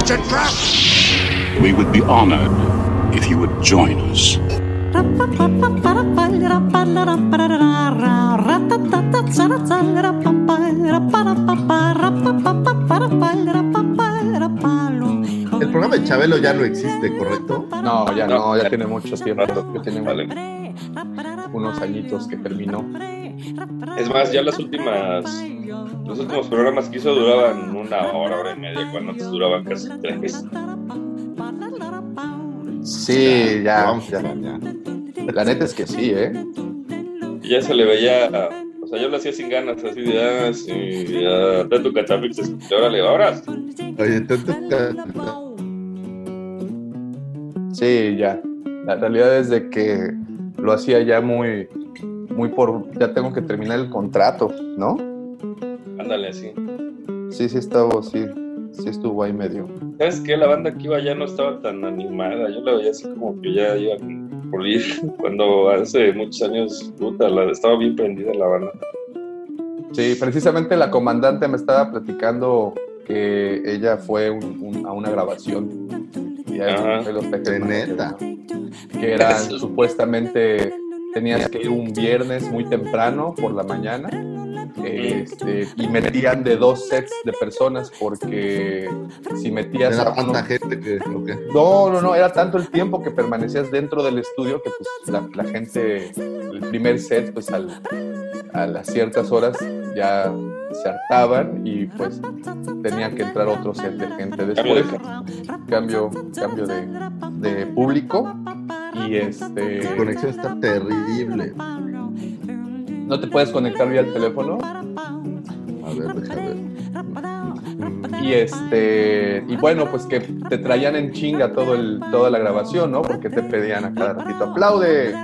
It's a trap! We would be honored if you would join us. El programa de Chabelo ya no existe, ¿correcto? No, ya no, ya tiene mucho tiempo. Ya tiene Vale. unos añitos que terminó. Es más, ya las últimas, los últimos programas que hizo duraban una hora, hora y media, cuando antes duraban casi tres. Sí, ya, Vamos ya. a extrañar. La neta es que sí, ¿eh? Y ya se le veía, o sea, yo lo hacía sin ganas, así de, ah, sí, ya, tu catafix, órale, ahora. Oye, tanto Sí, ya. La realidad es de que lo hacía ya muy, muy por, ya tengo que terminar el contrato, ¿no? Ándale, así. Sí, sí estuvo, sí, sí estuvo ahí medio. ¿Sabes qué? La banda que iba ya no estaba tan animada, yo la veía así como que ya iba a morir, cuando hace muchos años, puta, la, estaba bien prendida la banda. Sí, precisamente la comandante me estaba platicando que ella fue un- un- a una grabación. Y ahí los. ¿no? Que eran supuestamente tenías que ir un viernes muy temprano por la mañana este, y metían de dos sets de personas porque si metías Era a uno- tanta gente que. no, no, no, era tanto el tiempo que permanecías dentro del estudio que pues la, la gente, el primer set, pues al- a las ciertas horas ya se hartaban y pues tenía que entrar otro set de gente después. Cambio, cambio de, de público y La este... conexión está terrible. ¿No te puedes conectar vía el teléfono? A ver, déjame ver. Y este, y bueno, pues que te traían en chinga todo el, toda la grabación, ¿no? Porque te pedían a cada ratito, aplaude,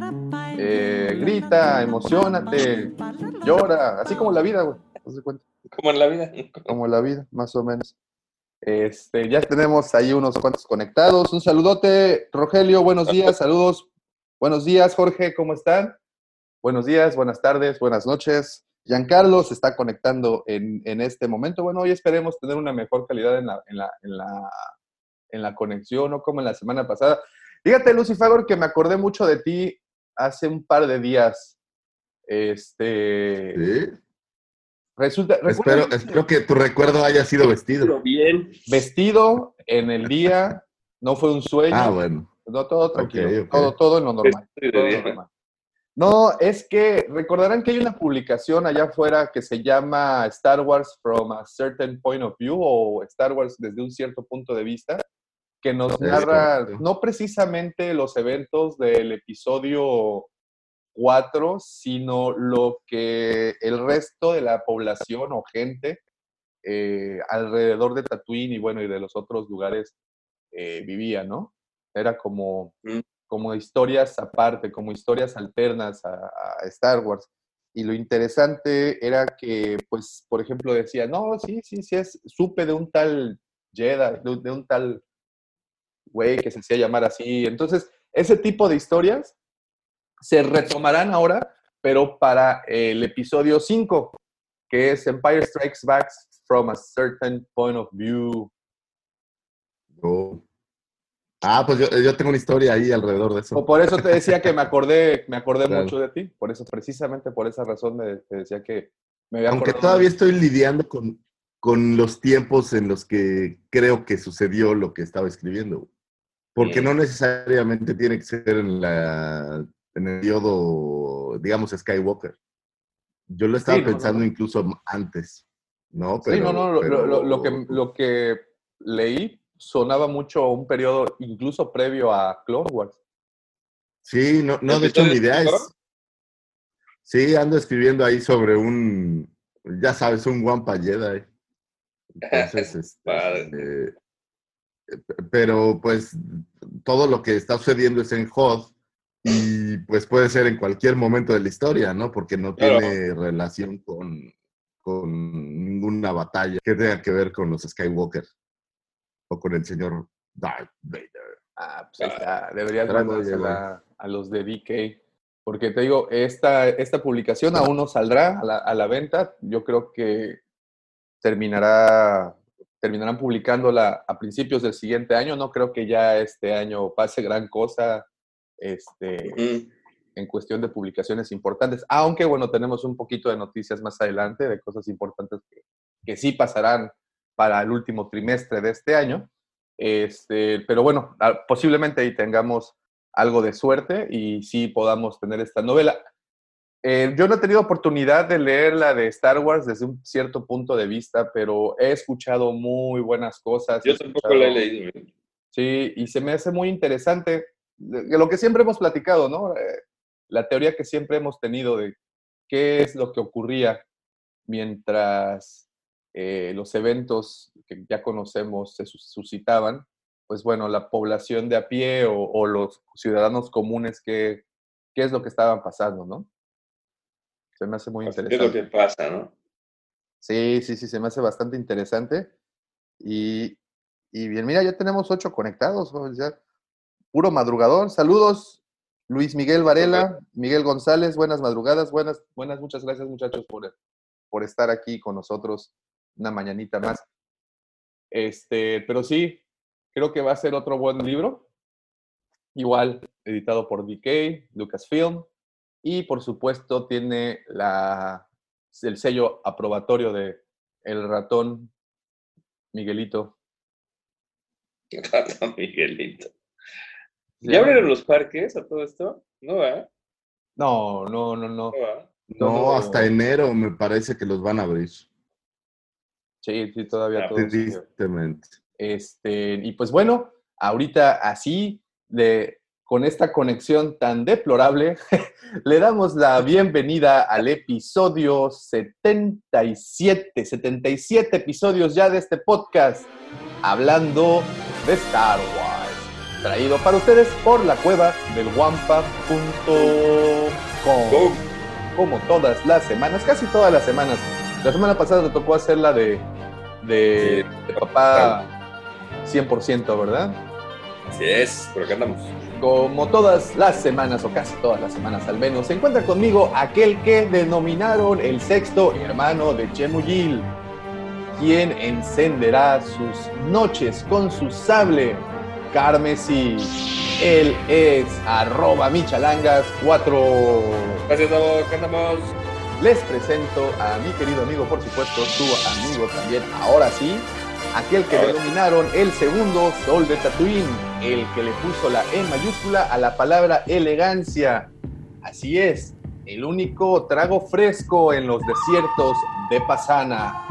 eh, grita, emocionate, llora, así como la vida, güey. Haz de cuenta, Como en la vida. Como la vida, más o menos. Este, ya tenemos ahí unos cuantos conectados. Un saludote, Rogelio, buenos días, saludos. Buenos días, Jorge, ¿cómo están? Buenos días, buenas tardes, buenas noches. Giancarlo se está conectando en, en este momento. Bueno, hoy esperemos tener una mejor calidad en la, en la, en la, en la conexión, no como en la semana pasada. Fíjate, Lucifagor, que me acordé mucho de ti hace un par de días. Este. Sí. Resulta. Espero, ¿recuerdan que espero que tu recuerdo haya sido vestido. bien. Vestido en el día, no fue un sueño. Ah, bueno. No, todo tranquilo. ok. Todo, todo en lo normal. Todo lo normal. No, es que recordarán que hay una publicación allá afuera que se llama Star Wars from a Certain Point of View o Star Wars desde un cierto punto de vista, que nos narra no precisamente los eventos del episodio 4, sino lo que el resto de la población o gente eh, alrededor de Tatooine y bueno, y de los otros lugares eh, vivía, ¿no? Era como, Mm. como historias aparte, como historias alternas a, a Star Wars. Y lo interesante era que, pues, por ejemplo, decía, no, sí, sí, sí, es, supe de un tal Jedi, de, un- de un tal güey que se hacía llamar así. Entonces, ese tipo de historias se retomarán ahora, pero para el episodio 5, que es Empire Strikes Back from a Certain Point of View. Oh. Ah, pues yo, yo tengo una historia ahí alrededor de eso. O por eso te decía que me acordé, me acordé Claro. mucho de ti. Por eso, precisamente por esa razón, me, te decía que me había Aunque todavía estoy lidiando con, con los tiempos en los que creo que sucedió lo que estaba escribiendo. Porque no necesariamente tiene que ser en, la, en el periodo, digamos, Skywalker. Yo lo estaba Sí, no, no, pensando no. incluso antes, ¿no? sí, no, no, lo, pero- lo- lo que, lo que leí sonaba mucho a un periodo incluso previo a Clone Wars. Sí, no, no de hecho mi idea es... ¿Episodio Sí, ando escribiendo ahí sobre un, ya sabes, un Wampa Jedi. Entonces, este, Padre. eh, pero pues todo lo que está sucediendo es en Hoth y pues puede ser en cualquier momento de la historia, ¿no? Porque no Claro. tiene relación con, con ninguna batalla que tenga que ver con los Skywalker o con el señor Darth Vader. Ah, pues ahí está. Deberías mandársela a los de DK. Porque te digo, esta, esta publicación aún no saldrá a la, a la venta. Yo creo que terminará, terminarán publicándola a principios del siguiente año. No creo que ya este año pase gran cosa este, en cuestión de publicaciones importantes. Aunque, bueno, tenemos un poquito de noticias más adelante de cosas importantes que, que sí pasarán para el último trimestre de este año. Este, pero bueno, ah, posiblemente ahí tengamos algo de suerte y sí podamos tener esta novela. Eh, yo no he tenido oportunidad de leer la de Star Wars desde un cierto punto de vista, pero he escuchado muy buenas cosas. Yo tampoco la he leído. ¿eh? Sí, y se me hace muy interesante lo que siempre hemos platicado, ¿no? Eh, la teoría que siempre hemos tenido de qué es lo que ocurría mientras eh, los eventos que ya conocemos se sus- suscitaban, pues bueno, la población de a pie o, o los ciudadanos comunes, qué, qué es lo que estaban pasando, ¿no? Se me hace muy ¿Qué es lo interesante. que pasa, no? Sí, sí, sí, se me hace bastante interesante. Y, y bien, mira, ya tenemos ocho conectados, ya. Puro madrugador. Saludos, Luis Miguel Varela, Miguel González, buenas madrugadas, buenas, buenas, muchas gracias muchachos por, por estar aquí con nosotros una mañanita más. Este, pero sí, creo que va a ser otro buen libro. Igual, editado por DK, Lucasfilm. Y por supuesto tiene la, el sello aprobatorio de El Ratón Miguelito. Rato Miguelito. ¿Ya abrieron los parques a todo esto? No, ¿eh? No, no, no, no. No, ¿eh? No, No. hasta enero me parece que los van a abrir. Sí, sí, todavía Ah, todo. Tristemente. Este, y pues bueno, ahorita así, de, con esta conexión tan deplorable, le damos la bienvenida al episodio 77, 77 episodios ya de este podcast, hablando de Star Wars, traído para ustedes por la cueva del wampa.com. Go. Como todas las semanas, casi todas las semanas. La semana pasada te tocó hacer la de, de, de papá 100%, ¿verdad? Así es, por acá andamos. Como todas las semanas, o casi todas las semanas al menos, se encuentra conmigo aquel que denominaron el sexto hermano de Chemuyil, quien encenderá sus noches con su sable carmesí. Él es arroba michalangas4. Gracias, Davo, acá andamos. Les presento a mi querido amigo, por supuesto, su amigo también, ahora sí, aquel que denominaron el segundo sol de Tatooine, el que le puso la E mayúscula a la palabra elegancia. Así es, el único trago fresco en los desiertos de Pasana,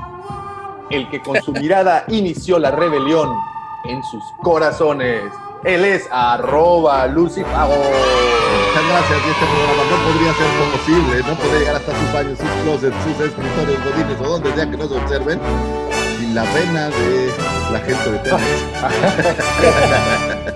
el que con su mirada inició la rebelión en sus corazones. Él es arroba Lucifago. Muchas gracias. Y este programa no podría ser posible. No podría llegar hasta sus baños, sus closets, sus escritorios, godines o donde sea que nos observen. Sin la vena de la gente de Telmex.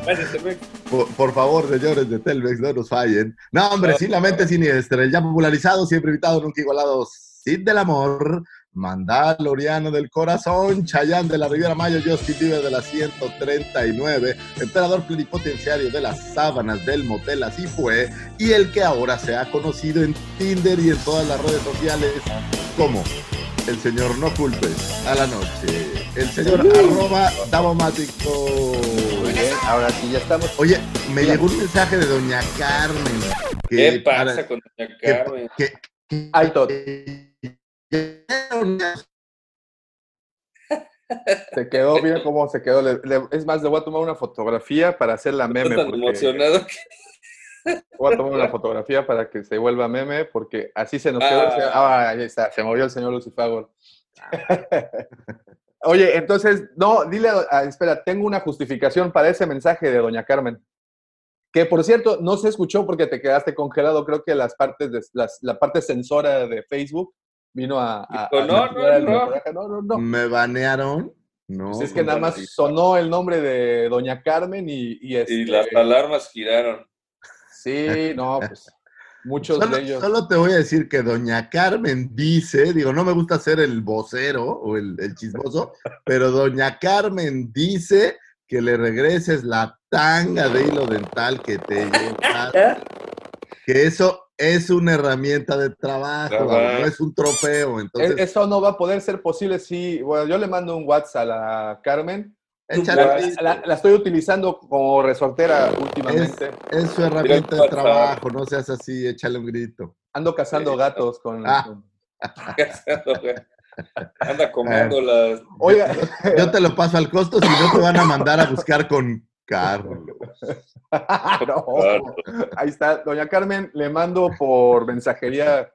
Gracias, Telmex. Por, por favor, señores de Telmex, no nos fallen. No, hombre, sin la mente siniestra. El ya popularizado, siempre invitado, nunca igualado. Cid del amor. Mandaloriano del corazón, Chayán de la Riviera Mayo, Justin Bieber de la 139, emperador plenipotenciario de las sábanas del motel, así fue, y el que ahora se ha conocido en Tinder y en todas las redes sociales como el señor No Culpes a la noche, el señor arroba Davomático. Muy bien, ahora sí ya estamos. Oye, me llegó un mensaje de doña Carmen. que ¿Qué pasa para- con Doña Carmen? que- que- Alto. que- Se quedó, mira cómo se quedó. Le- le- es más, le voy a tomar una fotografía para hacer la meme. Tan emocionado que Voy a tomar una fotografía para que se vuelva meme, porque así se nos quedó. señor- Ah, ahí está, se movió el señor Lucifagor. Oye, entonces, no, dile, a- a- espera, tengo una justificación para ese mensaje de doña Carmen. Que por cierto, no se escuchó porque te quedaste congelado. Creo que las partes de, las- la parte sensora de Facebook vino a. a- a "No, no, no". mensaje. no, no, no. Me banearon. No, Pues es que nada más sonó el nombre de Doña Carmen y, y, este, Y las alarmas giraron. Sí, no, pues muchos Solo, de ellos. solo te voy a decir que Doña Carmen dice, digo, no me gusta ser el vocero o el, el chismoso, pero Doña Carmen dice que le regreses la tanga de hilo dental que te llevaste. Que eso es una herramienta de trabajo, Trabajo. no es un trofeo. Entonces, E- Eso no va a poder ser posible si, bueno, yo le mando un WhatsApp a la Carmen. échale La, la- la estoy utilizando como resortera últimamente. es su herramienta de WhatsApp. trabajo, no seas así, échale un grito. Ando cazando gatos con... Ah. con- Anda comiendo las. Oiga, Yo te lo paso al costo, si no te van a mandar a buscar con Carlos. no, ahí está. Doña Carmen, le mando por mensajería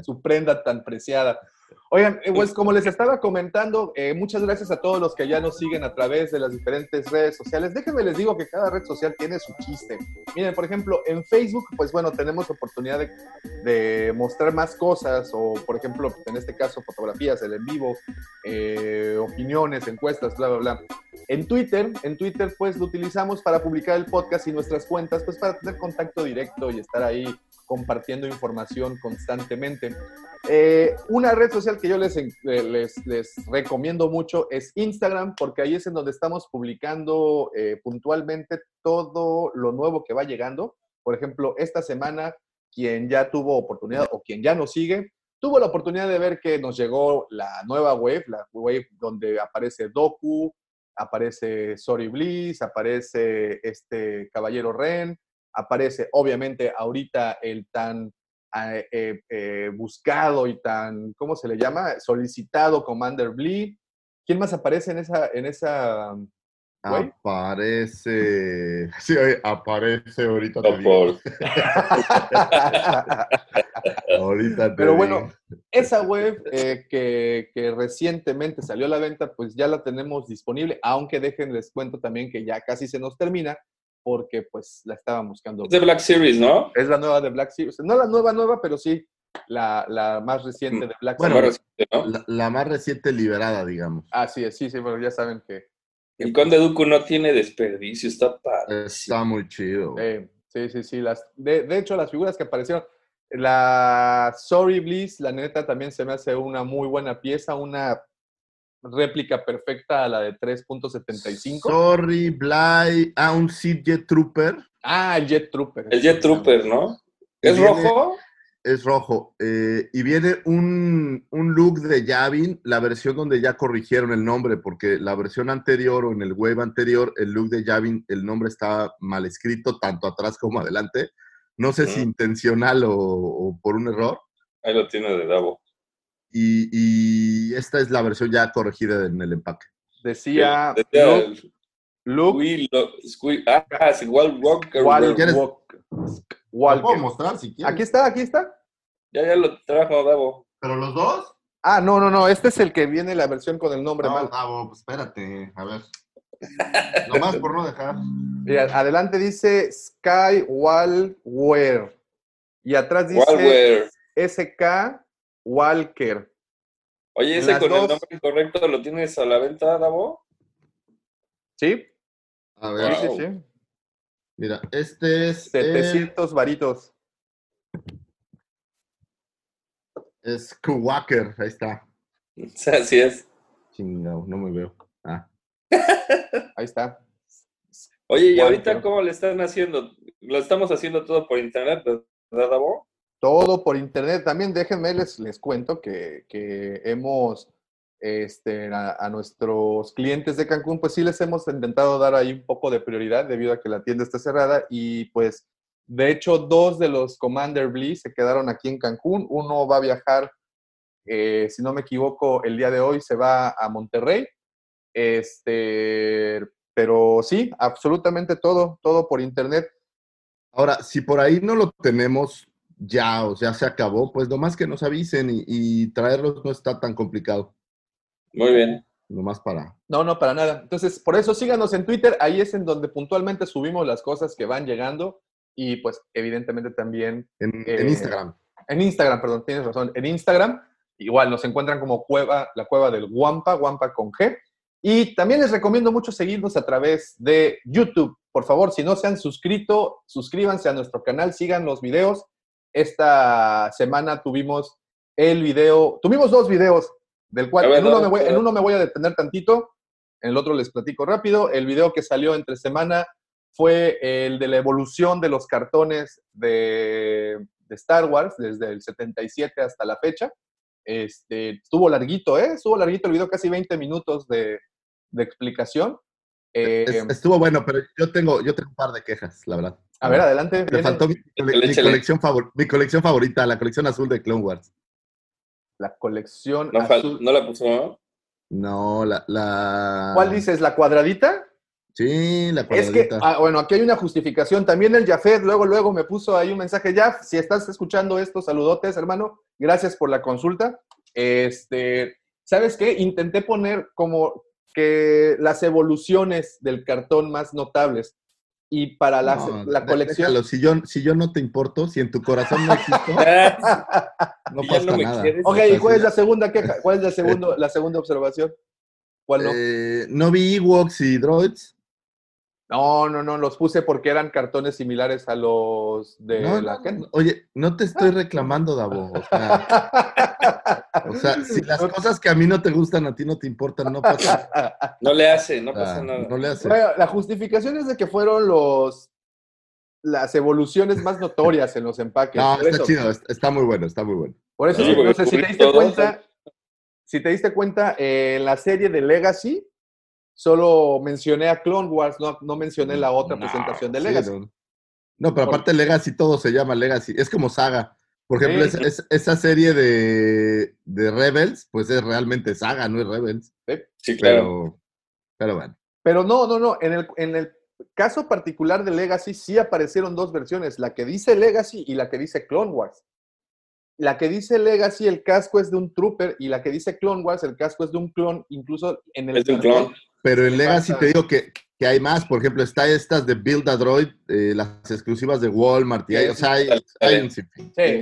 su prenda tan preciada. Oigan, eh, pues como les estaba comentando, eh, muchas gracias a todos los que ya nos siguen a través de las diferentes redes sociales. Déjenme les digo que cada red social tiene su chiste. Miren, por ejemplo, en Facebook, pues bueno, tenemos oportunidad de, de mostrar más cosas, o por ejemplo, en este caso, fotografías, el en vivo, eh, opiniones, encuestas, bla, bla, bla. En Twitter, en Twitter, pues lo utilizamos para publicar el podcast y nuestras cuentas, pues para tener contacto directo y estar ahí compartiendo información constantemente. Eh, una red social que yo les, les, recomiendo mucho es Instagram, porque ahí es en donde estamos publicando eh, puntualmente todo lo nuevo que va llegando. Por ejemplo, esta semana, quien ya tuvo oportunidad o quien ya nos sigue, tuvo la oportunidad de ver que nos llegó la nueva wave, la wave donde aparece Doku, aparece Sorry Bliss, aparece este Caballero Ren, aparece obviamente ahorita el tan eh, eh, eh, buscado y tan, ¿cómo se le llama? Solicitado Commander Blee. ¿Quién más aparece en esa, en esa Güey? Aparece. Sí, aparece ahorita. No, por... ahorita te Pero bueno, esa web eh, que, que, recientemente salió a la venta, pues ya la tenemos disponible, aunque dejen, les cuento también que ya casi se nos termina, porque pues la estaban buscando. Es de Black Series, ¿no? Es la nueva de Black Series. No la nueva, nueva, pero sí la, la más reciente de Black bueno, Series. ¿no? la, la, más reciente liberada, digamos. Ah, sí, sí, sí, pero ya saben que. que el Conde Dooku no tiene desperdicio, está padre. Está muy chido. Eh, sí, sí, sí. Las, de, de, hecho, las figuras que aparecieron, la Sorry Bliss, la neta, también se me hace una muy buena pieza, una réplica perfecta a la de 3.75. Sorry, Bly, ah, un Sid Jet Trooper. Ah, el Jet Trooper. El Jet Trooper, ¿no? ¿Es viene, rojo? Es rojo. Eh, y viene un, un, look de Yavin, la versión donde ya corrigieron el nombre, porque la versión anterior o en el web anterior, el look de Yavin, el nombre estaba mal escrito, tanto atrás como adelante. No sé mm. si intencional o, o, por un error. Ahí lo tiene de Davo. Y, y, esta es la versión ya corregida en el empaque. Decía, Decía Luke, Luke Squee, Squee, ah, es igual Walker. Walker. Walker. puedo mostrar si quieres. Aquí está, aquí está. Ya, ya lo trajo Davo. ¿Pero los dos? Ah, no, no, no. Este es el que viene la versión con el nombre no, mal. Davo, pues espérate. A ver. Nomás por no dejar. Mira, adelante dice Sky Walker. Y atrás dice. SK Walker. Oye, ese con dos. el nombre correcto lo tienes a la venta, Davo. ¿Sí? A ver. sí, Wow. sí. Mira, este es. 700 varitos. El, es Kuwaker. Ahí está. Así es. Chingado, no me veo. Ah. Ahí está. Oye, ¿y Walker. ahorita cómo le están haciendo? Lo estamos haciendo todo por internet, ¿verdad, Davo? Todo por internet. También déjenme, les, les cuento que, que hemos, este, a, nuestros clientes de Cancún, pues sí les hemos intentado dar ahí un poco de prioridad debido a que la tienda está cerrada y pues de hecho dos de los Commander Bliss se quedaron aquí en Cancún. Uno va a viajar, eh, si no me equivoco, el día de hoy se va a Monterrey. Este, pero sí, absolutamente todo, todo por internet. Ahora, si por ahí no lo tenemos ya, o sea, se acabó, pues nomás que nos avisen y, y traerlos no está tan complicado. Muy bien. Nomás para. No, no, para nada. Entonces, por eso síganos en Twitter, ahí es en donde puntualmente subimos las cosas que van llegando y pues evidentemente también En, Eh, en Instagram. en Instagram, perdón, tienes razón, en Instagram igual nos encuentran como cueva, la cueva del Guampa, Guampa con G. Y también les recomiendo mucho seguirnos a través de YouTube. Por favor, si no se han suscrito, suscríbanse a nuestro canal, sigan los videos. Esta semana tuvimos el video, tuvimos dos videos, del cual ver, en, uno no, me voy, en uno me voy a detener tantito, en el otro les platico rápido. El video que salió entre semana fue el de la evolución de los cartones de, de Star Wars desde el 77 hasta la fecha. Este, estuvo larguito, ¿eh? Estuvo larguito el video, casi 20 minutos de, de explicación. Eh, Es- estuvo bueno, pero yo tengo, yo tengo un par de quejas, la verdad. a ver, adelante. Me viene faltó mi, cole- mi Échale. colección favor- mi colección favorita, la colección azul de Clone Wars. la colección No, azul. no la puso, ¿no? La, la. ¿Cuál dices? ¿La cuadradita? Sí, la Es que, cuadradita. ah, bueno, aquí hay una justificación. También el Jafet luego, luego me puso ahí un mensaje. Ya, si estás escuchando esto, saludotes, hermano. Gracias por la consulta. Este, ¿sabes qué? Intenté poner como que las evoluciones del cartón más notables. Y para la, No, la dé- colección. déjalo, Si yo, si yo no te importo, si en tu corazón no existo, no pasa no nada. quieres. Ok, O sea, ¿y cuál es la segunda queja? ¿Cuál es la, segundo, la segunda observación? ¿Cuál no? Eh, no vi Ewoks y Droids. No, no, no, los puse porque eran cartones similares a los de No, la no. Oye, no te estoy reclamando, Davo. O sea, o sea, si las cosas que a mí no te gustan, a ti no te importan, no pasa No le hace, no pasa nada. nada. No le hace. Bueno, la justificación es de que fueron los las evoluciones más notorias en los empaques. No, por, está eso, chido, está- está muy bueno, está muy bueno. por eso, Sí, no sé, si te diste todo, cuenta, si te diste cuenta, eh, en la serie de Legacy, solo mencioné a Clone Wars, no, no mencioné la otra No, presentación de Sí, Legacy. no. No, pero aparte Legacy todo se llama Legacy. Es como saga. Por ejemplo, Sí. es- es- esa serie de, de Rebels, pues es realmente saga, no es Rebels. Sí, claro. Pero, pero bueno. Pero no, no, no. En el, en el caso particular de Legacy sí aparecieron dos versiones, la que dice Legacy y la que dice Clone Wars. La que dice Legacy, el casco es de un trooper, y la que dice Clone Wars, el casco es de un clon, incluso en el Es de un clon. Pero en ¿Qué Legacy te digo que, que hay más. Por ejemplo, está estas de Build a Droid, eh, las exclusivas de Walmart. Y hay, o sea, hay, hay un. Sí,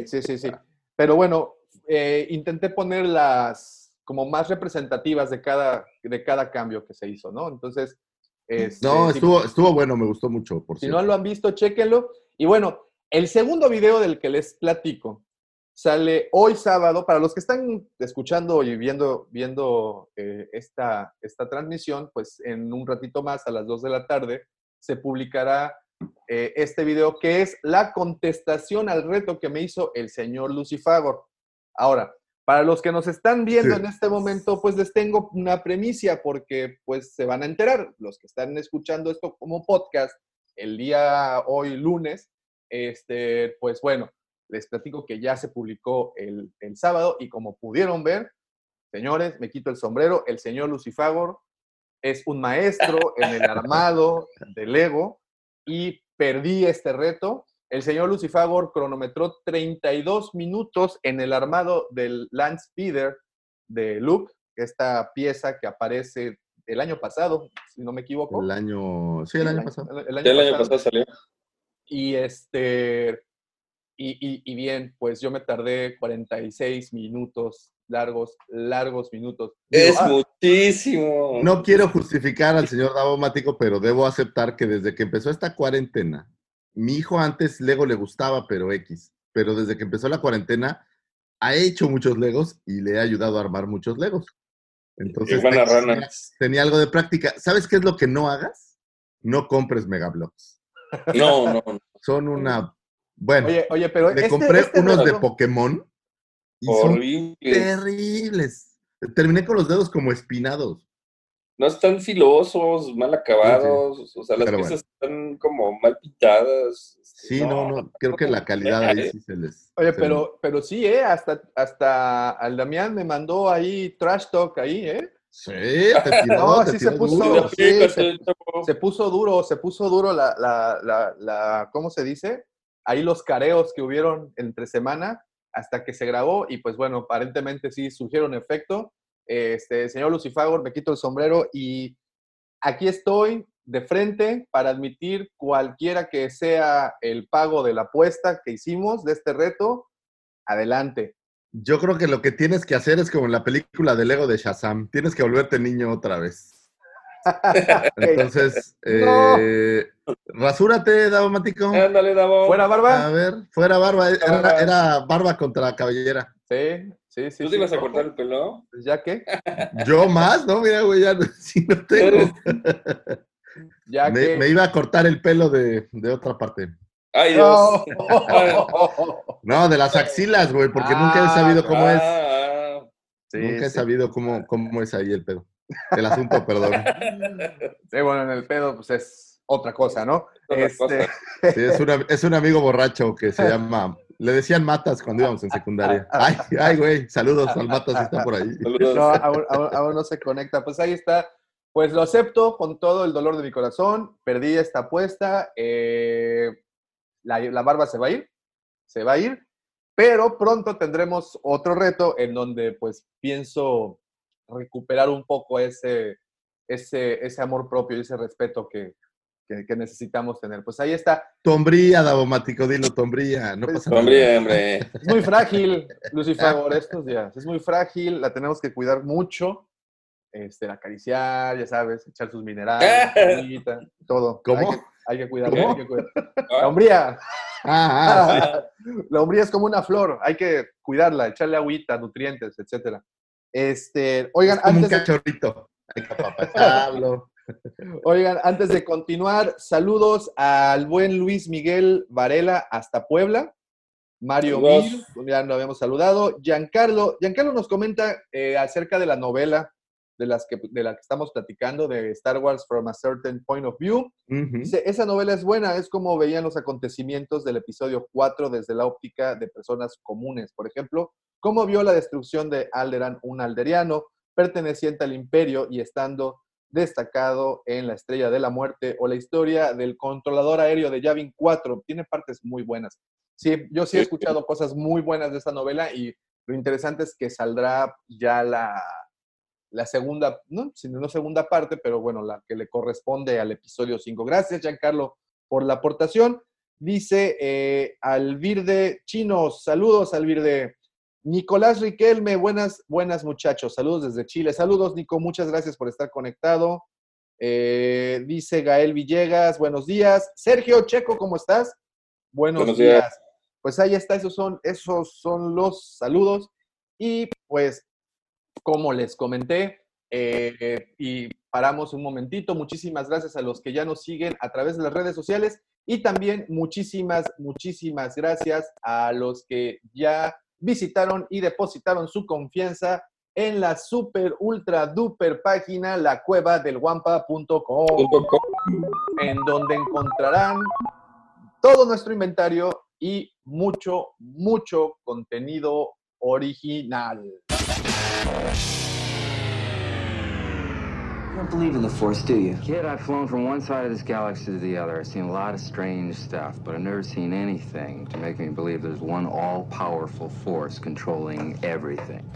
sí, sí, sí. Pero bueno, eh, intenté poner las como más representativas de cada, de cada cambio que se hizo, ¿no? Entonces, este, No, si- estuvo, estuvo bueno, me gustó mucho, por Si cierto. no lo han visto, chéquenlo. Y bueno, el segundo video del que les platico sale hoy sábado. Para los que están escuchando y viendo, viendo eh, esta, esta transmisión, pues en un ratito más, a las 2 de la tarde, se publicará eh, este video que es la contestación al reto que me hizo el señor Lucifagor. Ahora, para los que nos están viendo Sí. en este momento, pues les tengo una premicia porque pues se van a enterar. Los que están escuchando esto como podcast el día hoy lunes, este, pues bueno, les platico que ya se publicó el, el sábado y como pudieron ver, señores, me quito el sombrero, el señor Lucifagor es un maestro en el armado del Lego y perdí este reto. El señor Lucifagor cronometró 32 minutos en el armado del Land Speeder de Luke, esta pieza que aparece el año pasado, si no me equivoco. El año. Sí, el año pasado. El, el año el año pasado. pasado salió. Y este, y, y- y bien, pues yo me tardé 46 minutos, largos, largos minutos. Digo, Es ah, muchísimo. No quiero justificar al señor Davomático, pero debo aceptar que desde que empezó esta cuarentena, mi hijo antes Lego le gustaba, pero X. Pero desde que empezó la cuarentena, ha hecho muchos Legos y le ha ayudado a armar muchos Legos. Entonces, tenía, rana. tenía algo de práctica. ¿Sabes qué es lo que no hagas? No compres Megablocks. No, no, no. Son una. Bueno, oye, oye, pero le este- compré este unos de Pokémon y son terribles. Terminé con los dedos como espinados. No están filosos, mal acabados. O sea, las Pero piezas están como mal pintadas. Sí, no, no, creo que la calidad ahí sí se les. Oye, se pero, pero sí, ¿eh? Hasta, hasta al Damián me mandó ahí trash talk ahí, ¿eh? Sí, te tiró, No, te sí tiró se puso- duro. sí, se- Se puso duro, se puso duro la, la, la, la, ¿cómo se dice? Ahí los careos que hubieron entre semana hasta que se grabó y pues bueno, aparentemente sí surgieron efecto. Este, señor Lucifagor, me quito el sombrero y aquí estoy de frente para admitir cualquiera que sea el pago de la apuesta que hicimos de este reto. Adelante. Yo creo que lo que tienes que hacer es como en la película de Lego de Shazam. Tienes que volverte niño otra vez. Entonces, No. eh, rasúrate, Davomático. Ándale, Davo. ¿Fuera barba? A ver, fuera barba. Era, Barba. era barba contra cabellera. Sí, sí, sí. ¿Tú sí. te ibas a cortar el pelo? Pues ya que, Yo más, ¿no? Mira, güey, ya si no tengo. ya Me, que. me iba a cortar el pelo de, de otra parte. Ay, Dios. No. No, de las axilas, güey, porque nunca he Ah, sabido cómo es. Sí, nunca he sabido cómo, cómo es ahí el pedo. El asunto, perdón. Sí, bueno, en el pedo, pues es otra cosa, ¿no? Otra Este, cosa. Sí, es, una- es un amigo borracho que se llama. Le decían Matas cuando íbamos en secundaria. Ay, ay, güey, saludos al Matas si está por ahí. Saludos. No, aún, aún- aún no se conecta. Pues ahí está. Pues lo acepto con todo el dolor de mi corazón. Perdí esta apuesta. eh, la, la barba se va a ir. Se va a ir. Pero pronto tendremos otro reto en donde pues pienso recuperar un poco ese, ese, ese amor propio y ese respeto que, que- que necesitamos tener. Pues ahí está. Tombría, Davomático, dilo, tombría. No pasa nada. Hombre. Es muy frágil, Lucy Favor, estos días. Es muy frágil, la tenemos que cuidar mucho. Este, la acariciar, ya sabes, echar sus minerales, agüita, todo. ¿Cómo? Hay que, hay que cuidarla, ¿Cómo? hay que cuidar. La hombría. Ah, ah, La hombría es como una flor, hay que cuidarla, echarle agüita, nutrientes, etcétera. Este, oigan, Es como un antes de, cachorrito. Apapacharlo. oigan, antes de continuar, saludos al buen Luis Miguel Varela hasta Puebla. Mario. Mil, ya lo habíamos saludado. Giancarlo, Giancarlo nos comenta eh, acerca de la novela de, las que, de la que estamos platicando, de Star Wars from a Certain Point of View. Dice, esa novela es buena, es como veían los acontecimientos del episodio 4 desde la óptica de personas comunes. Por ejemplo, cómo vio la destrucción de Alderan, un alderiano perteneciente al imperio y estando destacado en La Estrella de la Muerte, o la historia del controlador aéreo de Yavin 4. Tiene partes muy buenas. Sí, yo sí he escuchado cosas muy buenas de esta novela y lo interesante es que saldrá ya la, la segunda, no, sino no segunda parte, pero bueno, la que le corresponde al episodio 5. Gracias, Giancarlo, por la aportación. Dice eh, Alvirde Chinos, saludos, Alvirde. Nicolás Riquelme, buenas, buenas muchachos, saludos desde Chile. Saludos, Nico, muchas gracias por estar conectado. Eh, dice Gael Villegas, buenos días. Sergio Checo, ¿cómo estás? Buenos, Buenos días. días. Pues ahí está, esos son, esos son los saludos. Y pues, como les comenté, eh, y paramos un momentito, muchísimas gracias a los que ya nos siguen a través de las redes sociales y también muchísimas, muchísimas gracias a los que ya visitaron y depositaron su confianza en la super, ultra, duper página lacuevadelguampa.com Punto com. en donde encontrarán todo nuestro inventario y mucho, mucho contenido original. You don't believe in the Force, do you? Kid, I've flown from one side of this galaxy to the other. I've seen a lot of strange stuff, but I've never seen anything to make me believe there's one all powerful force controlling everything.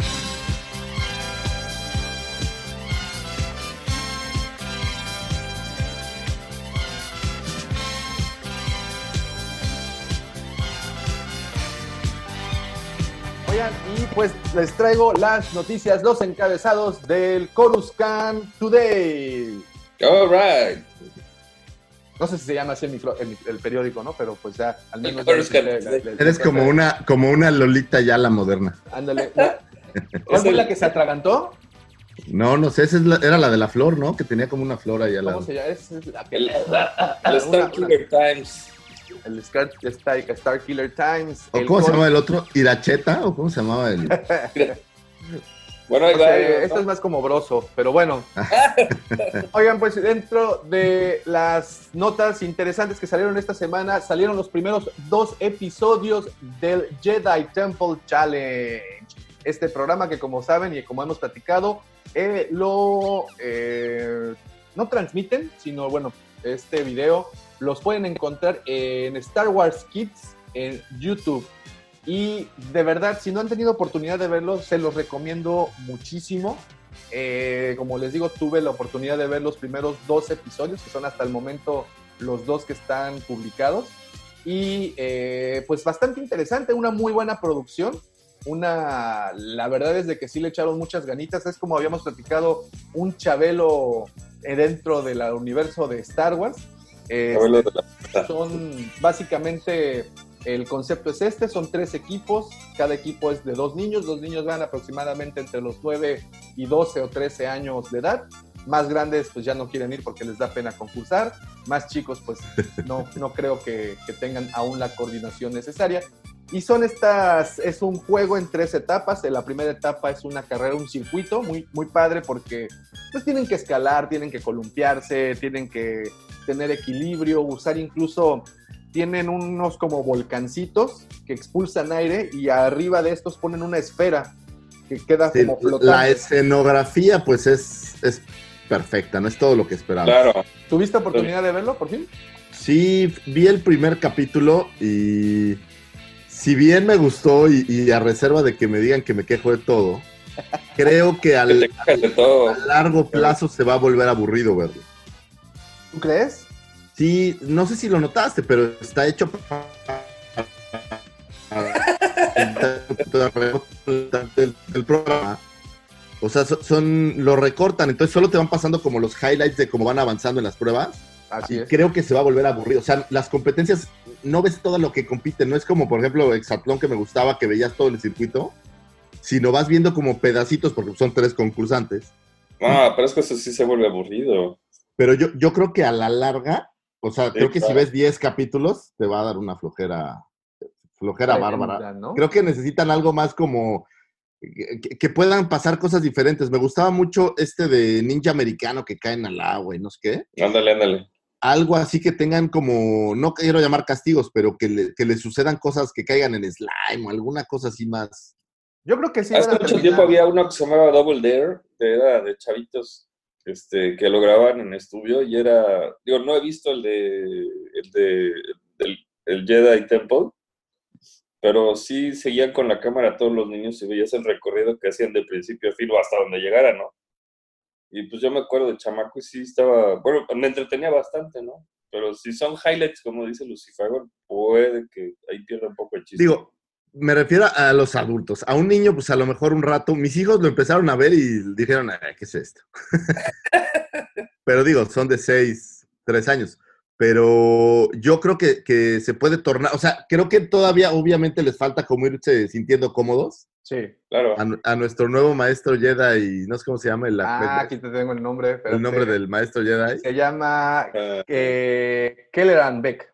Y pues les traigo las noticias, los encabezados del Coruscant Today. All right. No sé si se llama así el, micro- el- el periódico, ¿no? Pero pues ya, al menos... Coruscant Today. les- Eres como una, como una Lolita ya la moderna. Ándale. ¿Cuál fue la que se atragantó? No, no sé, esa es la- era la de la flor, ¿no? Que tenía como una flor ahí al ¿Cómo lado. se llama? Es, es la que- Times. El Star, Star, Star Killer Times. ¿O el cómo se llamaba el otro? ¿Iracheta? ¿O cómo se llamaba el...? Bueno, ahí O va. sea, esto es más como broso, pero bueno. Oigan, pues dentro de las notas interesantes que salieron esta semana, salieron los primeros dos episodios del Jedi Temple Challenge. Este programa que como saben y como hemos platicado, eh, lo eh, no transmiten, sino bueno, este video los pueden encontrar en Star Wars Kids en YouTube. Y de verdad, si no han tenido oportunidad de verlo, se los recomiendo muchísimo. Eh, como les digo, tuve la oportunidad de ver los primeros dos episodios, que son hasta el momento los dos que están publicados. Y eh, pues bastante interesante, una muy buena producción. una, la verdad es de que sí le echaron muchas ganitas, es como habíamos platicado, un Chabelo eh, dentro del universo de Star Wars. Eh, la- son básicamente el concepto es este, son tres equipos, cada equipo es de dos niños, los niños van aproximadamente entre los 9 y 12 o 13 años de edad, más grandes pues ya no quieren ir porque les da pena concursar, más chicos pues no, no creo que, que tengan aún la coordinación necesaria. Y son estas, es un juego en tres etapas. La primera etapa es una carrera, un circuito muy, muy padre porque pues tienen que escalar, tienen que columpiarse, tienen que tener equilibrio, usar incluso, tienen unos como volcancitos que expulsan aire y arriba de estos ponen una esfera que queda Sí, como flotando. la escenografía, pues es, es perfecta, no es todo lo que esperaba. Claro. ¿Tuviste oportunidad de verlo por fin? Sí, vi el primer capítulo y si bien me gustó y, y a reserva de que me digan que me quejo de todo, creo que al, de todo. a largo plazo se va a volver aburrido verlo. ¿Tú crees? Sí, no sé si lo notaste, pero está hecho del, del programa. O sea, so- son, lo recortan, entonces solo te van pasando como los highlights de cómo van avanzando en las pruebas. Así Y es. creo que se va a volver aburrido. O sea, las competencias, no ves todo lo que compiten. No es como, por ejemplo, Exatlón que me gustaba, que veías todo el circuito, sino vas viendo como pedacitos, porque son tres concursantes. No, pero es que eso sí se vuelve aburrido. Pero yo, yo creo que a la larga, o sea, creo que si ves 10 capítulos, te va a dar una flojera, flojera Tremenda, bárbara. ¿no? Creo que necesitan algo más como que puedan pasar cosas diferentes. Me gustaba mucho este de ninja americano que caen al agua y no sé qué. Ándale, ándale. Algo así que tengan como, no quiero llamar castigos, pero que le, que le sucedan cosas que caigan en slime o alguna cosa así más. Yo creo que sí. Hace mucho tiempo había uno que se llamaba Double Dare, que era de chavitos este, que lo grababan en estudio y era, digo, no he visto el de, el de el, el Jedi Temple, pero sí seguían con la cámara todos los niños y veías el recorrido que hacían de principio a fin o hasta donde llegaran, ¿no? Y pues yo me acuerdo de chamaco y sí estaba, bueno, me entretenía bastante, ¿no? Pero si son highlights, como dice Lucifago, puede que ahí pierda un poco el chiste. Digo, me refiero a los adultos. A un niño, pues a lo mejor un rato. Mis hijos lo empezaron a ver y dijeron, "Ay, ¿qué es esto? Pero digo, son de 6, 3 años. Pero yo creo que, que se puede tornar, o sea, creo que todavía obviamente les falta como irse sintiendo cómodos Sí. claro. a, a nuestro nuevo maestro Jedi, no sé cómo se llama el, Ah, aquí te tengo el nombre. el espérate. nombre del maestro Jedi. Se llama Ah, eh, Kelleran Beck.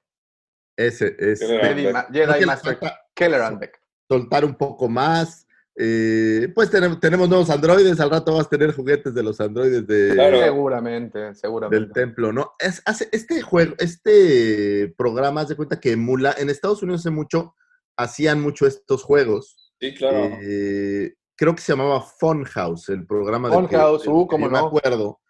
Ese es. Jedi, Beck. Ma- Jedi Master Kelleran Beck. soltar un poco más. Eh, pues tenemos, tenemos nuevos androides, al rato vas a tener juguetes de los androides de, Claro. Seguramente, del seguramente. templo, ¿no? Es, hace, este juego, este programa, haz de cuenta que emula, en Estados Unidos hace mucho, hacían mucho estos juegos. Sí, claro. Eh, creo que se llamaba Funhouse, el programa de Funhouse, uh, cómo yo me no. acuerdo.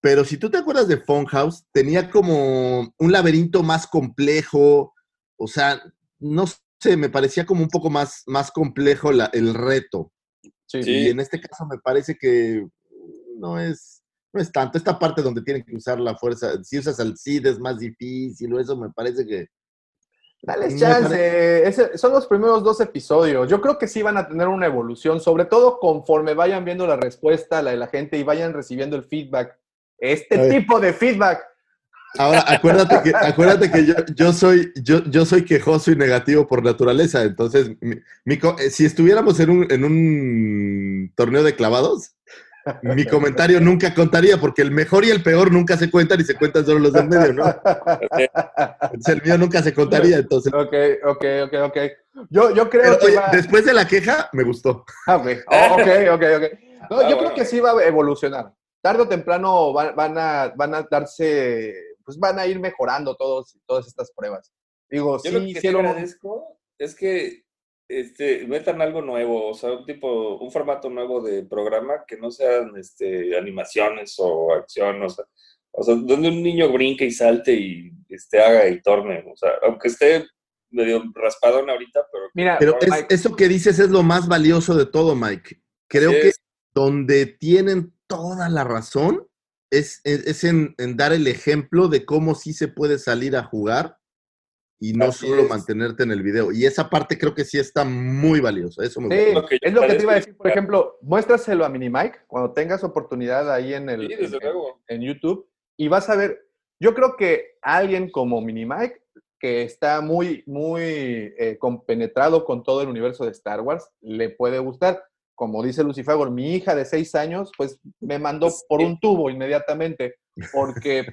Pero si tú te acuerdas de Funhouse, tenía como un laberinto más complejo, o sea, no sé, me parecía como un poco más, más complejo la- el reto. Sí. Sí. Y en este caso me parece que no es, no es tanto. Esta parte donde tienen que usar la fuerza, si usas al CID es más difícil o eso me parece que... Dales Me chance. Ese- son los primeros dos episodios. Yo creo que sí van a tener una evolución, sobre todo conforme vayan viendo la respuesta la de la gente y vayan recibiendo el feedback. Este tipo de feedback. Ahora, acuérdate que, acuérdate que yo, yo, soy, yo, yo soy quejoso y negativo por naturaleza. Entonces, mi- mi eh, si estuviéramos en un, en un torneo de clavados, mi comentario nunca contaría, porque el mejor y el peor nunca se cuentan y se cuentan solo los del medio, ¿no? Entonces, el mío nunca se contaría. Entonces, ok, ok, ok, ok. Yo, yo creo pero, que oye, va... después de la queja, me gustó. Ah, ok, Oh, ok, ok, ok. No, Ah, yo bueno. creo que sí va a evolucionar. Tarde o temprano van, van a, van a darse, pues van a ir mejorando todos, todas estas pruebas. Digo, Yo sí lo que sí hicieron... agradezco es que este, metan algo nuevo, o sea, un tipo, un formato nuevo de programa que no sean este, animaciones o acción, o sea, o sea, donde un niño brinque y salte y este, haga y torne, o sea, aunque esté medio raspadón ahorita, pero Mira, Pero es- Mike, eso que dices es lo más valioso de todo, Mike. Creo que donde tienen toda la razón es, es- es en, en dar el ejemplo de cómo sí se puede salir a jugar y no Así solo es. mantenerte en el video. Y esa parte creo que sí está muy valiosa. Eso me Sí, gusta. es lo que te iba a decir. Por ejemplo, muéstraselo a Minimike cuando tengas oportunidad ahí en el Sí, desde en- luego. en YouTube y vas a ver, yo creo que alguien como Minimike, que está muy, muy eh, compenetrado con todo el universo de Star Wars, le puede gustar. Como dice Lucifer, mi hija de seis años, pues me mandó Sí. por un tubo inmediatamente, porque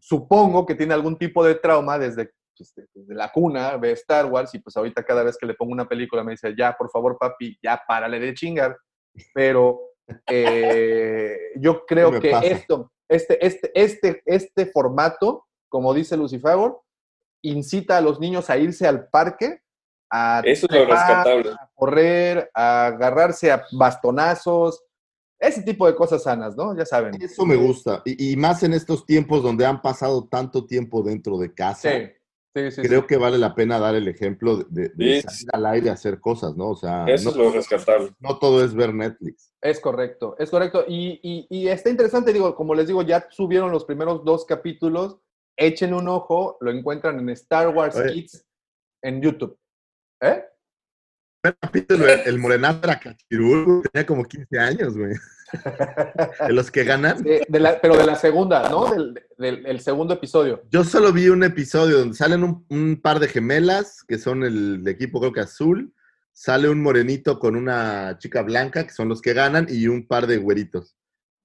supongo que tiene algún tipo de trauma desde, pues, de- desde la cuna, ve Star Wars, y pues ahorita cada vez que le pongo una película me dice, ya, por favor, papi, ya párale de chingar. Pero eh, yo creo que pasa. esto, este, este, este, este formato, como dice Lucifer, incita a los niños a irse al parque, a Eso es lo a correr, a agarrarse a bastonazos, ese tipo de cosas sanas, ¿no? Ya saben. Eso me gusta. Y, y más en estos tiempos donde han pasado tanto tiempo dentro de casa. Sí, sí, sí. Creo sí. que vale la pena dar el ejemplo de, de- de Sí, salir al aire a hacer cosas, ¿no? O sea, Eso no, es lo rescatable. no todo es ver Netflix. Es correcto, es correcto. Y, y- y está interesante, digo, como les digo, ya subieron los primeros dos capítulos, echen un ojo, lo encuentran en Star Wars Oye. Kids en YouTube. ¿Eh? El capítulo, el, el morenazo era Cachirul, tenía como 15 años, güey. De los que ganan. De- de la- pero de la segunda, ¿no? Del, del- el segundo episodio. Yo solo vi un episodio donde salen un, un par de gemelas, que son el equipo creo que azul, sale un morenito con una chica blanca, que son los que ganan, y un par de güeritos.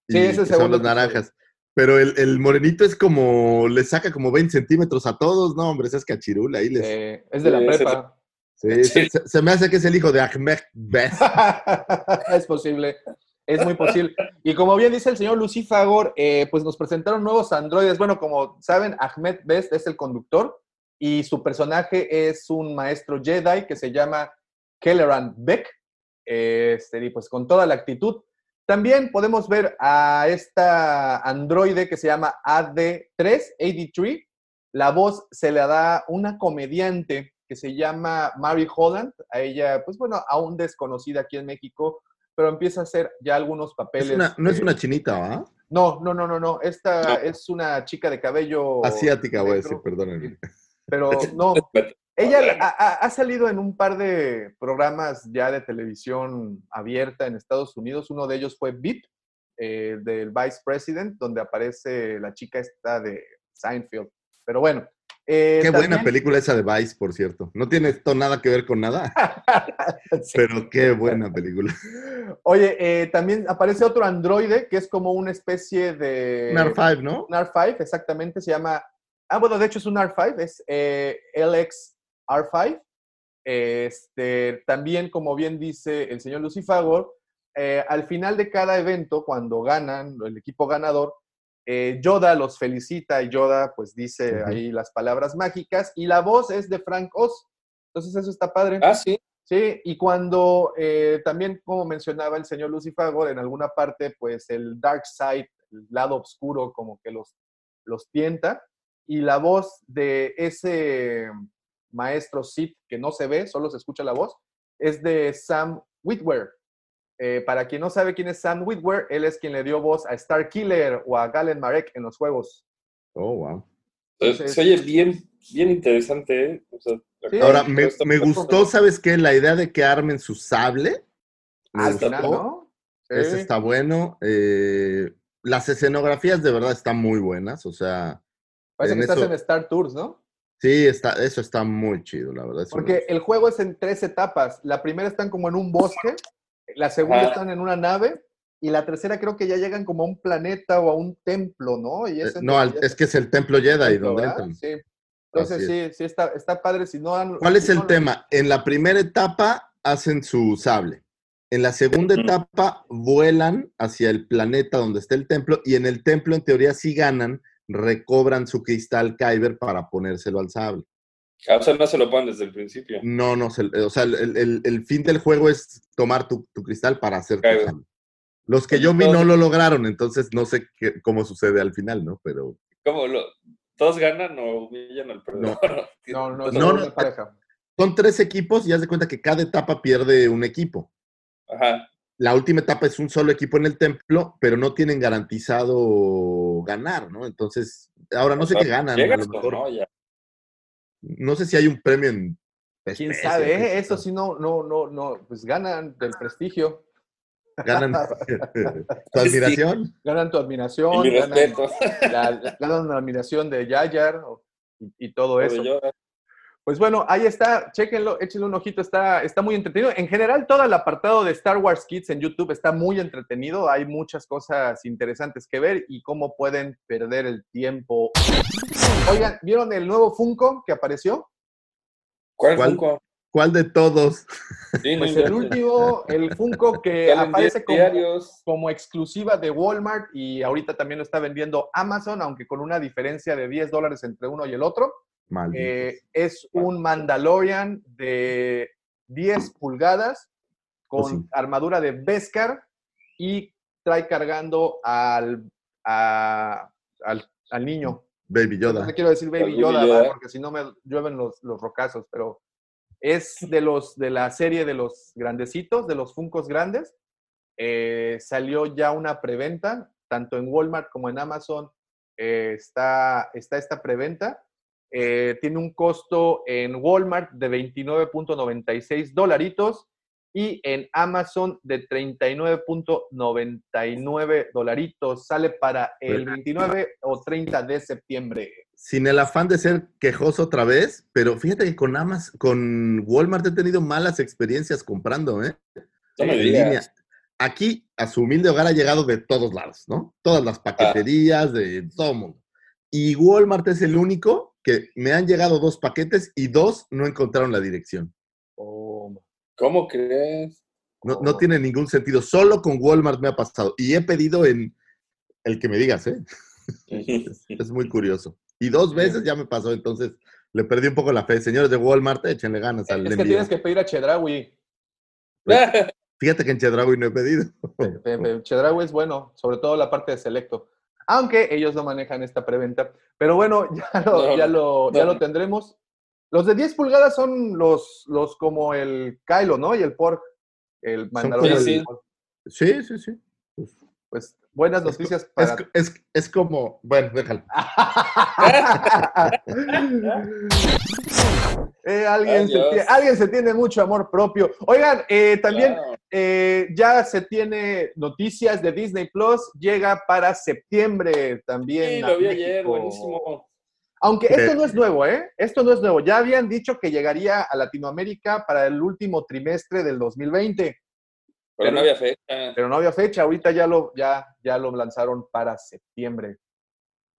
Sí, Y es el que son los naranjas. Pero el, el morenito es como, le saca como 20 centímetros a todos, no, hombre, ese es cachirul, ahí les... Eh, es de la Sí, prepa. Sí, se- se me hace que es el hijo de Ahmed Best. es posible, es muy posible. Y como bien dice el señor Lucifagor, eh, pues nos presentaron nuevos androides. Bueno, como saben, Ahmed Best es el conductor y su personaje es un maestro Jedi que se llama Kelleran Beck, este, y pues con toda la actitud. También podemos ver a esta androide que se llama AD3, AD3. La voz se la da una comediante que se llama Mary Holland. A ella, pues bueno, aún desconocida aquí en México, pero empieza a hacer ya algunos papeles. Es una- no es una chinita, ¿va? No, no, no, no, no. Esta No. es una chica de cabello. Asiática, voy a decir, perdónenme. Pero no, ella ha, ha- ha salido en un par de programas ya de televisión abierta en Estados Unidos. Uno de ellos fue VIP, eh, del Vice President, donde aparece la chica esta de Seinfeld. Pero bueno. Eh, Qué buena película esa de Vice, por cierto. No tiene esto nada que ver con nada, Sí. pero qué buena película. Oye, eh, también aparece otro androide que es como una especie de... Un R5, ¿no? Un R5, exactamente, se llama... Ah, bueno, de hecho es un R5, es eh, LX R5. Este, también, como bien dice el señor Lucifagor, eh, al final de cada evento, cuando ganan, el equipo ganador, eh, Yoda los felicita y Yoda pues dice ahí las palabras mágicas y la voz es de Frank Oz. Entonces eso está padre. Ah, sí. Sí, y cuando eh, también, como mencionaba el señor Lucifagor, en alguna parte, pues el dark side, el lado oscuro, como que los, los tienta, y la voz de ese maestro Sith que no se ve, solo se escucha la voz, es de Sam Witwer. Eh, para quien no sabe quién es Sam Witwer, él es quien le dio voz a Starkiller o a Galen Marek en los juegos. Oh, wow. Se- Entonces- Se oye bien, bien interesante, ¿eh? O sea, Sí. Ahora, me, gustó, ¿sabes qué? La idea de que armen su sable. Me Al gustó. final, ¿no? Ese Sí. está bueno. Eh, las escenografías de verdad están muy buenas. O sea, Parece que estás eso- en Star Tours, ¿no? sí, está, eso está muy chido, la verdad. Porque el juego es en tres etapas. La primera están como en un bosque, la segunda Ajá. están en una nave y la tercera creo que ya llegan como a un planeta o a un templo, ¿no? Y Eh, es no, es que es el templo Jedi templo, donde entran. Sí. Entonces sí, sí está, está padre. Si no han- ¿Cuál es si el tema? En la primera etapa hacen su sable. En la segunda etapa vuelan hacia el planeta donde está el templo y en el templo en teoría si ganan, recobran su cristal Kyber para ponérselo al sable. Ah, O sea, no se lo ponen desde el principio. No, no, se- o sea, el, el- el fin del juego es tomar tu, tu cristal para hacer tu Kyber. sable. Los que yo vi no lo lograron, entonces no sé qué- cómo sucede al final, ¿no? Pero ¿Cómo lo, ¿Todos ganan o humillan al perdedor? No, no, No, no, no, pareja. son tres equipos y haz de cuenta que cada etapa pierde un equipo. Ajá. la última etapa es un solo equipo en el templo, pero no tienen garantizado ganar, ¿no? Entonces, ahora no O sé sea, qué ganan, a ¿Llegas lo o mejor. no? Ya. No sé si hay un premio en. ¿Quién especie, sabe? eh? Eso sí, no, no, no, no, pues ganan del prestigio, Ganan tu admiración. ganan tu Y admiración, mi ganan respeto. la, la- ganan la admiración de Yayar y, y todo eso. Yo- Pues bueno, ahí está, chéquenlo, échenle un ojito, está, está muy entretenido. En general, todo el apartado de Star Wars Kids en YouTube está muy entretenido, hay muchas cosas interesantes que ver y cómo pueden perder el tiempo. Oigan, ¿vieron el nuevo Funko que apareció? ¿Cuál, ¿Cuál? Funko? ¿Cuál de todos? Sí, Pues no, el último, el Funko que aparece como exclusiva de Walmart y ahorita también lo está vendiendo Amazon, aunque con una diferencia de 10 dólares entre uno y el otro. Eh, es un Mandalorian de 10 pulgadas con Oh, sí. armadura de Beskar y trae cargando al, a- al, al niño. Baby No Yoda. le quiero decir Baby Yoda, porque si no me llueven los, los rocazos, pero es de los de la serie de los grandecitos, de los Funcos grandes. Eh, salió ya una preventa, tanto en Walmart como en Amazon. eh, está, está esta preventa. Eh, tiene un costo en Walmart de 29.96 dolaritos y en Amazon de 39.99 dolaritos. Sale para el 29 o 30 de septiembre. Sin el afán de ser quejoso otra vez, pero fíjate que con Amazon, con Walmart he tenido malas experiencias comprando, ¿eh? No me en digas. línea. Aquí a su humilde hogar ha llegado de todos lados, ¿no? Todas las paqueterías, de todo el mundo. Y Walmart es el único que me han llegado dos paquetes y dos no encontraron la dirección. Oh, ¿Cómo crees? No, no tiene ningún sentido. Solo con Walmart me ha pasado. Y he pedido en el que me digas, ¿eh? Es, es muy curioso. Y dos veces ya me pasó, entonces le perdí un poco la fe. Señores de Walmart, échenle ganas al es que envío. tienes que pedir a Chedraui. Fíjate que en Chedraui no he pedido. Pe- pe- Chedraui es bueno, sobre todo la parte de Selecto. Aunque ellos no manejan esta preventa. Pero bueno, ya lo, No, ya lo, ya no. lo tendremos. Los de 10 pulgadas son los, los como el Kylo, ¿no? Y el Pork. El Mandalorian. Sí, sí. Sí. Pues, buenas noticias es, para... es, es como, bueno, déjalo. Eh, alguien, se Adiós. tie- alguien se tiene mucho amor propio. Oigan, eh, también Claro. Eh, ya se tiene noticias de Disney Plus. Llega para septiembre también. Sí, a lo vi ayer, buenísimo. Aunque esto no es nuevo, ¿eh? Esto no es nuevo. Ya habían dicho que llegaría a Latinoamérica para el último trimestre del 2020, Pero no había fecha. pero no había fecha. Ahorita ya lo, ya, ya lo lanzaron para septiembre.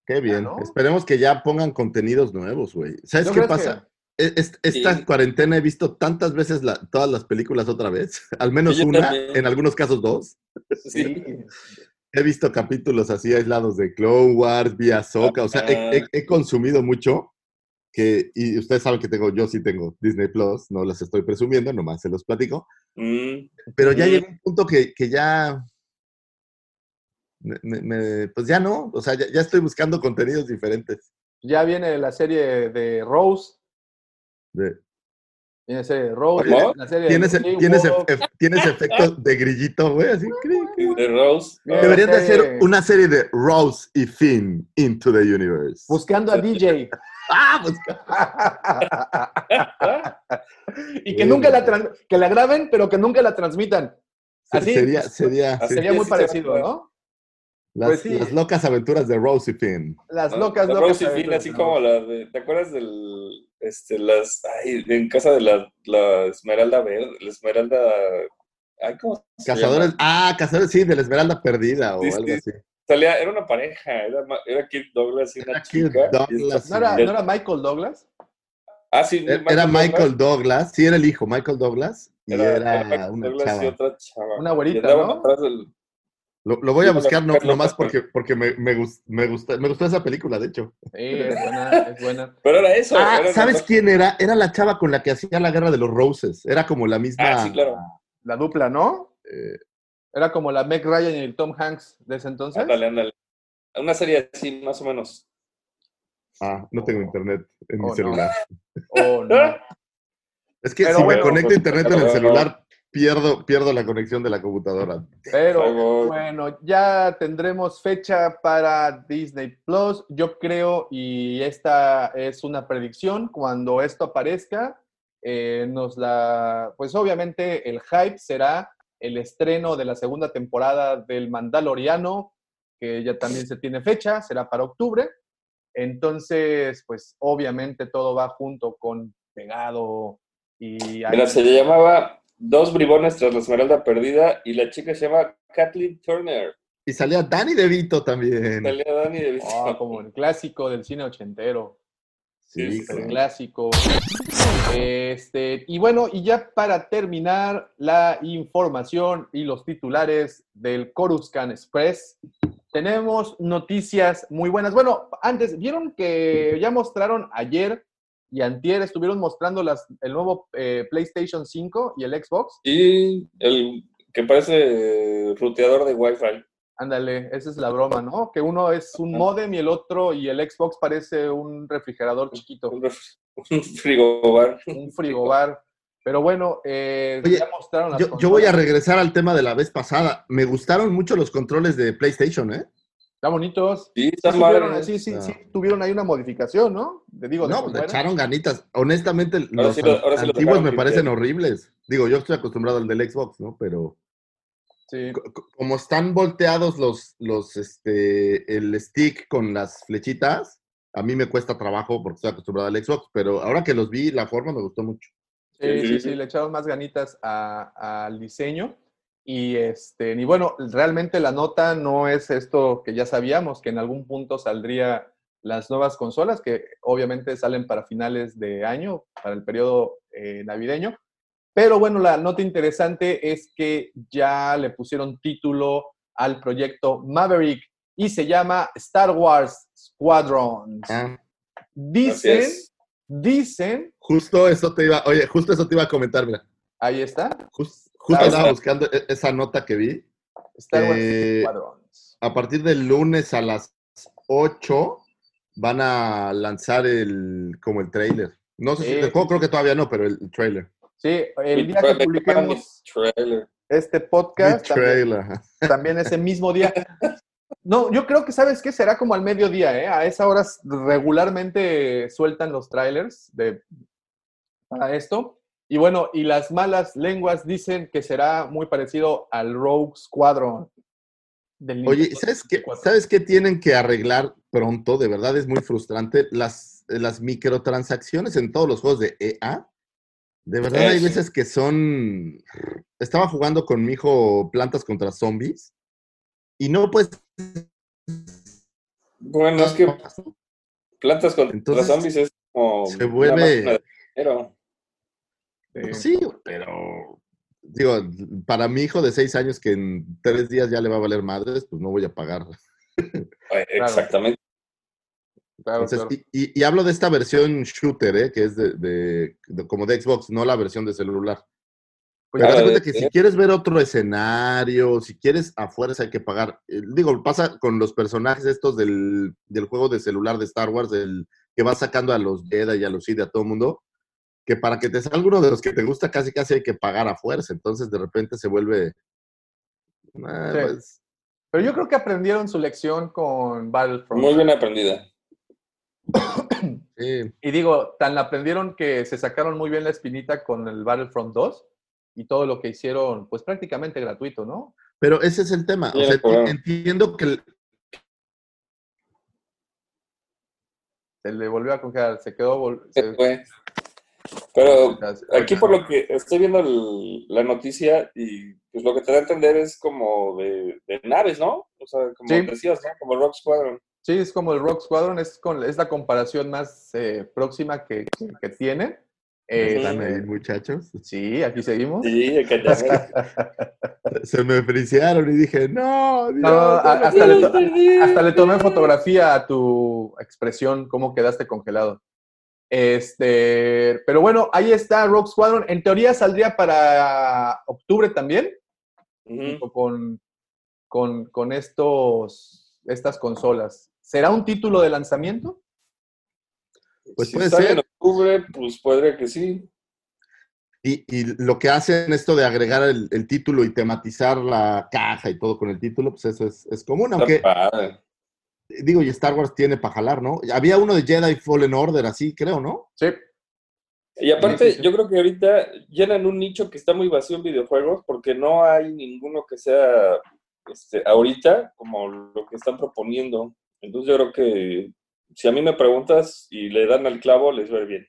Qué bien. ¿no? Esperemos que ya pongan contenidos nuevos, güey. ¿Sabes ¿No qué pasa? E- es- Esta Sí. cuarentena he visto tantas veces la- todas las películas otra vez. Al menos Sí, una, también. en algunos casos dos. Sí. He visto capítulos así aislados de Clone Wars, vía Soca. O sea, he, he- he consumido mucho. Que, y ustedes saben que tengo, yo sí tengo Disney Plus, no las estoy presumiendo, nomás se los platico. Mm, Pero ya llega un punto que, que ya. me- me- me- pues ya no. O sea, ya, ya estoy buscando contenidos diferentes. Ya viene la serie de Rose. De- Viene la serie de Rose. ¿Cómo? La serie ¿Tienes, de tienes, Ewok. ef- tienes efecto de grillito, güey, así. de Rose. Bien. Deberían de hacer una serie de Rose y Finn Into the Universe. Buscando a DJ. Ah, pues, y que nunca la que la graben, pero que nunca la transmitan. Así sería, sería sería sí, muy sí, parecido. ¿no? las, pues sí. las locas aventuras de Rose y Finn. Las ¿no? locas, La locas. Rose y Finn, aventuras así de como Rose. la de. ¿Te acuerdas del. Este, las. Ay, en casa de la, la Esmeralda Verde. La Esmeralda. Ay, ¿cómo se Cazadores, llama? ah, cazadores, sí, de la Esmeralda Perdida o Sí, algo sí. así. Salía, era una pareja. Era, era Kirk Douglas y una Era chica. Douglas, ¿No era. ¿No era Michael Douglas? Ah, sí. Era era Michael Douglas, sí, era el hijo, Michael Douglas, y Era, era, era Michael una Douglas chava. y otra chava. Una güerita, Y ¿no? atrás del- Lo, lo voy a Sí, buscar no, nomás porque, porque me, me, gust- me, gusta, me gustó esa película, de hecho. Sí, es buena, es buena. Pero era eso. Ah, era ¿sabes quién era? Era la chava con la que hacía la guerra de los Roses. Era como la misma. Ah, sí, claro. La dupla, ¿no? eh, Era como la Meg Ryan y el Tom Hanks de ese entonces. Ándale, ándale. Una serie así, más o menos. ah, no tengo internet en Oh, mi no. celular. Oh, no. Es que Pero si bueno, me conecto a pues, internet en el celular, pierdo, pierdo la conexión de la computadora. Pero bueno, ya tendremos fecha para Disney Plus. Yo creo, y esta es una predicción, cuando esto aparezca, eh, nos la, pues obviamente el hype será el estreno de la segunda temporada del Mandaloriano, que ya también se tiene fecha, será para octubre. Entonces, pues obviamente todo va junto con pegado y ahí- Mira, se llamaba Dos bribones tras la esmeralda perdida y la chica se llama Kathleen Turner. Y salía Danny DeVito también. Salía Dani de Ah, como el clásico del cine ochentero. Sí, Sí, el claro. clásico. Este, y bueno, y ya para terminar la información y los titulares del Coruscant Express, tenemos noticias muy buenas. Bueno, antes, ¿vieron que ya mostraron ayer y antier estuvieron mostrando las, el nuevo eh, PlayStation 5 y el Xbox? Y el que parece ruteador de Wi-Fi. Ándale, esa es la broma, ¿no? Que uno es un modem y el otro, y el Xbox parece un refrigerador chiquito. Un frigobar. un frigobar. Pero bueno, eh, Oye, ya mostraron las Yo, yo voy a regresar al tema de la vez pasada. Me gustaron mucho los controles de PlayStation, ¿eh? Están bonitos. Sí, Sí, tuvieron, sí, sí, Ah. sí, tuvieron ahí una modificación, ¿no? Te digo, No, muy le buena. echaron ganitas. Honestamente, los sí lo- ahora sí lo antiguos me bien. parecen horribles. Digo, yo estoy acostumbrado al del Xbox, ¿no? Pero Sí. co- co- como están volteados los, los, este, el stick con las flechitas, a mí me cuesta trabajo porque estoy acostumbrado al Xbox, pero ahora que los vi, la forma me gustó mucho. Sí, sí, sí, le echaron más ganitas al diseño. Y este, y bueno, realmente la nota no es esto que ya sabíamos, que en algún punto saldría las nuevas consolas, que obviamente salen para finales de año, para el periodo eh, navideño. Pero bueno, la nota interesante es que ya le pusieron título al proyecto Maverick y se llama Star Wars Squadrons. Ah, Dicen, dicen, justo eso te iba, oye, justo eso te iba a comentar, mira. ahí está, justo andaba está. buscando e- esa nota que vi. Star Wars Eh. A partir del lunes a las 8 van a lanzar el como el trailer. No sé si el juego creo que todavía no, pero el, el trailer. Sí, el día que publiquemos este podcast, también ese mismo día. No, yo creo que, ¿sabes qué? Será como al mediodía, ¿eh? A esa hora regularmente sueltan los trailers de, para esto. Y bueno, y las malas lenguas dicen que será muy parecido al Rogue Squadron. Del Oye, ¿sabes qué, 64. ¿sabes qué tienen que arreglar pronto? De verdad es muy frustrante. Las, las microtransacciones en todos los juegos de EA. De verdad hay veces que son... Estaba jugando con mi hijo Plantas contra Zombies y no puedes... Bueno, es que plantas contra Entonces, zombies es como se una vuelve- máquina Pues Sí, pero digo, para mi hijo de seis años que en tres días ya le va a valer madres, pues no voy a pagar. Eh, Exactamente. Claro, Entonces, claro. y, y- y hablo de esta versión shooter, ¿eh? que es de, de- de- como de Xbox, no la versión de celular. Pues Pero cuenta que si quieres ver otro escenario, si quieres a fuerza hay que pagar. Eh, Digo, pasa con los personajes estos del, del juego de celular de Star Wars, del que va sacando a los Jedi y a los Sith a todo el mundo, que para que te salga uno de los que te gusta casi casi hay que pagar a fuerza. Entonces de repente se vuelve... ah, Sí. pues, Pero yo creo que aprendieron su lección con Battlefront. Muy bien aprendida. sí. Y digo, tan la aprendieron que se sacaron muy bien la espinita con el Battlefront 2 y todo lo que hicieron, pues prácticamente gratuito, ¿no? Pero ese es el tema. O sea, claro. entiendo que el- Se le volvió a congelar, se quedó. se- fue. Pero aquí por lo que estoy viendo el- la noticia y pues lo que te da a entender es como de, de naves, ¿no? O sea, como Sí. decías, ¿no? Como Rock Squadron. Sí, es como el Rock Squadron, es, con, es la comparación más eh, próxima que, que, que tiene. Eh, están ahí, muchachos. sí, aquí seguimos. Sí, acá ya Se me frisearon y dije, no, Dios, No, a- ya no hasta, le to- perdí. hasta le tomé fotografía a tu expresión, cómo quedaste congelado. Este, pero bueno, ahí está Rogue Squadron. En teoría saldría para octubre también, con, con, con estos, estas consolas. ¿Será un título de lanzamiento? Pues si puede sale ser. en octubre, pues podría que sí. Y, y lo que hacen esto de agregar el, el título y tematizar la caja y todo con el título, pues eso es, es común, aunque padre. Digo, y Star Wars tiene para jalar, ¿no? Había uno de Jedi Fallen Order, así creo, ¿no? Sí. Y aparte, Sí, sí, sí. yo creo que ahorita llenan un nicho que está muy vacío en videojuegos porque no hay ninguno que sea este, ahorita como lo que están proponiendo. Entonces yo creo que si a mí me preguntas y le dan al clavo, les va a ir bien.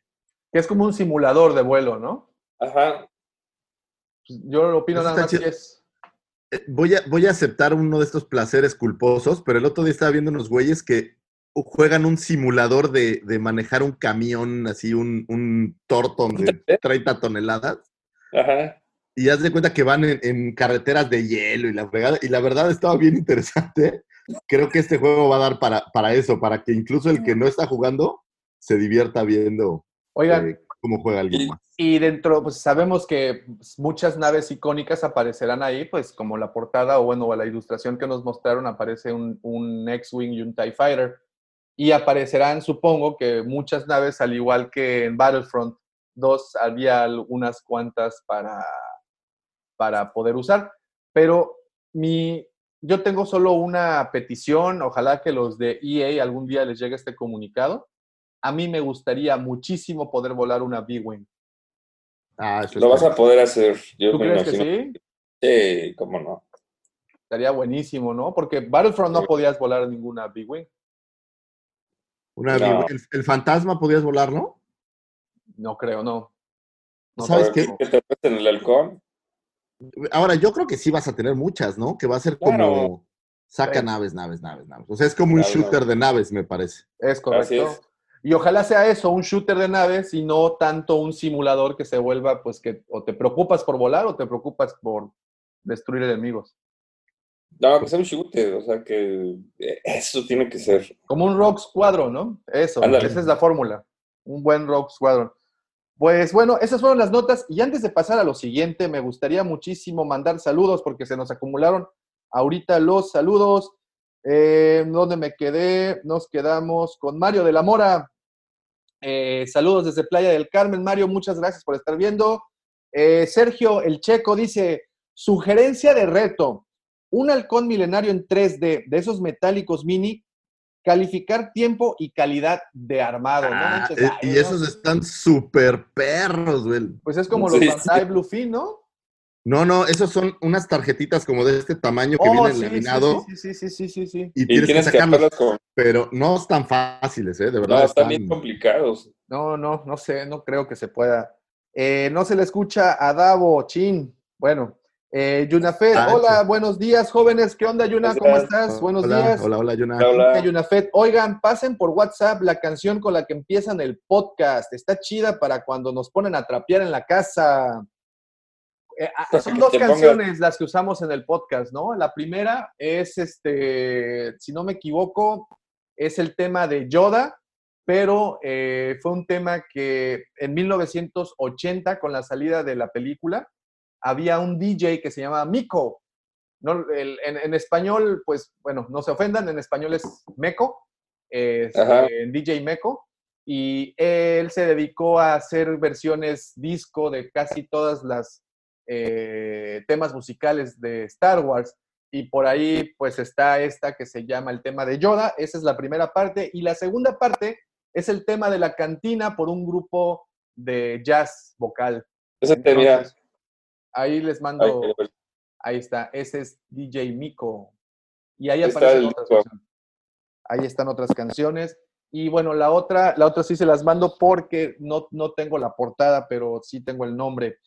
Que es como un simulador de vuelo, ¿no? Ajá. Pues Yo lo opino Eso nada está más que chido. es. Eh, Voy a, voy a aceptar uno de estos placeres culposos, pero el otro día estaba viendo unos güeyes que juegan un simulador de, de manejar un camión, así un, un Torton de 30 toneladas. Ajá. y haz de cuenta que van en, en carreteras de hielo y la fregada. Y la verdad estaba bien interesante. Creo que este juego va a dar para, para eso, para que incluso el que no está jugando se divierta viendo Oigan, eh, cómo juega alguien Y- y dentro, pues sabemos que muchas naves icónicas aparecerán ahí, pues como la portada o bueno, o la ilustración que nos mostraron aparece un, un X-Wing y un TIE Fighter. Y aparecerán, supongo, que muchas naves, al igual que en Battlefront 2, había unas cuantas para, para poder usar. Pero mi, yo tengo solo una petición, ojalá que los de EA algún día les llegue este comunicado. A mí me gustaría muchísimo poder volar una B-Wing. Ah, eso Lo vas a poder hacer. Yo ¿Tú me crees que sí? Sí, cómo no. Estaría buenísimo, ¿no? Porque Battlefront no podías volar ninguna B-Wing. Una- No. el, el fantasma podías volar, ¿no? No creo, no. No ¿Sabes qué? ¿Qué te en el halcón? Ahora, yo creo que sí vas a tener muchas, ¿no? Que va a ser Claro. como saca Sí. naves, naves, naves, naves. O sea, es como un shooter no. de naves, me parece. Es correcto. Así es. Y ojalá sea eso, un shooter de naves y no tanto un simulador que se vuelva, pues que o te preocupas por volar o te preocupas por destruir enemigos. No, que sea un shooter, o sea que eh, eso tiene que ser. Como un Rogue Squadron, ¿no? Eso, esa es la fórmula. Un buen Rogue Squadron. Pues bueno, esas fueron las notas. Y antes de pasar a lo siguiente, me gustaría muchísimo mandar saludos porque se nos acumularon ahorita los saludos. Eh, ¿Dónde me quedé? Nos quedamos con Mario de la Mora. Eh, saludos desde Playa del Carmen. Mario, muchas gracias por estar viendo. Eh, Sergio El Checo dice, sugerencia de reto, un halcón milenario en 3D, de esos metálicos mini, calificar tiempo y calidad de armado. ¿no Ah, manches, eh, ay, y no. esos están súper perros, güey. Pues es como los Sí, Bandai sí. Bluefin, ¿no? No, no, esos son unas tarjetitas como de este tamaño que Oh, vienen sí, sí, laminado sí, sí, sí, sí, sí, sí. y Y tienes, tienes que que sacarlos, hacerlas con. pero no están fáciles, ¿eh? De verdad. No, están bien complicados. No, no, no sé, no creo que se pueda. Eh, no se le escucha a Davo, chin. Bueno, eh, Yunafet, Ah, hola, sí. buenos días, jóvenes. ¿Qué onda, Yuna? ¿Cómo Hola. estás? Buenos hola, días. Hola, hola, Yuna. Hola, Yunafet, oigan, pasen por WhatsApp la canción con la que empiezan el podcast. Está chida para cuando nos ponen a trapear en la casa. Eh, ah, son dos canciones las que usamos en el podcast, ¿no? La primera es, este, si no me equivoco, es el tema de Yoda, pero eh, fue un tema que en 1980, con la salida de la película, había un DJ que se llamaba Miko. No, el- en, en español, pues, bueno, no se ofendan, en español es Meco, este, Ajá. DJ Meco, y él se dedicó a hacer versiones disco de casi todas las eh, temas musicales de Star Wars. Y por ahí, pues está esta que se llama el tema de Yoda. Esa es la primera parte. Y la segunda parte es el tema de la cantina por un grupo de jazz vocal. Ese ahí les Ay, mando. bueno. Ahí está. Ese es DJ Miko. Y ahí Ahí aparecen otras canciones. Ahí están otras canciones. Y bueno, la otra, la otra sí se las mando porque no, no tengo la portada, pero sí tengo el nombre.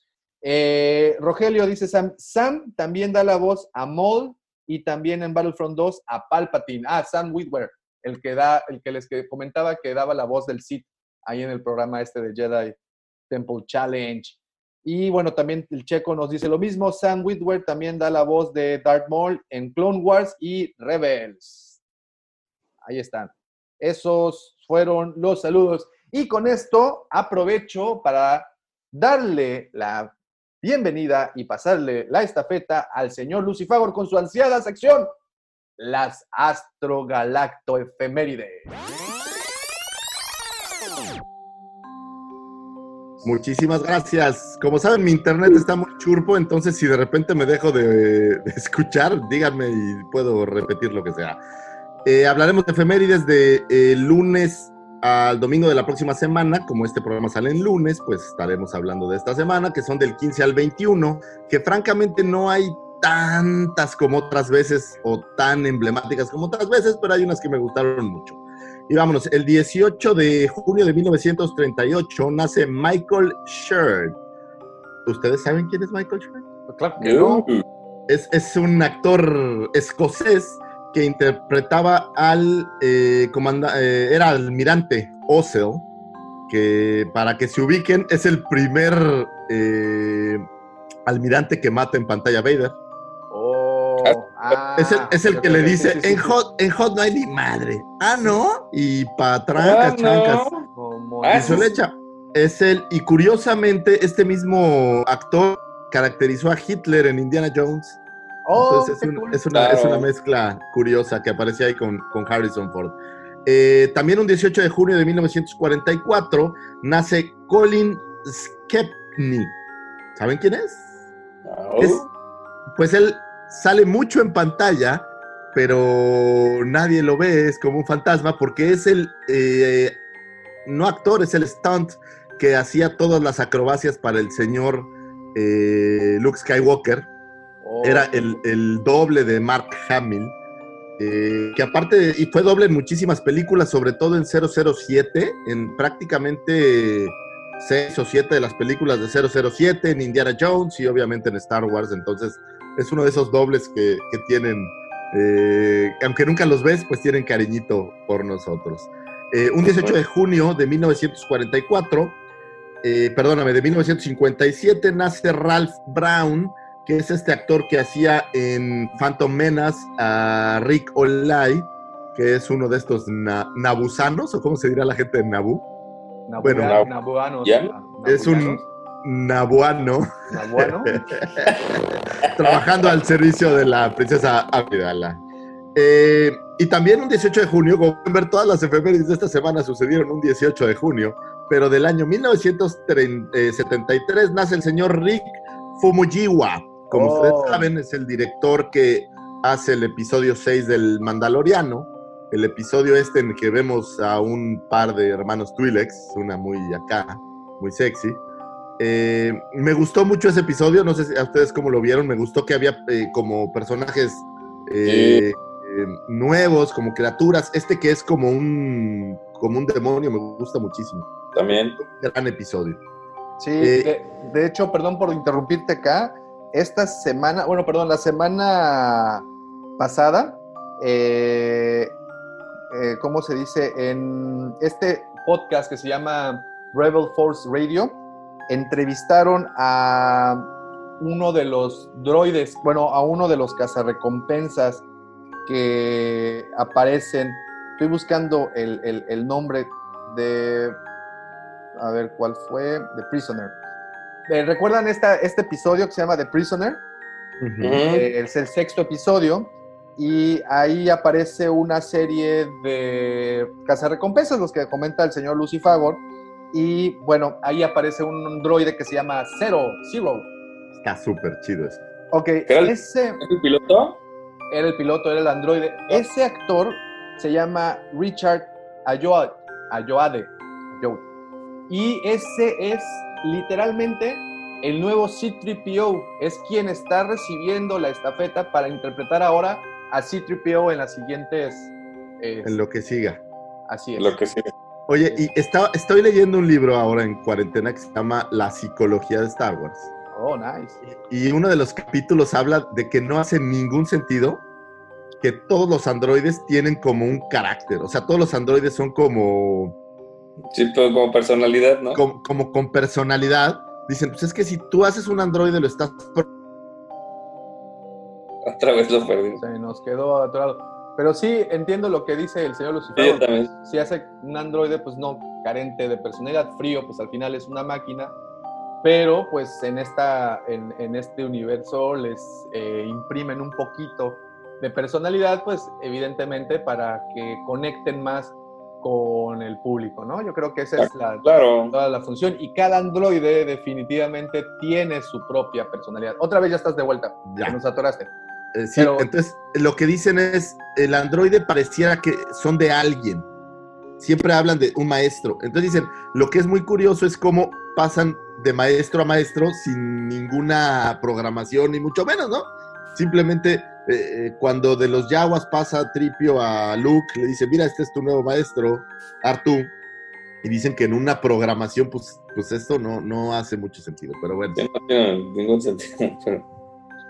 Eh, Rogelio dice Sam, Sam también da la voz a Maul y también en Battlefront 2 a Palpatine. Ah, Sam Witwer, el que da, el que les comentaba que daba la voz del Sith ahí en el programa este de Jedi Temple Challenge. Y bueno, también el checo nos dice lo mismo. Sam Witwer también da la voz de Darth Maul en Clone Wars y Rebels. Ahí están. Esos fueron los saludos. Y con esto aprovecho para darle la bienvenida y pasarle la estafeta al señor Lucifagor con su ansiada sección, las astrogalactoefemérides. Muchísimas gracias. Como saben, mi internet está muy churpo, entonces si de repente me dejo de, escuchar, díganme y puedo repetir lo que sea. Eh, hablaremos de efemérides de eh, lunes al domingo de la próxima semana. Como este programa sale en lunes, pues estaremos hablando de esta semana, que son del 15 al 21, que francamente no hay tantas como otras veces o tan emblemáticas como otras veces, pero hay unas que me gustaron mucho. Y vámonos, el 18 de junio de 1938 nace Michael Sherd. ¿Ustedes saben quién es Michael Sherd? Claro que no. Es, es un actor escocés que interpretaba al eh, comanda- eh, era almirante Ossel, que para que se ubiquen es el primer eh, almirante que mata en pantalla Vader. Oh, ah, es el, es el que le sí, dice, sí, sí, en, hot, en Hot no hay ni madre. Ah, ¿no? Y patrancas, Ah, chancas. no. Como- Y se le echa. Es él. Y curiosamente, este mismo actor caracterizó a Hitler en Indiana Jones. Oh, Entonces es, qué un- cool. es una, es una mezcla curiosa que aparece ahí con, con Harrison Ford. Eh, también un 18 de junio de 1944 nace Colin Skepny. ¿Saben quién es? No. Es- pues él sale mucho en pantalla, pero nadie lo ve, es como un fantasma, porque es el, eh, no actor, es el stunt que hacía todas las acrobacias para el señor eh, Luke Skywalker. Oh, Era el, el doble de Mark Hamill, eh, que aparte, y fue doble en muchísimas películas, sobre todo en 007, en prácticamente seis o siete de las películas de 007, en Indiana Jones y obviamente en Star Wars, entonces es uno de esos dobles que, que tienen, eh, aunque nunca los ves, pues tienen cariñito por nosotros. Eh, un 18 de junio de 1944, eh, perdóname, de 1957 nace Ralph Brown, que es este actor que hacía en Phantom Menace a Rick Olay, que es uno de estos na- nabusanos, o cómo se dirá la gente de Nabú. Nabua- bueno, Nab- Nabuanos, ¿Ya? ah, Es un nabuano nabuano. trabajando al servicio de la princesa Amidala. Eh, y también un 18 de junio, como pueden ver, todas las efemérides de esta semana sucedieron un 18 de junio, pero del año 1973 nace el señor Rick Fumujiwa. Como Oh. ustedes saben, es el director que hace el episodio 6 del Mandaloriano, el episodio este en que vemos a un par de hermanos Twi'leks, una muy acá, muy sexy. Eh, me gustó mucho ese episodio, no sé si a ustedes cómo lo vieron, me gustó que había eh, como personajes eh, eh, nuevos, como criaturas, este que es como un, como un demonio, me gusta muchísimo. También. Un gran episodio. Sí, Eh, de, de hecho, perdón por interrumpirte acá. Esta semana, bueno, perdón, la semana pasada, eh, eh, ¿cómo se dice? En este podcast que se llama Rebel Force Radio, entrevistaron a uno de los droides, bueno, a uno de los cazarrecompensas que aparecen. Estoy buscando el, el- el nombre de. A ver cuál fue. The Prisoner. Eh, ¿Recuerdan esta, este episodio que se llama The Prisoner? Ujú. Eh, es el sexto episodio. Y ahí aparece una serie de cazarrecompensas, los que comenta el señor Lucifagor. Y bueno, ahí aparece un droide que se llama Zero, Zero. Está súper chido eso. Ok, ¿Era el- ese ¿Es el piloto? era el piloto, era el androide. Ese actor se llama Richard Ayoade. Ayoade. Ayoade. Y ese es literalmente el nuevo C-3PO. Es quien está recibiendo la estafeta para interpretar ahora a C-3PO en las siguientes. eh, En lo que siga. Así es. Lo que sí. Oye, y está, estoy leyendo un libro ahora en cuarentena que se llama La psicología de Star Wars. Oh, nice. Y uno de los capítulos habla de que no hace ningún sentido que todos los androides tienen como un carácter. O sea, todos los androides son como, Sí, pero como personalidad, ¿no? como, como con personalidad. Dicen, pues es que si tú haces un androide lo estás... Otra vez lo perdí. Se nos quedó atorado. Pero sí, entiendo lo que dice el señor Sí, Lucifer. yo también. si hace un androide, pues no carente de personalidad, frío, pues al final es una máquina. Pero pues en, esta, en, en este universo les eh, imprimen un poquito de personalidad, pues evidentemente para que conecten más con el público, ¿no? Yo creo que esa es la, Claro. toda la función y cada androide definitivamente tiene su propia personalidad. Otra vez ya estás de vuelta, Ya. nos atoraste. Eh, sí, Pero- entonces lo que dicen es, el androide pareciera que son de alguien. Siempre hablan de un maestro. Entonces dicen, lo que es muy curioso es cómo pasan de maestro a maestro sin ninguna programación, ni mucho menos, ¿no? Simplemente eh, cuando de los Yaguas pasa Tripio a Luke, le dice, mira, este es tu nuevo maestro, Artu. Y dicen que en una programación, pues, pues esto no, no hace mucho sentido. Pero bueno, Sí, No tiene ningún sentido. Pero,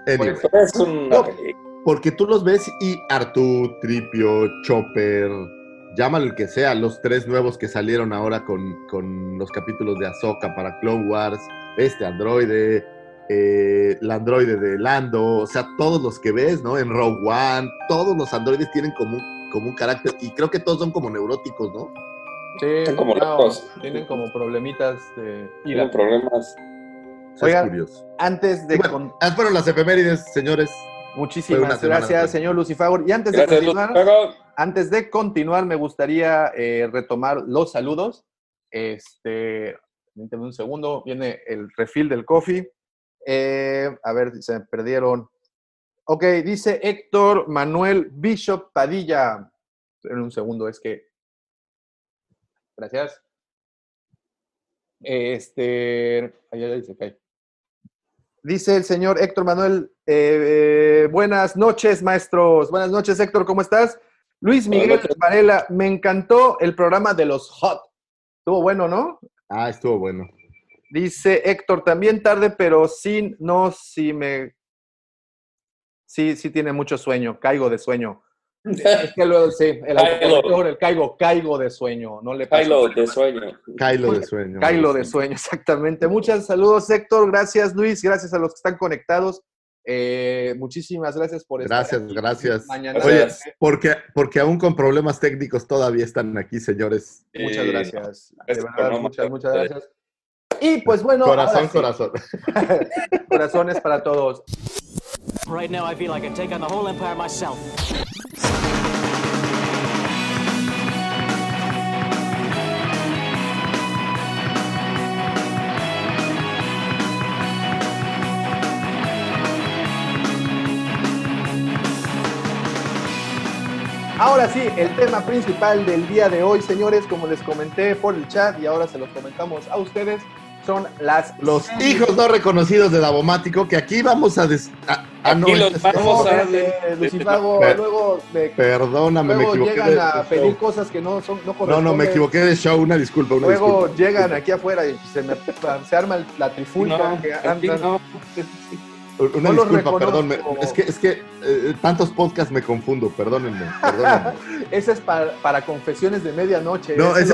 anyway. pero es una No. película. Porque tú los ves y Artu, Tripio, Chopper, llámalo el que sea, los tres nuevos que salieron ahora con, con los capítulos de Ahsoka para Clone Wars, este androide, eh, el androide de Lando, o sea, todos los que ves, ¿no? En Rogue One, todos los androides tienen como un, como un carácter y creo que todos son como neuróticos, ¿no? Sí, Están como no, locos. tienen como problemitas de ira. problemas. Oigan, curioso. Antes de... Bueno, con- fueron las efemérides, señores. Muchísimas gracias, señor Lucifagor. Y antes de continuar... Antes de continuar, me gustaría eh, retomar los saludos. Este, un segundo, viene el refill del coffee. Eh, a ver si se me perdieron. Ok, dice Héctor Manuel Bishop Padilla. En un segundo, es que. Gracias. Este. Ahí ahí se cae. Dice el señor Héctor Manuel, eh, eh, buenas noches, maestros. Buenas noches, Héctor, ¿cómo estás? Luis Miguel. Varela, me encantó el programa de los Hot. Estuvo bueno, ¿no? Ah, estuvo bueno. Dice Héctor, también tarde, pero sí, no, sí me... Sí, sí tiene mucho sueño, caigo de sueño. Es que luego, sí, el autocorrector, el caigo, caigo de sueño, no le nada. de sueño. Kylo de sueño. Kylo de sueño, exactamente. Muchos saludos, Héctor. Gracias, Luis. Gracias a los que están conectados. Eh, muchísimas gracias por estar Gracias, aquí. gracias. Mañana. Oye, porque, porque aún con problemas técnicos todavía están aquí, señores. muchas gracias. De verdad, muchas, muchas gracias. Y pues bueno, corazón, sí, corazón. corazones para todos. Right now, I feel I can take on the whole empire myself. Ahora sí, el tema principal del día de hoy, señores, como les comenté por el chat y ahora se los comentamos a ustedes, son las Los hijos no reconocidos de Davomático, que aquí vamos a... des- a- no, los este- vamos a- de Lucifago, Per- luego, de- Perdóname, me luego equivoqué llegan de, a pedir show. cosas que no son no No, me equivoqué de show, una disculpa, una Luego disculpa. llegan aquí afuera y se, me, se arma la trifulca No, que aquí andan- no. Una no los disculpa, perdón. me- es que, es que eh, tantos podcasts me confundo, perdónenme, perdónenme. Ese es para, para confesiones de medianoche. No, ese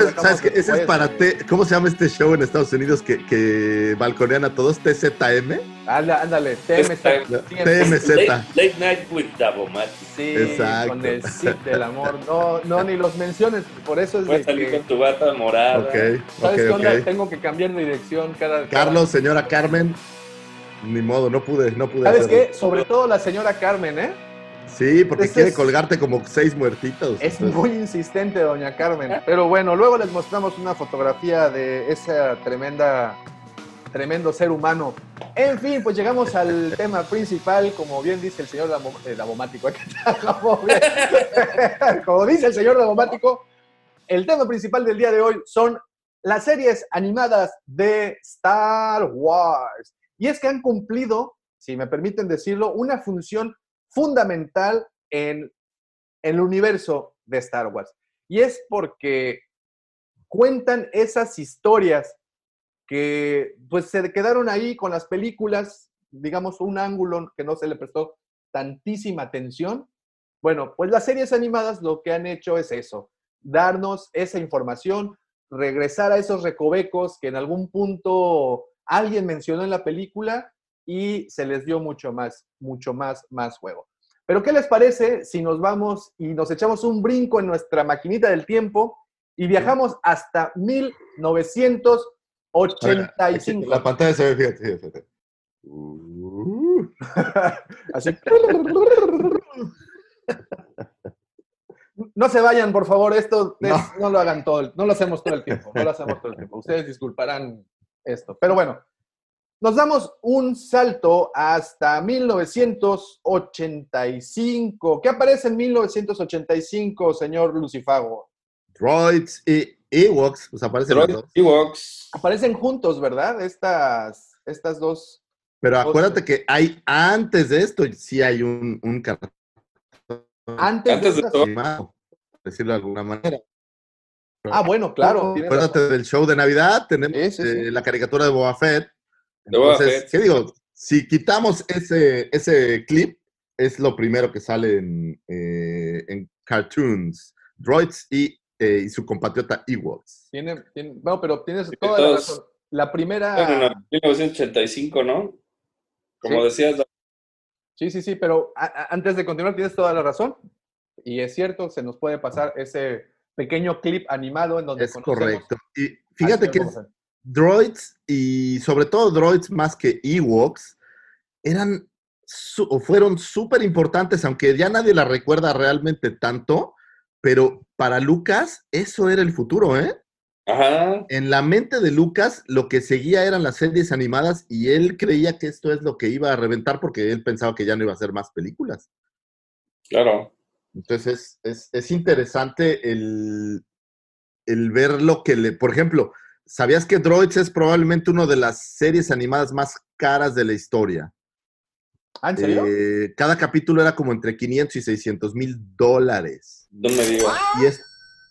ese lo es, para. T, ¿cómo se llama este show en Estados Unidos que, que balconean a todos? TZM. Ándale, TM está- sí, TMZ. Late, late Night with Davomatic. Sí, Exacto. con el Cid del amor. No, no, ni los menciones, por eso es Puedes de salir que... con tu bata morada. Ok, ¿Sabes qué ok, onda? ok. Tengo que cambiar de dirección cada... Carlos, señora Carmen, ni modo, no pude, no pude ¿Sabes hacerlo. qué? Sobre todo la señora Carmen, ¿eh? Sí, porque Este quiere es- colgarte como seis muertitos. Es entonces- muy insistente, doña Carmen. Pero bueno, luego les mostramos una fotografía de esa tremenda, tremendo ser humano. En fin, pues llegamos al tema principal, como bien dice el señor Damo- eh, Davomático. ¿eh? Como dice el señor Davomático, el tema principal del día de hoy son las series animadas de Star Wars. Y es que han cumplido, si me permiten decirlo, una función fundamental en el universo de Star Wars. Y es porque cuentan esas historias que pues se quedaron ahí con las películas, digamos, un ángulo que no se le prestó tantísima atención. Bueno, pues las series animadas lo que han hecho es eso, darnos esa información, regresar a esos recovecos que en algún punto alguien mencionó en la película y se les dio mucho más, mucho más, más juego. Pero ¿qué les parece si nos vamos y nos echamos un brinco en nuestra maquinita del tiempo y viajamos hasta 1985? La pantalla se ve, fíjate, fíjate. fíjate. Uh, Así. no se vayan, por favor, esto es- No. no. lo hagan todo, el- no lo hacemos todo el tiempo, no lo hacemos todo el tiempo. Ustedes disculparán esto. Pero bueno, nos damos un salto hasta 1985. ¿Qué aparece en 1985, señor Lucifago? Droids y Ewoks, pues aparecen los Droid dos. Ewoks. Aparecen juntos, ¿verdad? Estas, estas dos. Pero Dos. acuérdate que hay antes de esto, sí hay un, un cartón Antes, Antes de animado, por decirlo de alguna manera. Ah, bueno, claro. Acuérdate razón. del show de Navidad, tenemos Sí, sí, sí. eh, la caricatura de Boba Fett. De Boba Entonces, Fett. ¿qué digo? Si quitamos ese, ese clip, es lo primero que sale en, eh, en cartoons. Droids y, eh, y su compatriota Ewoks. Tiene, tiene- no, pero tienes toda la razón. La primera. Bueno, en 1985, ¿no? Como Sí. decías, Sí, sí, sí, pero a- a- antes de continuar, tienes toda la razón. Y es cierto, se nos puede pasar ese pequeño clip animado en donde Es conocemos correcto. Y fíjate que droids y sobre todo droids más que Ewoks eran su- o fueron súper importantes, aunque ya nadie la recuerda realmente tanto, pero para Lucas eso era el futuro, ¿eh? ajá, En la mente de Lucas lo que seguía eran las series animadas y él creía que esto es lo que iba a reventar porque él pensaba que ya no iba a hacer más películas. claro. Entonces es, es, es interesante el, el ver lo que le... Por ejemplo, ¿sabías que Droids es probablemente una de las series animadas más caras de la historia? ¿Ah, en serio? Eh, cada capítulo era como entre 500 y 600 mil dólares. No me digas. Y es,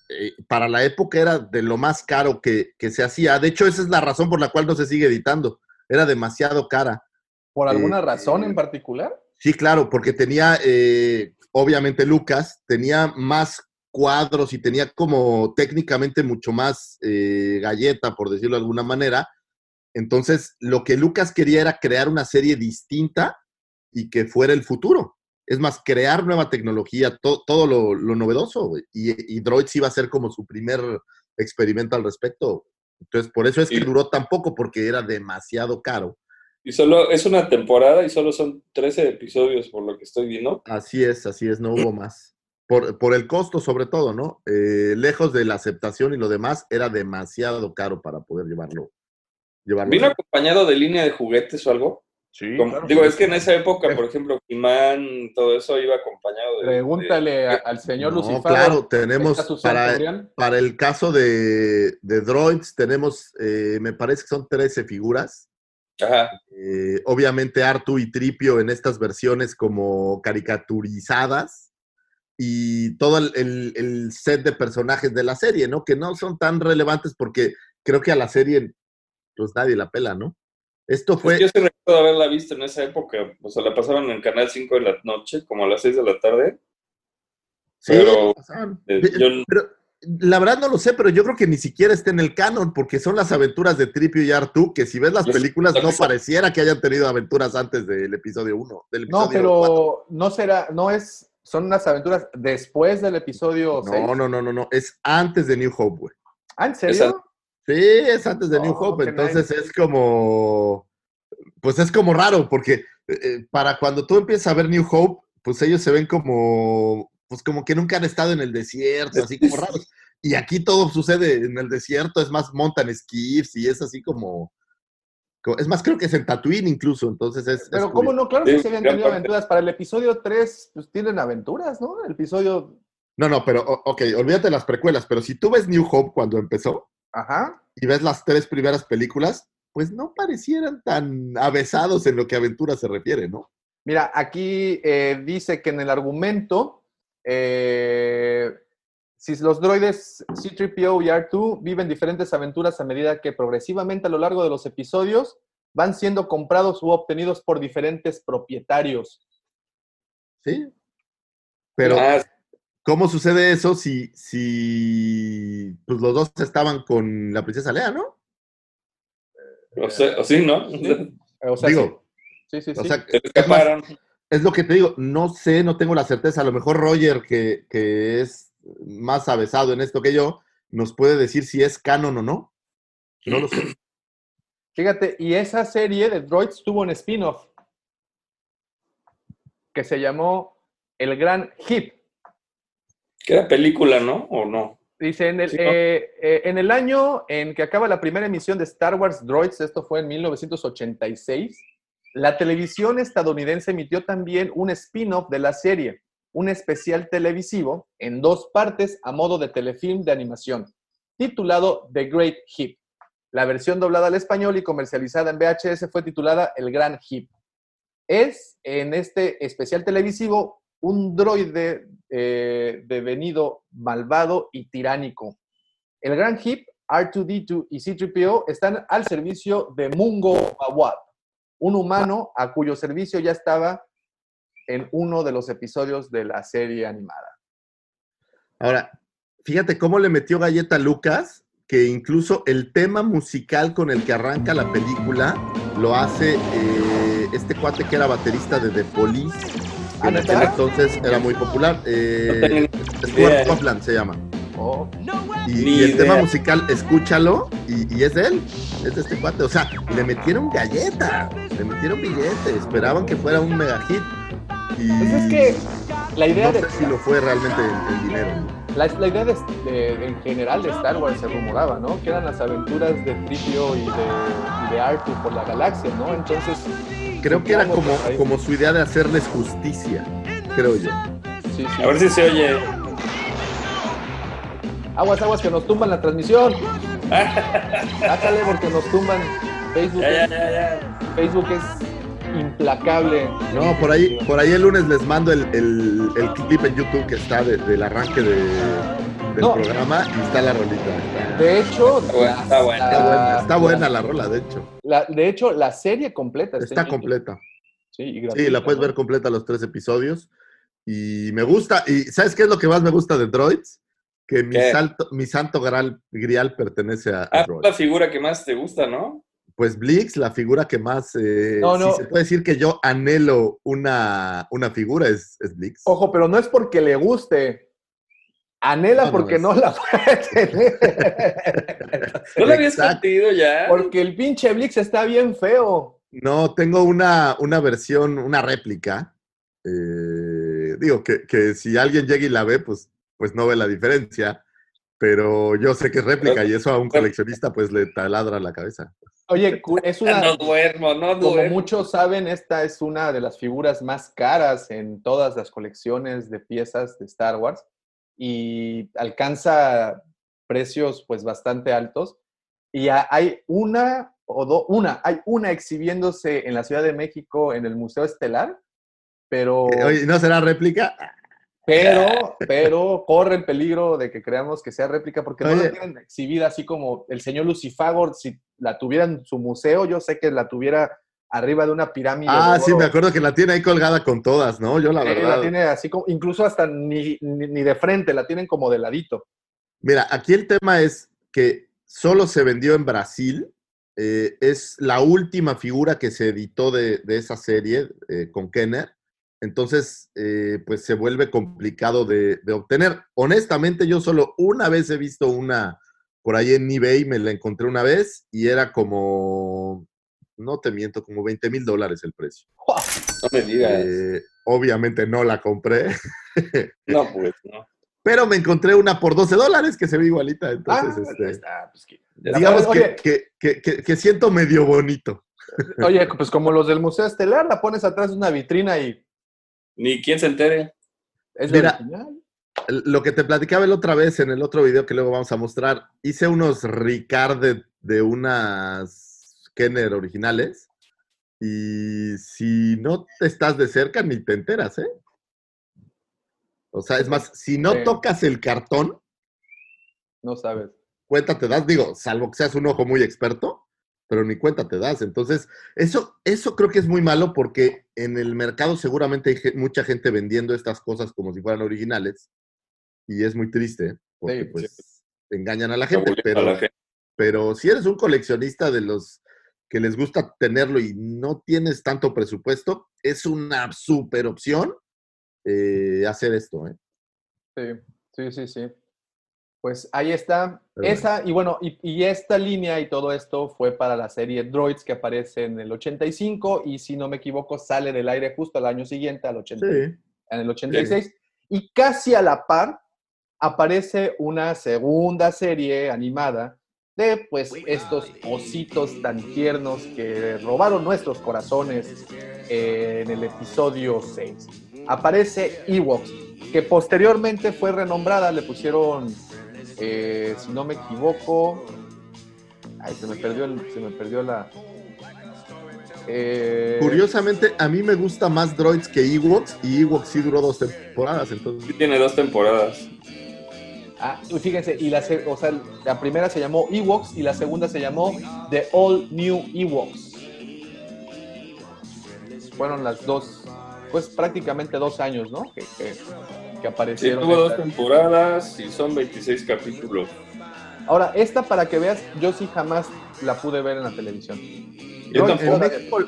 eh, para la época era de lo más caro que, que se hacía. De hecho, esa es la razón por la cual no se sigue editando. Era demasiado cara. ¿Por alguna eh, razón en particular? Sí, claro, porque tenía, eh, obviamente Lucas, tenía más cuadros y tenía como técnicamente mucho más eh, galleta, por decirlo de alguna manera. Entonces, lo que Lucas quería era crear una serie distinta y que fuera el futuro. Es más, crear nueva tecnología, to- todo lo, lo novedoso. Y, y Droids iba a ser como su primer experimento al respecto. Entonces, por eso es que Y- duró tan poco, porque era demasiado caro. Y solo es una temporada y solo son 13 episodios por lo que estoy viendo. Así es, así es, no hubo más. Por, por el costo, sobre todo, ¿no? Eh, lejos de la aceptación y lo demás, era demasiado caro para poder llevarlo. llevarlo ¿Vino acompañado de línea de juguetes o algo? Sí. Como- claro. digo, es que en esa época, por ejemplo, He-Man, todo eso iba acompañado de... Pregúntale a- al señor No, claro, tenemos ¿Está su para, para el caso de, de Droids, tenemos, eh, me parece que son 13 figuras. Ajá, Eh, obviamente Artu y Tripio en estas versiones como caricaturizadas y todo el, el- el set de personajes de la serie, ¿no? Que no son tan relevantes porque creo que a la serie pues nadie la pela, ¿no? Esto fue... Yo sí recuerdo haberla visto en esa época. O sea, la pasaban en Canal 5 de la noche, como a las 6 de la tarde. Sí, eh, yo- pero la verdad no lo sé, pero yo creo que ni siquiera está en el canon, porque son las aventuras de Tripio y Artu, que si ves las películas no pareciera que hayan tenido aventuras antes del episodio 1. Del No, episodio pero no será, no es, son unas aventuras después del episodio 6. No, no, no, no, no, es antes de New Hope, güey. ¿Ah, en serio? Sí, es antes de New Oh, Hope, entonces nice. es como, pues es como raro, porque eh, eh, para cuando tú empiezas a ver New Hope, pues ellos se ven como, pues como que nunca han estado en el desierto, así como raros. Y aquí todo sucede en el desierto, es más, montan skiffs y es así como, co- es más, creo que es en Tatooine incluso, entonces es... es Pero ¿cómo curioso. no? Claro Sí, que se habían gran tenido parte. aventuras. Para el episodio 3, pues tienen aventuras, ¿no? El episodio, No, no, pero, ok, olvídate de las precuelas, pero si tú ves New Hope cuando empezó, ajá. y ves las tres primeras películas, pues no parecieran tan avesados en lo que aventura se refiere, ¿no? Mira, aquí eh, dice que en el argumento, eh, si los droides C-3PO y R2 viven diferentes aventuras a medida que progresivamente a lo largo de los episodios van siendo comprados u obtenidos por diferentes propietarios. Sí. Pero, Ah, ¿cómo sucede eso si, si pues los dos estaban con la princesa Lea, ¿no? o, sea, o sí, ¿no? Sí. O sea, Digo, sí, sí, sí. o sea, Se más, escaparon. Es lo que te digo, no sé, no tengo la certeza. A lo mejor Roger, que, que es más avesado en esto que yo, nos puede decir si es canon o no. No lo sé. Fíjate, y esa serie de Droids tuvo un spin-off que se llamó El Gran Hit. Que era película, ¿no? ¿O no? Dice, en el, Sí, ¿no? eh, eh, en el año en que acaba la primera emisión de Star Wars Droids, esto fue en 1986, la televisión estadounidense emitió también un spin-off de la serie, un especial televisivo en dos partes a modo de telefilm de animación, titulado The Great Hip. La versión doblada al español y comercializada en VHS fue titulada El Gran Hip. Es en este especial televisivo un droide eh, devenido malvado y tiránico. El Gran Hip, R2D2 y C-3PO están al servicio de Mungo Mawab, un humano a cuyo servicio ya estaba en uno de los episodios de la serie animada. Ahora, fíjate cómo le metió galleta a Lucas, que incluso el tema musical con el que arranca la película lo hace eh, este cuate que era baterista de The Police. que ¿Ah, en neta? aquel entonces era muy popular. eh, Stuart idea. Copeland se llama. Oh, Y, y el tema musical, escúchalo, y, y es de él, es de este cuate. O sea, le metieron galleta, le metieron billete, esperaban que fuera un mega hit. Y Pues es que la idea no de sé si lo fue realmente el, el dinero. La, la idea de, de- en general de Star Wars se rumoraba, ¿no? Que eran las aventuras de Tripio y de, y de Artu por la galaxia, ¿no? Entonces, Creo que era como, como su idea de hacerles justicia, creo yo. sí, sí. A ver si se oye. Aguas, aguas, que nos tumban la transmisión. Sácale porque nos tumban. Facebook, Ya, ya, es- ya, ya. Facebook es implacable. No, por ahí, por ahí el lunes les mando el, el- el clip en YouTube que está de- del arranque de- del No. programa y está la rolita. Está, De hecho, Está buena, la- está buena. está buena, la- está buena la rola, de hecho. la- de hecho, la serie completa está, completa. Sí, y Sí, la puedes ¿no? ver completa los tres episodios. Y me gusta. ¿Y sabes qué es lo que más me gusta de Droids? Que mi, mi santo grial, grial pertenece a, a Ah, la figura que más te gusta, ¿no? Pues Blix, la figura que más. eh, No, no. Si se puede decir que yo anhelo una, una figura, es, es Blix. Ojo, pero no es porque le guste. Anhela No, no, porque no la puede tener. ¿No la habías contigo ya? Porque el pinche Blix está bien feo. No, tengo una, una versión, una réplica. eh, digo que, que si alguien llega y la ve, pues, pues no ve la diferencia. Pero yo sé que es réplica y eso a un coleccionista pues le taladra la cabeza. Oye, es una. No duermo, no Como duermo. muchos saben, esta es una de las figuras más caras en todas las colecciones de piezas de Star Wars y alcanza precios pues bastante altos. Y ha- hay una o dos, una, hay una exhibiéndose en la Ciudad de México en el Museo Estelar, pero, Eh, Oye, ¿no será réplica? Pero, pero corre el peligro de que creamos que sea réplica porque no la tienen exhibida así como el señor Lucifagor, si la tuviera en su museo, yo sé que la tuviera arriba de una pirámide. de Ah, sí, me acuerdo que la tiene ahí colgada con todas, ¿no? Yo la Sí, verdad. la tiene así como, incluso hasta ni, ni, ni de frente, la tienen como de ladito. Mira, aquí el tema es que solo se vendió en Brasil. eh, es la última figura que se editó de, de esa serie eh, con Kenner. Entonces, eh, pues se vuelve complicado de, de obtener. Honestamente, yo solo una vez he visto una por ahí en eBay, me la encontré una vez y era como, no te miento, como 20 mil dólares el precio. No me digas. Eh, obviamente no la compré, no, pues, no. pero me encontré una por 12 dólares que se ve igualita. Entonces, Ah, este, está, pues, que- digamos que- que siento medio bonito. Oye, pues como los del Museo Estelar, la pones atrás de una vitrina y Ni quien se entere. es Mira, original. Lo que te platicaba el otra vez en el otro video que luego vamos a mostrar, hice unos Ricard de, de unas Kenner originales y si no te estás de cerca ni te enteras, ¿eh? O sea, es más, si no Sí. tocas el cartón, No sabes. cuenta te das, digo, salvo que seas un ojo muy experto, pero ni cuenta te das. Entonces, eso, eso creo que es muy malo porque en el mercado seguramente hay mucha gente vendiendo estas cosas como si fueran originales y es muy triste porque Sí, pues engañan a la gente, a pero, la gente. pero si eres un coleccionista de los que les gusta tenerlo y no tienes tanto presupuesto, es una super opción eh, hacer esto. ¿eh? Sí, sí, sí, sí. Pues ahí está. Pero Esa, y bueno, y, y esta línea y todo esto fue para la serie Droids que aparece en el 85 y si no me equivoco sale del aire justo al año siguiente, al 80, Sí. en el 86. Y casi a la par aparece una segunda serie animada de pues estos ositos tan tiernos que robaron nuestros corazones en el episodio 6. Aparece Ewoks, que posteriormente fue renombrada, le pusieron, eh, si no me equivoco, ay, se me perdió, el- se me perdió la... eh, Curiosamente, a mí me gusta más Droids que Ewoks y Ewoks sí duró dos temporadas, entonces... Sí tiene dos temporadas. Ah, fíjense, y la, se- o sea, la primera se llamó Ewoks y la segunda se llamó The All New Ewoks. Fueron las dos, pues prácticamente dos años, ¿no? Que, que- que Sí, aparecieron. tuvo dos temporadas y son 26 capítulos. Ahora, esta para que veas, yo sí jamás la pude ver en la televisión. Yo En tampoco. México,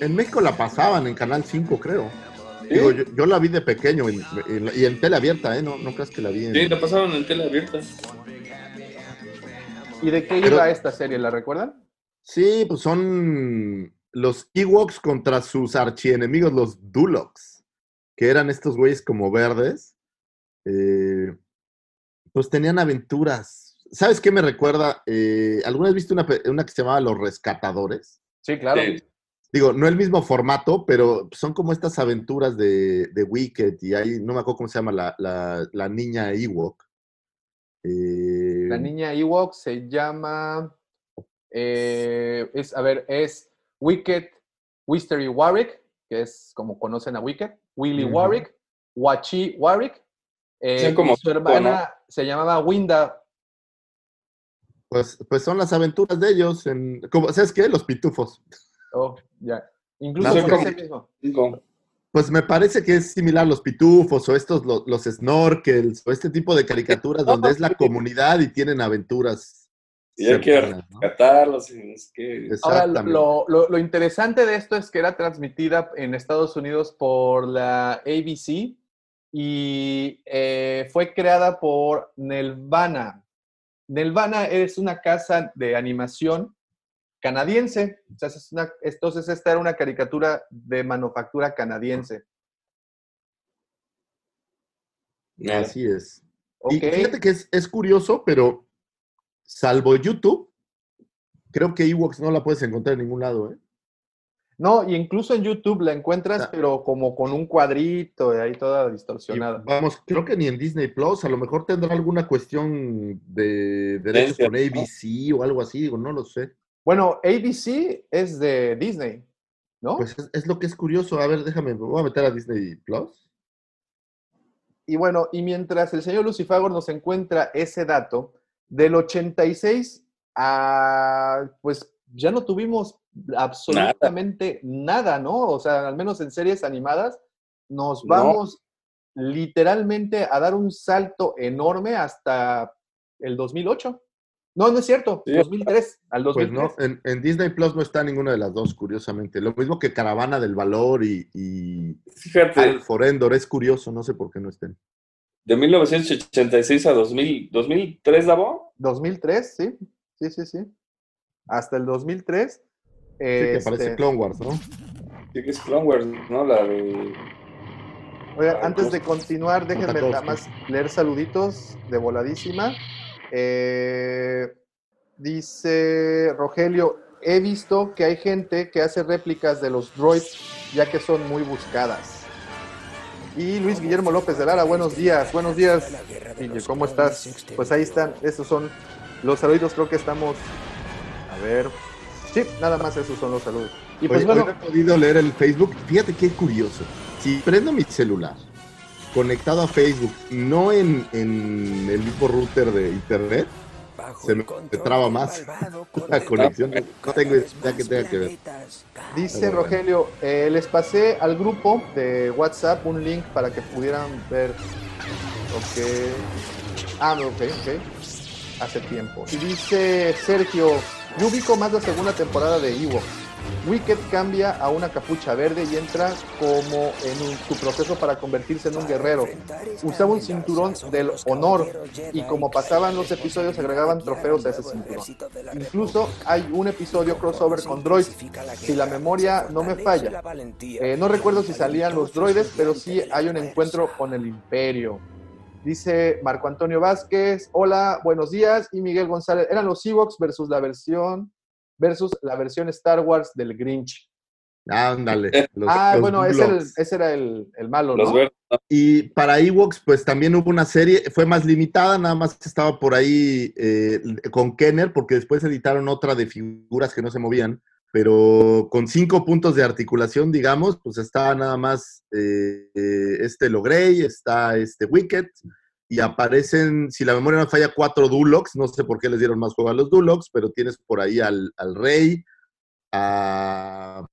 en México la pasaban en Canal 5, creo. Digo, yo, yo la vi de pequeño y en tele abierta, ¿eh? No, no creas que la vi en... Sí, lo pasaron en tele abierta. ¿Y de qué Pero- iba esta serie? ¿La recuerdan? Sí, pues son los Ewoks contra sus archienemigos, los Duloks, que eran estos güeyes como verdes. Eh, pues tenían aventuras. ¿Sabes qué me recuerda? Eh, ¿Alguna vez viste una, una que se llamaba Los Rescatadores? Sí, claro. Sí. Digo, no el mismo formato, pero son como estas aventuras de, de Wicked y ahí, no me acuerdo cómo se llama la, la- la niña Ewok. Eh, La niña Ewok se llama. eh, es, a ver, es Wicked Wistery Warwick, que es como conocen a Wicked. Willy Ujú. Warwick, Wachi Warwick. eh, como su hermana se llamaba Winda. Pues, pues son las aventuras de ellos. En, como, ¿Sabes qué? Los pitufos. Oh, ya. Incluso como- mismo. Pues me parece que es similar a los pitufos o estos, lo- los, snorkels o este tipo de caricaturas donde es la comunidad y tienen aventuras. Y hay que rescatarlos y no sé qué. Ahora, lo, lo- lo interesante de esto es que era transmitida en Estados Unidos por la ABC y eh, fue creada por Nelvana. Nelvana es una casa de animación canadiense. O sea, es una- entonces, esta era una caricatura de manufactura canadiense. Así es. Y fíjate que es, es curioso, pero salvo YouTube, creo que Ewoks no la puedes encontrar en ningún lado, ¿eh? No, y incluso en YouTube la encuentras, Ah. pero como con un cuadrito y ahí toda Y distorsionada. vamos, creo que ni en Disney Plus, a lo mejor tendrá alguna cuestión de derechos con. ABC o algo así, digo, no lo sé. Bueno, ABC es de Disney, ¿no? Pues es, es lo que es curioso. A ver, déjame, me voy a meter a Disney Plus. Y bueno, y mientras el señor Lucifagor nos encuentra ese dato, del 86 a, pues ya no tuvimos absolutamente nada, ¿no? O sea, al menos en series animadas, nos No. vamos literalmente a dar un salto enorme hasta el 2008. No, no es cierto, Sí. 2003, al Pues 2003. no, en, en Disney Plus no está ninguna de las dos, curiosamente. Lo mismo que Caravana del Valor y, y Fíjate, Al Forendor, es curioso, no sé por qué no estén. De 1986 a 2000, 2003, Davo. 2003, sí, sí, sí, sí. Hasta el 2003. Sí, que este, parece Clone Wars, ¿no? Sí, que es Clone Wars, ¿no? La de. Oiga, antes pues, de continuar, déjenme nada más leer saluditos de voladísima. Eh, dice Rogelio, he visto que hay gente que hace réplicas de los droids ya que son muy buscadas. Y Luis Guillermo López de Lara, buenos días, buenos días. ¿cómo estás? Pues ahí están, estos son los saluditos, creo que estamos... A ver. Sí, nada más esos son los saludos. Y pues Hoy- bueno, hoy no he podido leer el Facebook. Fíjate qué curioso. Si prendo mi celular conectado a Facebook, no en, en el mismo router de internet, se me se traba más la conexión. No tengo idea que tenga que ver. Dice bueno. Rogelio, eh, les pasé al grupo de WhatsApp un link para que pudieran ver. Ok. Ah, ok, ok. Hace tiempo. Y dice Sergio, yo ubico más la segunda temporada de Evo. Wicked cambia a una capucha verde y entra como en su proceso para convertirse en un guerrero. Usaba un cinturón del honor y como pasaban los episodios agregaban trofeos a ese cinturón. Incluso hay un episodio crossover con droids, si la memoria no me falla. Eh, no recuerdo si salían los droides, pero sí hay un encuentro con el imperio. Dice Marco Antonio Vázquez, hola, buenos días. Y Miguel González, eran los Ewoks versus la versión versus la versión Star Wars del Grinch. Ándale. los- ah, los bueno, ese, era el- ese era el, el malo, ¿no? Y para Ewoks, pues también hubo una serie, fue más limitada, nada más estaba por ahí eh, con Kenner, porque después editaron otra de figuras que no se movían, pero con cinco puntos de articulación, digamos, pues está nada más eh, eh, este Logrey, está este Wicket, y aparecen, si la memoria no falla, cuatro Dulocs, no sé por qué les dieron más juego a los Dulocs, pero tienes por ahí al, al Rey, a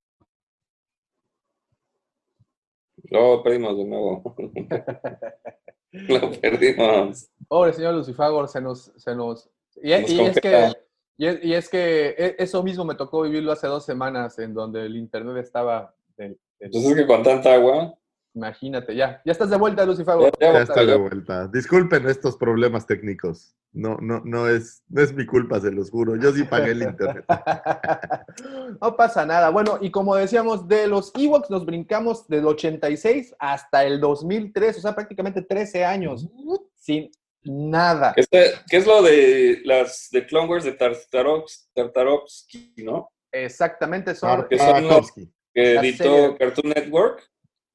Lo perdimos de nuevo. Lo perdimos. Pobre señor Lucifagor, se nos... Se nos y, Nos y es que, y, es, y es que e- eso mismo me tocó vivirlo hace dos semanas, en donde el internet estaba... del- del- Entonces es que con tanta agua. Imagínate, ya. Ya estás de vuelta, Lucifagor. Ya, Ya está de vuelta. Disculpen estos problemas técnicos. No, no, no es, no es mi culpa, se los juro. Yo sí pagué el internet. no pasa nada. Bueno, y como decíamos, de los Ewoks nos brincamos del 86 hasta el 2003, o sea, prácticamente 13 años, sin nada. ¿Qué es, qué es lo de las de Clone Wars de Tartarovsky, Tartarovsky, no? Exactamente, son... que son los. Que editó. Cartoon Network,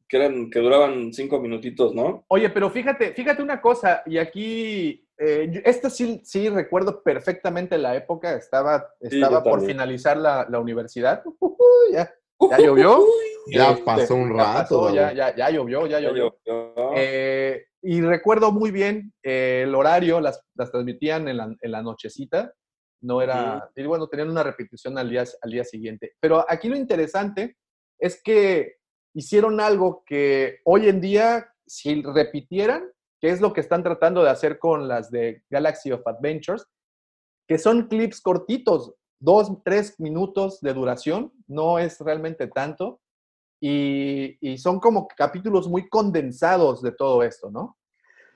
que eran que duraban cinco minutitos, ¿no? Oye, pero fíjate, fíjate una cosa, y aquí, eh, yo- esto sí, sí recuerdo perfectamente la época, estaba, estaba yo por finalizar la, la universidad, Ujú, ya, ya llovió. Ya Este, pasó un ya rato. pasó, ya, ya, ya llovió, ya Ya llovió. llovió. Eh, y recuerdo muy bien eh, el horario, las, las transmitían en la, en la nochecita, no era, y bueno, tenían una repetición al día, al día siguiente. Pero aquí lo interesante es que hicieron algo que hoy en día, si repitieran, que es lo que están tratando de hacer con las de Galaxy of Adventures, que son clips cortitos, dos, tres minutos de duración, no es realmente tanto, y, y son como capítulos muy condensados de todo esto, ¿no?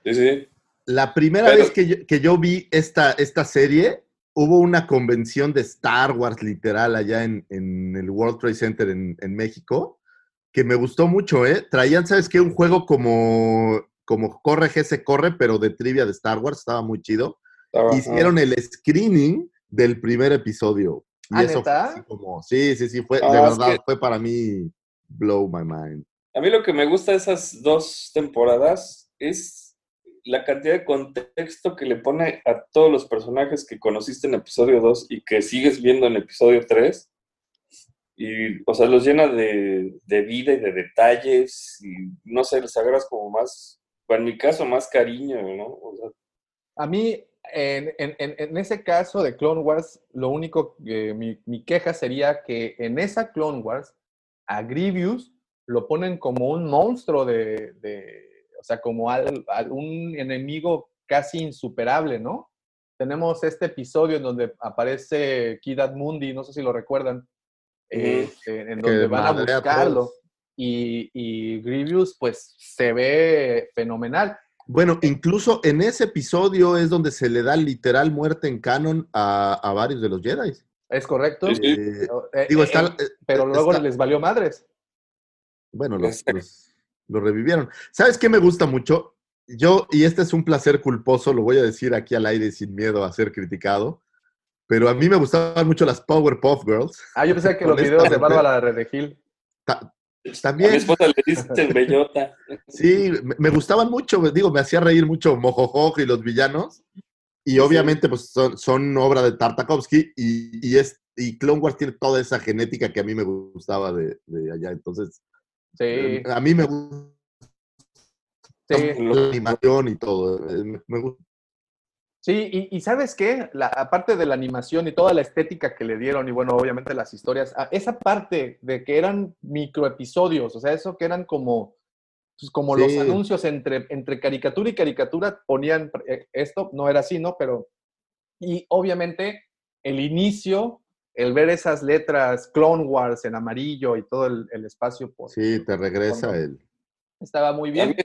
Sí, sí. La primera Pero- vez que yo, que yo vi esta, esta serie, hubo una convención de Star Wars literal allá en, en el World Trade Center en, en México, que me gustó mucho, ¿eh? Traían, ¿sabes qué? Un juego como, como Corre GS Corre, pero de trivia de Star Wars, estaba muy chido. Estaba- Hicieron el screening del primer episodio. Y ¿Ah, eso neta? como, sí, sí, sí, fue, Ah, de es verdad, que- fue para mí blow my mind. A mí lo que me gusta de esas dos temporadas es la cantidad de contexto que le pone a todos los personajes que conociste en episodio 2 y que sigues viendo en episodio 3. Y, o sea, los llena de, de vida y de detalles y, no sé, les agarras como más, o en mi caso, más cariño, ¿no? A mí, en, en- en- ese caso de Clone Wars, lo único que mi, mi queja sería que en esa Clone Wars, a Grievous lo ponen como un monstruo de, de- o sea, como un enemigo casi insuperable, ¿no? Tenemos este episodio en donde aparece Kid Mundi, no sé si lo recuerdan, en donde van a a buscarlo. Y, y Grievous, pues, se ve fenomenal. Bueno, incluso en ese episodio es donde se le da literal muerte en canon a, a varios de los Jedi. ¿Es correcto? Sí, sí. Eh, Eh, digo, eh, está, pero luego está- les valió madres. bueno, los- los revivieron. ¿Sabes qué me gusta mucho? Yo, y este es un placer culposo, lo voy a decir aquí al aire sin miedo a ser criticado, pero a mí me gustaban mucho las Powerpuff Girls. Ah, yo pensé que los videos de. Bárbara de Regil. Ta- a mi también, esposa le dicen bellota. sí, me, me gustaban mucho, digo, me hacía reír mucho Mojojojo y los villanos. Y Sí. obviamente, pues son, son obra de Tartakovsky y, y, es, y Clone Wars tiene toda esa genética que a mí me gustaba de, de allá. Entonces, Sí, a mí me gusta sí. la animación y todo. eh, Me, me gusta. Sí, y, y ¿sabes qué? La, aparte de la animación y toda la estética que le dieron, y bueno, obviamente las historias, esa parte de que eran microepisodios, o sea, eso que eran como, pues, como los anuncios entre, entre caricatura y caricatura, ponían eh, esto, no era así, ¿no? Pero, y obviamente el inicio, el ver esas letras Clone Wars en amarillo y todo el, el espacio, por, Sí, te regresa Cuando- el. estaba muy bien.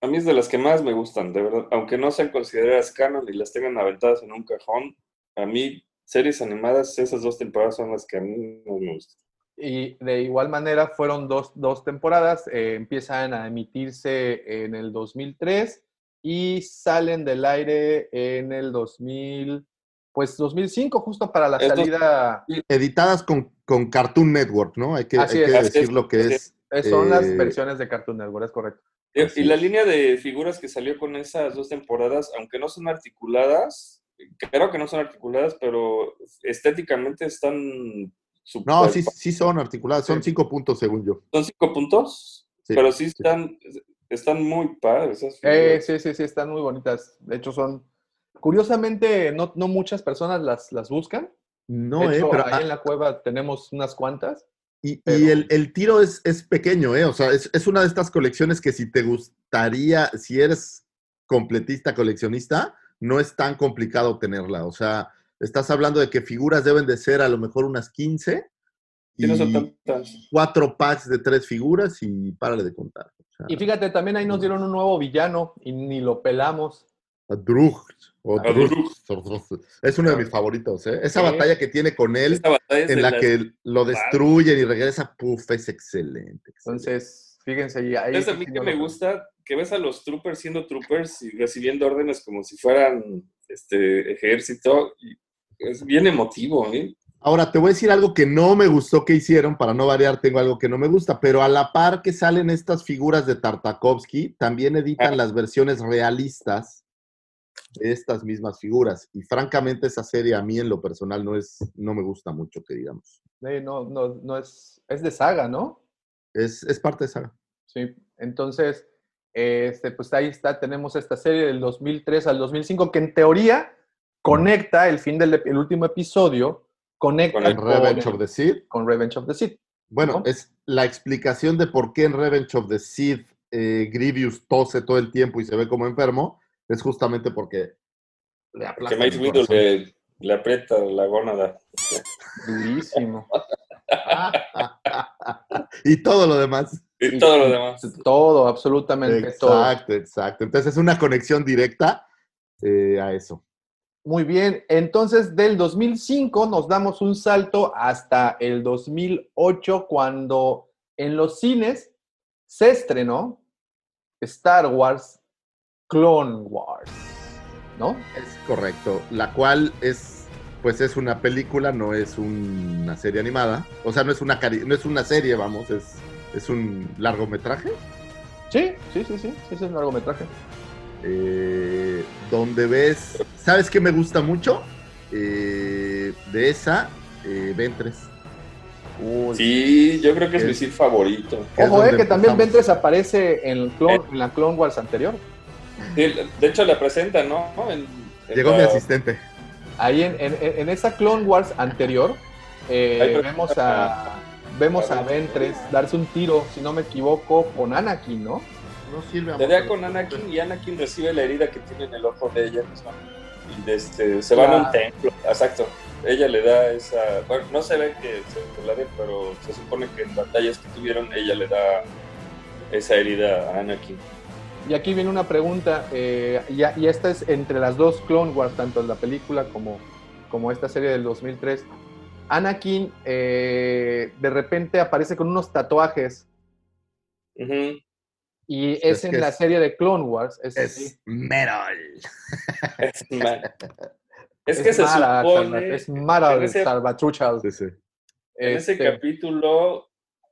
A mí es de las que más me gustan, de verdad. Aunque no sean consideradas canon y las tengan aventadas en un cajón, a mí, series animadas, esas dos temporadas son las que a mí más me gustan. Y de igual manera fueron dos, dos temporadas, eh, empiezan a emitirse en el 2003 y salen del aire en el 2000, pues 2005, justo para la Estos- salida. Editadas con, con Cartoon Network, ¿no? Hay que, hay es. que es, decir lo que es. Eh, Son las eh, versiones de Cartoon Network, es correcto. Y, Así y la es. línea de figuras que salió con esas dos temporadas, aunque no son articuladas, creo que no son articuladas, pero estéticamente están super- No, sí, sí son articuladas, son Sí. cinco puntos según yo. son cinco puntos, Sí, pero sí sí. están, están muy padres esas Eh, sí, sí, sí, están muy bonitas. De hecho, son. Curiosamente, no, no muchas personas las, las buscan. No, de eh, pero ahí en la cueva tenemos unas cuantas. Y, y el, el tiro es, es pequeño, ¿eh? O sea, es, es una de estas colecciones que si te gustaría, si eres completista, coleccionista, no es tan complicado tenerla. O sea, estás hablando de que figuras deben de ser a lo mejor unas 15 Sí, no son y tantas. cuatro packs de tres figuras y párale de contar. O sea, Y fíjate, también ahí nos dieron un nuevo villano y ni lo pelamos. A Drug, o A Drug. Drug. Es uno de mis favoritos, ¿eh? Esa Sí. batalla que tiene con él, Esta batalla es en la que lo destruyen y regresa, puf, es excelente. excelente. Entonces, fíjense, y ahí. ¿Sabes a mí que me gusta? Que ves a los troopers siendo troopers y recibiendo órdenes como si fueran este ejército. y es bien emotivo, ¿eh? Ahora, te voy a decir algo que no me gustó que hicieron, para no variar, tengo algo que no me gusta, pero a la par que salen estas figuras de Tartakovsky, también editan Ah. las versiones realistas de estas mismas figuras. Y francamente, esa serie a mí en lo personal no es, no me gusta mucho, que digamos. No, no, no es. Es de saga, ¿no? Es, es parte de esa. Sí. Entonces, este, pues ahí está, tenemos esta serie del 2003 al 2005, que en teoría conecta el fin del el último episodio, conecta Con el con, Revenge of the Sith. con Revenge of the Sith. Bueno, ¿no? es la explicación de por qué en Revenge of the Sith eh, Grievous tose todo el tiempo y se ve como enfermo, es justamente porque le Que Mace el Windu corazón. le, le aprieta la gónada. Durísimo. y todo lo demás. Y todo lo demás. Todo, absolutamente todo. Exacto, exacto. Entonces es una conexión directa eh, a eso. Muy bien, entonces del 2005 nos damos un salto hasta el 2008 cuando en los cines se estrenó Star Wars Clone Wars, ¿no? Es correcto. La cual es, pues es una película, no es una serie animada. O sea, no es una, cari- no es una serie, vamos, es, es un largometraje. Sí, sí, sí, sí, ese es un largometraje. eh, donde ves, ¿sabes qué me gusta mucho? Eh, de esa, eh, Ventres. Sí, yo creo que es mi Es- Sith favorito. Ojo, eh, que también. Ventres aparece en, el clon- en la Clone Wars anterior. Sí, de hecho, la presentan, ¿no? En- en Llegó la- mi asistente. Ahí en, en- en esa Clone Wars anterior eh, vemos a vemos a Ventres darse un tiro, si no me equivoco, con Anakin, ¿no? No sirve Se da con Anakin y Anakin recibe la herida que tiene en el ojo de ella misma. Y de este, se van a un templo. Exacto. Ella le da esa. Bueno, no se ve que se la dé, pero se supone que en batallas que tuvieron, ella le da esa herida a Anakin. Y aquí viene una pregunta, eh, y, y esta es entre las dos Clone Wars, tanto la película como, como esta serie del 2003. Anakin eh, de repente aparece con unos tatuajes y Es en la es- serie de Clone Wars. Es, Es metal. Es, es es que se supone. es en. Sí, sí. En ese Este, capítulo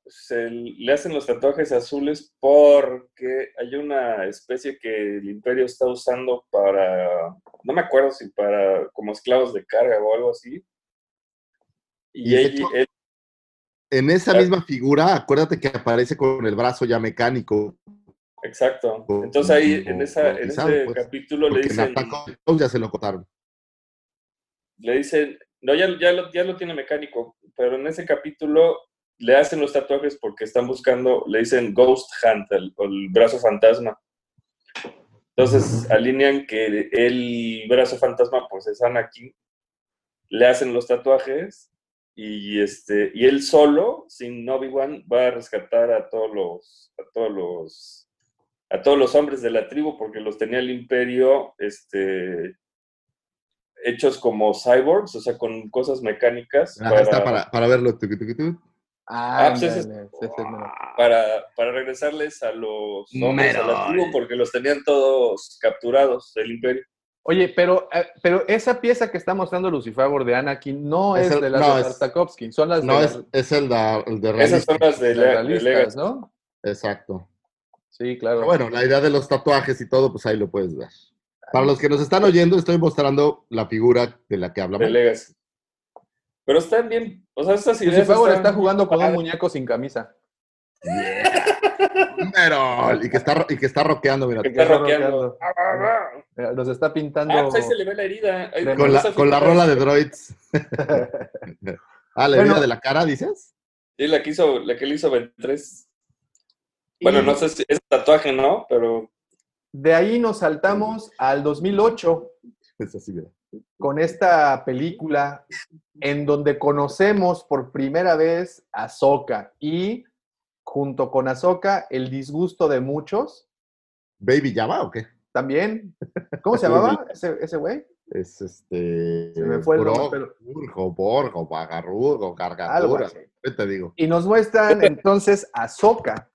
se le hacen los tatuajes azules porque hay una especie que el imperio está usando para, no me acuerdo si para como esclavos de carga o algo así. Y él- hecho- él- En esa Claro. misma figura, acuérdate que aparece con el brazo ya mecánico. exacto. Entonces ahí en, esa, ese pues, capítulo le en dicen, ya se lo cortaron. le dicen, no, ya, ya, lo, ya lo tiene mecánico, pero en ese capítulo le hacen los tatuajes porque están buscando, le dicen Ghost Hunt, el, el brazo fantasma. Entonces alinean que el brazo fantasma pues es Anakin, le hacen los tatuajes y este y él solo, sin Obi-Wan, va a rescatar a todos los a todos los a todos los hombres de la tribu porque los tenía el imperio este hechos como cyborgs, o sea, con cosas mecánicas. Ajá, está para, para verlo. Ah, pues para, para regresarles a los tribu, porque los tenían todos capturados del imperio. Oye, pero, eh, pero esa pieza que está mostrando Lucifago de Anakin no es, Es el- de las no, de es- Tartakovsky, son las No, de, es, es el, de- el de Esas son las de, de la, de. ¿no? Exacto. Sí, claro. Pero bueno, la idea de los tatuajes y todo, pues ahí lo puedes ver. Para los que nos están oyendo, estoy mostrando la figura de la que de hablamos. Legacy. Pero están bien, o sea, estas ideas Lucifago están está jugando con un muñeco sin camisa. Pero, y que está, y que está rockeando, mira. Que está Está rockeando. Eh, Nos está pintando. Ah, pues ahí se le ve la herida. Ahí- Con la, con la rola de droids. ah, la Bueno. herida de la cara, dices. Sí, la que hizo, la que le hizo 23. Bueno, Y no sé si es tatuaje, ¿no? Pero De ahí nos saltamos al 2008 Es así, mira. Con esta película en donde conocemos por primera vez a Ahsoka y junto con Ahsoka el disgusto de muchos ¿Baby Java o qué? también. ¿Cómo se llamaba ese, ese güey? Es este. Se me fue el nombre, Bro- pero- Burgo, Borgo, Bagarrugo, Gargadura. ¿Qué te digo? Y nos muestran entonces a Ahsoka.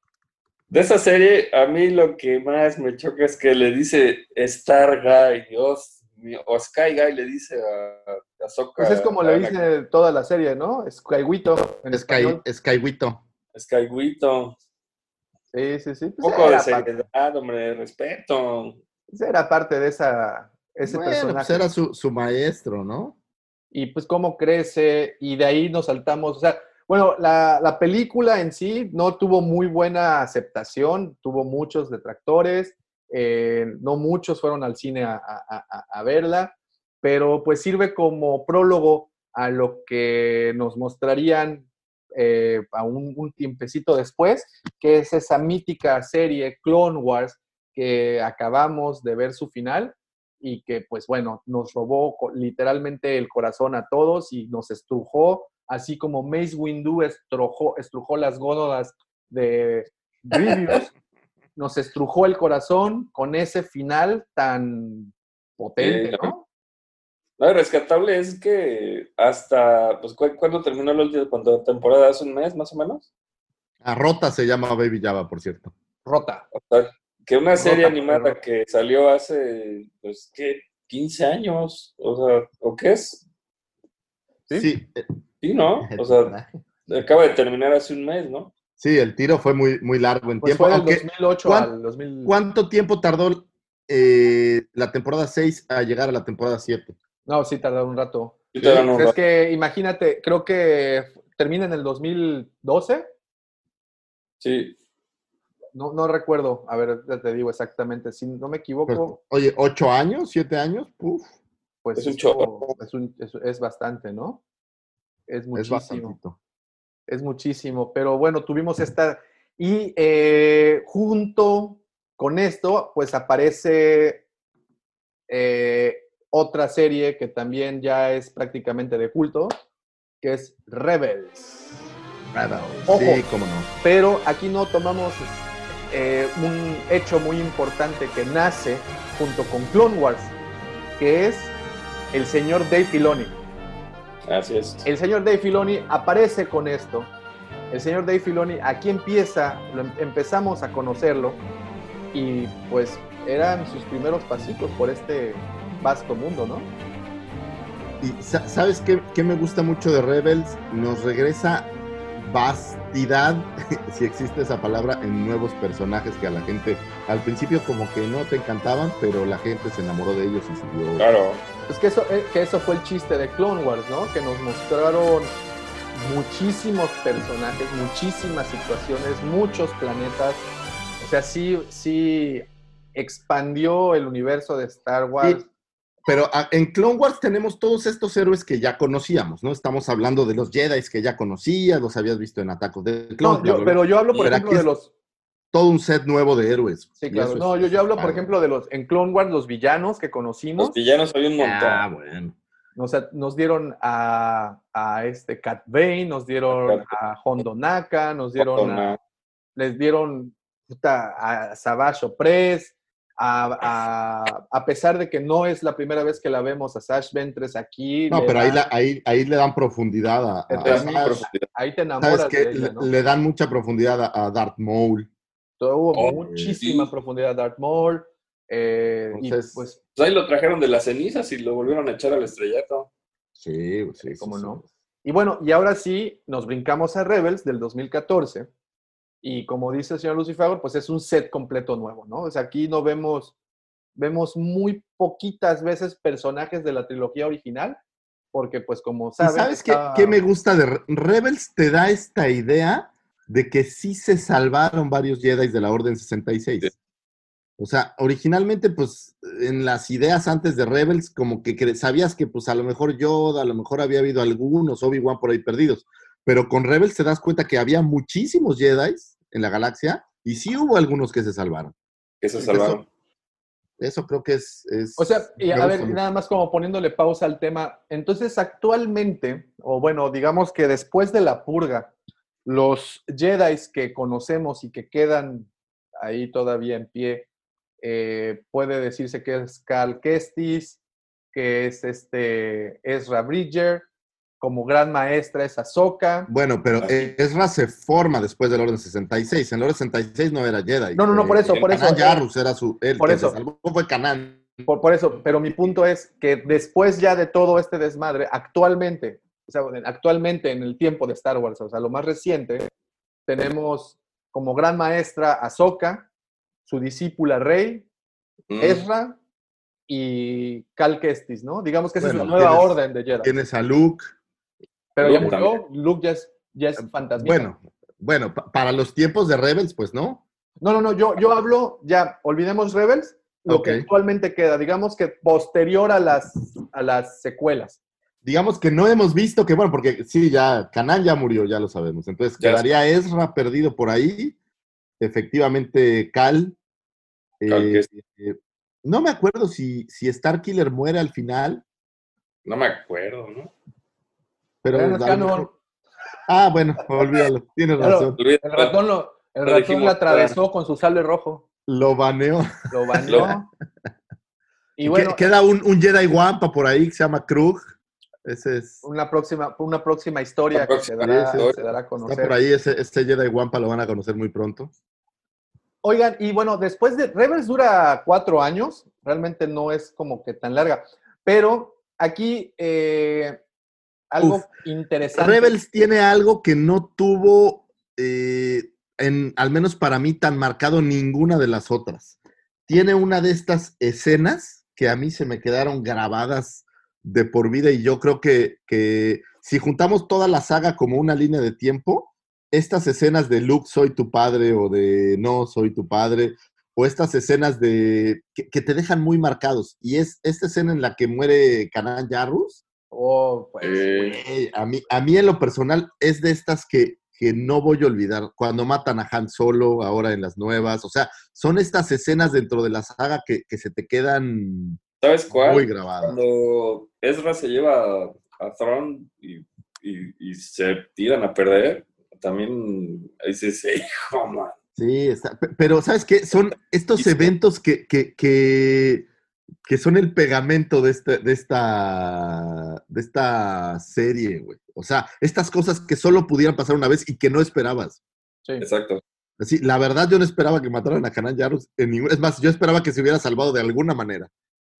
de esa serie, a mí lo que más me choca es que le dice Star Guy, Dios o Sky Guy le dice a, a Ahsoka, Pues es como le dice toda la serie, ¿no? Skywito en Sky. Skywito. Skywito. Sí, sí, sí. Un Pues poco de era, parte, seriedad, hombre, de respeto. era parte de esa, ese Bueno, pues personaje. era su, su maestro, ¿no? y pues cómo crece y de ahí nos saltamos, o sea, bueno, la, la película en sí no tuvo muy buena aceptación, tuvo muchos detractores, eh, no muchos fueron al cine a, a- a- a verla, pero pues sirve como prólogo a lo que nos mostrarían eh, a un, un tiempecito después, que es esa mítica serie Clone Wars que acabamos de ver su final y que pues bueno, nos robó literalmente el corazón a todos y nos estrujó, así como Mace Windu estrujó, estrujó las gónadas de Grievous, nos estrujó el corazón con ese final tan potente, ¿no? Lo rescatable es que hasta, pues, ¿cu- ¿cuándo terminó la última cuando temporada? ¿Hace un mes, más o menos? A Rota se llama Baby Java, por cierto. Rota. O sea, que una serie animada rota. que salió hace, pues, ¿qué? 15 años, o sea, ¿o qué es? ¿Sí? Sí, Sí, ¿no? O sea, acaba de terminar hace un mes, ¿no? Sí, el tiro fue muy, muy largo en Pues tiempo. fue del aunque, 2008 ¿cuán- al 2000. ¿Cuánto tiempo tardó eh, la temporada 6 a llegar a la temporada 7? No, sí, tardaron un rato. Sí, un Es rato. que imagínate, creo que termina en el 2012. Sí, No, no recuerdo, a ver, ya te digo exactamente, si no me equivoco, Oye, ¿ocho años? ¿Siete años? Uf, pues Es un es, un- es- es bastante, ¿no? Es es muchísimo, bastantito. Es muchísimo, pero bueno, tuvimos esta, y eh, junto con esto, pues aparece eh, otra serie que también ya es prácticamente de culto, que es Rebels. Ojo. Sí, cómo no. pero aquí no tomamos eh, un hecho muy importante que nace junto con Clone Wars, que es el señor Dave Filoni. Así es. El señor Dave Filoni aparece con esto. El señor Dave Filoni aquí empieza, lo em- empezamos a conocerlo y pues eran sus primeros pasitos por este vasto mundo, ¿no? Y sa- ¿sabes qué, qué me gusta mucho de Rebels? Nos regresa vastidad, si existe esa palabra, en nuevos personajes que a la gente al principio como que no te encantaban, pero la gente se enamoró de ellos y siguió. Claro. Es que eso, eh, que eso fue el chiste de Clone Wars, ¿no? Que nos mostraron muchísimos personajes, muchísimas situaciones, muchos planetas. O sea, sí, sí expandió el universo de Star Wars. Sí, pero ah, en Clone Wars tenemos todos estos héroes que ya conocíamos, ¿no? Estamos hablando de los Jedi que ya conocías, los habías visto en Atacos de No, yo- bla, bla. pero yo hablo, por ejemplo, de los. todo un set nuevo de héroes. Sí, claro. No, es- yo, yo hablo, por ejemplo, de los. En Clone Wars, los villanos que conocimos. Los villanos había un montón. Ah, bueno. Nos, nos dieron a, a este Cat Bane, nos dieron a Hondo Naka, nos dieron a, les dieron puta, a Savage Opress, a, a- a pesar de que no es la primera vez que la vemos a Sash Ventres aquí, No, le pero ahí, dan- la- ahí, ahí le dan profundidad a, a- a Sash. profundidad. ahí te ¿Sabes enamoras qué? de ella, Le, ¿no? le dan mucha profundidad a, a Darth Maul. Tuvo Oh, muchísima sí. profundidad Darth Maul. eh, Entonces- y pues, Pues ahí lo trajeron de las cenizas y lo volvieron a echar al estrellato. Sí, sí, sí. ¿Cómo sí. no? y bueno, y ahora sí nos brincamos a Rebels del 2014. Y como dice el señor Lucifer, pues es un set completo nuevo, ¿no? O sea, aquí no vemos, vemos muy poquitas veces personajes de la trilogía original, porque pues como ¿Y saben... sabes qué, está- qué me gusta de Re- Rebels? Te da esta idea de que sí se salvaron varios Jedi de la Orden 66. Sí. O sea, originalmente, pues, en las ideas antes de Rebels, como que sabías que, pues, a lo mejor Yoda, a lo mejor había habido algunos Obi-Wan por ahí perdidos. Pero con Rebels te das cuenta que había muchísimos Jedi en la galaxia y sí hubo algunos que se salvaron. Que se Eso- salvaron. Eso creo que es... es- O sea, y a ver, nada más como poniéndole pausa al tema. Entonces, actualmente, o bueno, digamos que después de la purga, los Jedi que conocemos y que quedan ahí todavía en pie, eh, puede decirse que es Cal Kestis, que es este Ezra Bridger, como gran maestra es Ahsoka. Bueno, pero Así. Ezra se forma después del Orden 66. En el Orden 66 no era Jedi. No, no, no, por eso, Eh, por eso, Kanan eh, era su... Por eso. fue Kanan. Por, por eso, pero mi punto es que después ya de todo este desmadre, actualmente, o sea, actualmente en el tiempo de Star Wars, o sea, lo más reciente, tenemos como gran maestra Ahsoka, su discípula Rey, Mm. Ezra y Cal Kestis, ¿no? Digamos que esa es la nueva tienes- orden de Jedi. Tienes a Luke. Pero ya murió, Luke ya es, ya es fantasmita. Bueno, bueno, pa- para los tiempos de Rebels, pues no. No, no, no, yo, yo hablo, ya, olvidemos Rebels, lo que actualmente queda, digamos que posterior a las, a las secuelas. Digamos que no hemos visto que, bueno, porque sí, ya Kanan ya murió, ya lo sabemos. Entonces Ya quedaría Ezra perdido por ahí. Efectivamente, Cal. Cal Eh, Kestis. eh, no me acuerdo si, si Starkiller muere al final, No me acuerdo, ¿no? Pero. Ah, bueno, olvídalo. Tienes Claro. razón. El ratón lo, el Lo ratón dijimos, la atravesó con su sable rojo. Lo baneó. Lo bañó. y Que- bueno, queda un, un Jedi guampa por ahí que se llama Krug. Ese es. una próxima, una próxima historia La que se dará, historia. se dará a Está conocer. por ahí, ese, ese Jedi guampa lo van a conocer muy pronto. Oigan, y bueno, después de Rebels dura cuatro años, realmente no es como que tan larga, pero aquí eh, algo Uf. interesante. Rebels tiene algo que no tuvo, eh, en, al menos para mí, tan marcado ninguna de las otras. Tiene una de estas escenas que a mí se me quedaron grabadas de por vida y yo creo que, que si juntamos toda la saga como una línea de tiempo, estas escenas de Luke, soy tu padre o de no, soy tu padre, o estas escenas de que, que te dejan muy marcados. Y es esta escena en la que muere Kanan Jarrus, Oh, pues, Eh, a, mí, a mí en lo personal es de estas que, que no voy a olvidar. Cuando matan a Han Solo, ahora en las nuevas. O sea, son estas escenas dentro de la saga que, que se te quedan ¿Sabes cuál? muy grabadas. Cuando Ezra se lleva a, a Thrawn y, y- y se tiran a perder, también dices, hijo, man. Sí, está- pe- pero ¿sabes qué? Son estos eventos que, que, que, que son el pegamento de, este, de, esta, de esta serie, güey. O sea, estas cosas que solo pudieran pasar una vez y que no esperabas. sí. Exacto. Así, la verdad, yo no esperaba que mataran a Kanan Jarrus en ningún... Es más, yo esperaba que se hubiera salvado de alguna manera.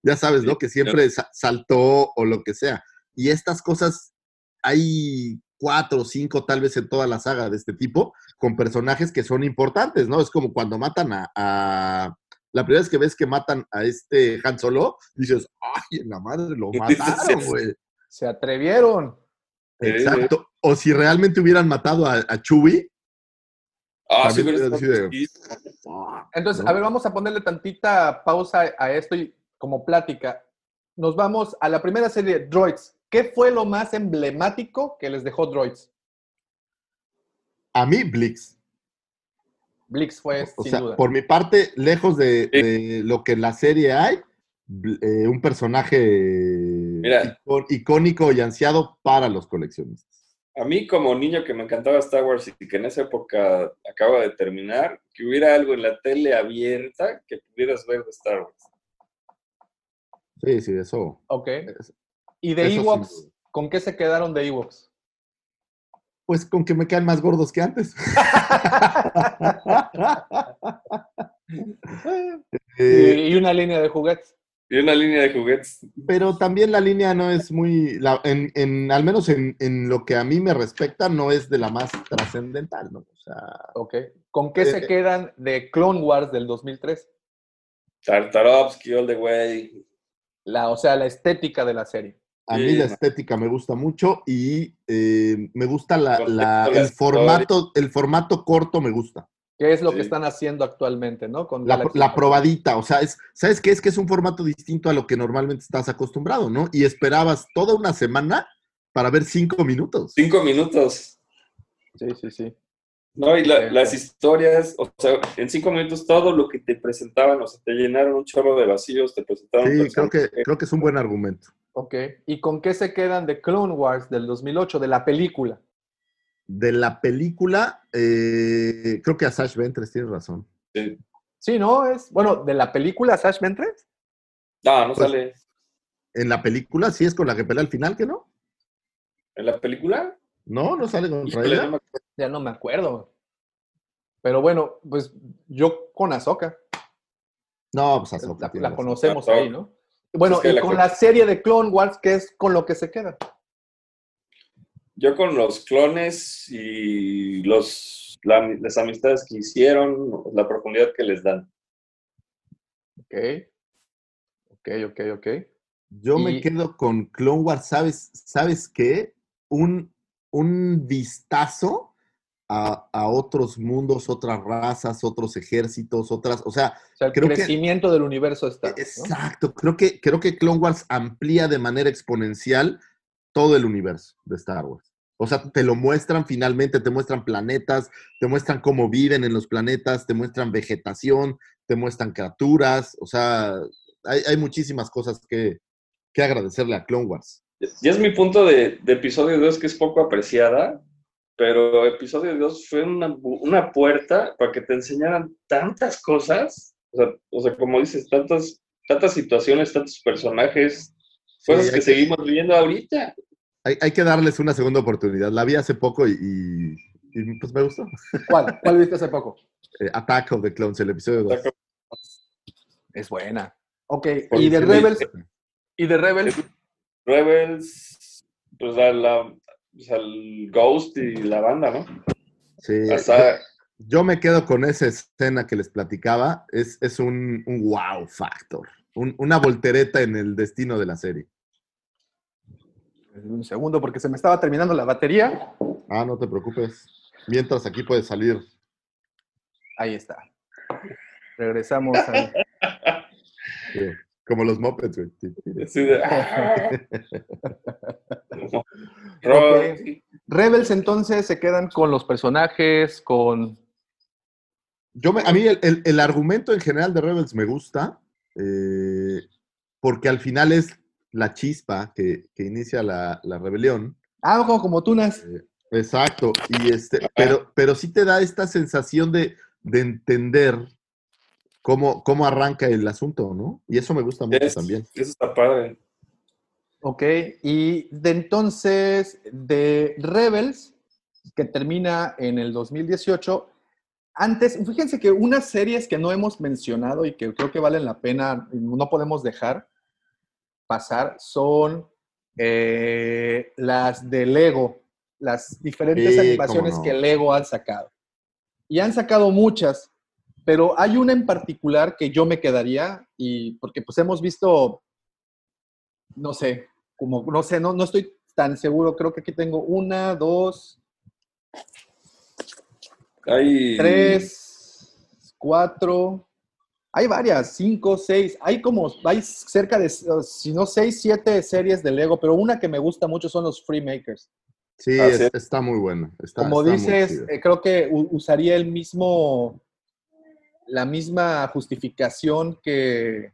Ya sabes, ¿no? Sí, Que siempre sa- saltó o lo que sea. Y estas cosas, hay cuatro o cinco tal vez en toda la saga de este tipo, con personajes que son importantes, ¿no? Es como cuando matan a... a- La primera vez que ves que matan a este Han Solo, dices, ¡ay, en la madre, lo mataron, güey! Se atrevieron. Exacto. O si realmente hubieran matado a, a Chewie, Ah, sí, de-. Entonces, ¿no? a ver, vamos a ponerle tantita pausa a esto y como plática. Nos vamos a la primera serie, Droids. ¿Qué fue lo más emblemático que les dejó Droids? a mí, Blix. Blix fue, O sin sea, duda. por mi parte, lejos de, Sí. de lo que en la serie hay, eh, un personaje Mira. icónico y ansiado para los coleccionistas. A mí como niño que me encantaba Star Wars y que en esa época acaba de terminar, que hubiera algo en la tele abierta que pudieras ver de Star Wars. Sí, sí, eso. Ok. es- ¿Y de Ewoks? ¿Con qué se quedaron de Ewoks? Pues con que me caen más gordos que antes. Eh, y una línea de juguetes. Y una línea de juguetes. pero también la línea no es muy, la- en, en- al menos en, en lo que a mí me respecta, no es de la más trascendental, ¿no? O sea, Ok. ¿Con qué se Eh, quedan de Clone Wars del 2003? Tartarovsky, All the Way. La, o sea, la estética de la serie. A mí la estética me gusta mucho y eh, me gusta la, el formato, el formato corto me gusta. ¿Qué es lo que están haciendo actualmente, no? Con La, probadita, o sea, es, ¿sabes qué? Es que es un formato distinto a lo que normalmente estás acostumbrado, ¿no? Y esperabas toda una semana para ver cinco minutos. Cinco minutos. Sí, sí, sí. No, y la- Sí. las historias, o sea, en cinco minutos todo lo que te presentaban, o sea, te llenaron un chorro de vacíos, te presentaron Sí, creo que, creo que es un buen argumento. Ok. ¿Y con qué se quedan de Clone Wars del 2008, de la película? De la película, eh, creo que a Sash Ventres tienes razón. Sí. Sí, ¿no? Es, bueno, de la película Sash Ventres. No, no Pues- sale. En la película, sí es con la que pelea al final, ¿que no? ¿En la película? No, no sale Híjole, ella. no. Ya no me acuerdo. Pero bueno, pues yo con Ahsoka. No, pues Ahsoka La, conocemos Ahsoka. ahí, ¿no? Bueno, Es que y la con la serie de Clone Wars, que es con lo que se queda. Yo con los clones y los, la- las amistades que hicieron, la profundidad que les dan. Ok. Ok, ok, ok. Yo me quedo con Clone Wars, ¿sabes, ¿sabes qué? Un, un vistazo a, a otros mundos, otras razas, otros ejércitos, otras, o sea, O sea, el Creo que- crecimiento del universo está. ¿no? exacto, creo que, creo que Clone Wars amplía de manera exponencial todo el universo de Star Wars. O sea, te lo muestran finalmente, te muestran planetas, te muestran cómo viven en los planetas, te muestran vegetación, te muestran criaturas, o sea, hay, hay muchísimas cosas que, que agradecerle a Clone Wars. Y es mi punto de, de episodio 2 que es poco apreciada, pero episodio 2 fue una, una puerta para que te enseñaran tantas cosas, o sea, o sea, como dices, tantas, tantas situaciones, tantos personajes, cosas hay que que- seguimos viviendo ahorita. Hay, hay que darles una segunda oportunidad. La vi hace poco y, y- y, pues me gustó. ¿Cuál? ¿Cuál viste hace poco? Eh, Attack of the Clones, el episodio 2. Es buena. Ok, Por y de sí, Rebels, sí. y de Rebels, Rebels, pues a la, pues, al Ghost y la banda, ¿no? Sí, Hasta, Yo me quedo con esa escena que les platicaba. Es, es un, un wow factor. Un- una voltereta en el destino de la serie. un segundo porque se me estaba terminando la batería. Ah, no te preocupes. Mientras aquí puede salir. Ahí está. Regresamos al... eh, como los mopeds, güey. Rebels entonces se quedan con los personajes, con... Yo me- a mí el, el- el argumento en general de Rebels me gusta. eh, porque al final es la chispa que, que inicia la, la rebelión. Ah, como, como tunas. Exacto. Y este, pero, pero sí te da esta sensación de, de entender cómo, cómo arranca el asunto, ¿no? Y eso me gusta mucho Es- también. Eso está padre. Ok, y de entonces, de Rebels, que termina en el 2018, antes, fíjense que unas series que no hemos mencionado y que creo que valen la pena, no podemos dejar pasar, son eh, las de Lego, las diferentes Sí, animaciones no. que Lego han sacado. Y han sacado muchas, pero hay una en particular que yo me quedaría, y porque pues hemos visto no sé, como, no sé, no, no estoy tan seguro, creo que aquí tengo una, dos, Hay, tres, cuatro, hay varias, cinco, seis, hay como, hay cerca de, si no seis, siete series de Lego, pero una que me gusta mucho son los Freemakers. Sí, Ah, es- sí. está muy buena. Está, Como está dices, eh, creo que usaría el mismo, la misma justificación que,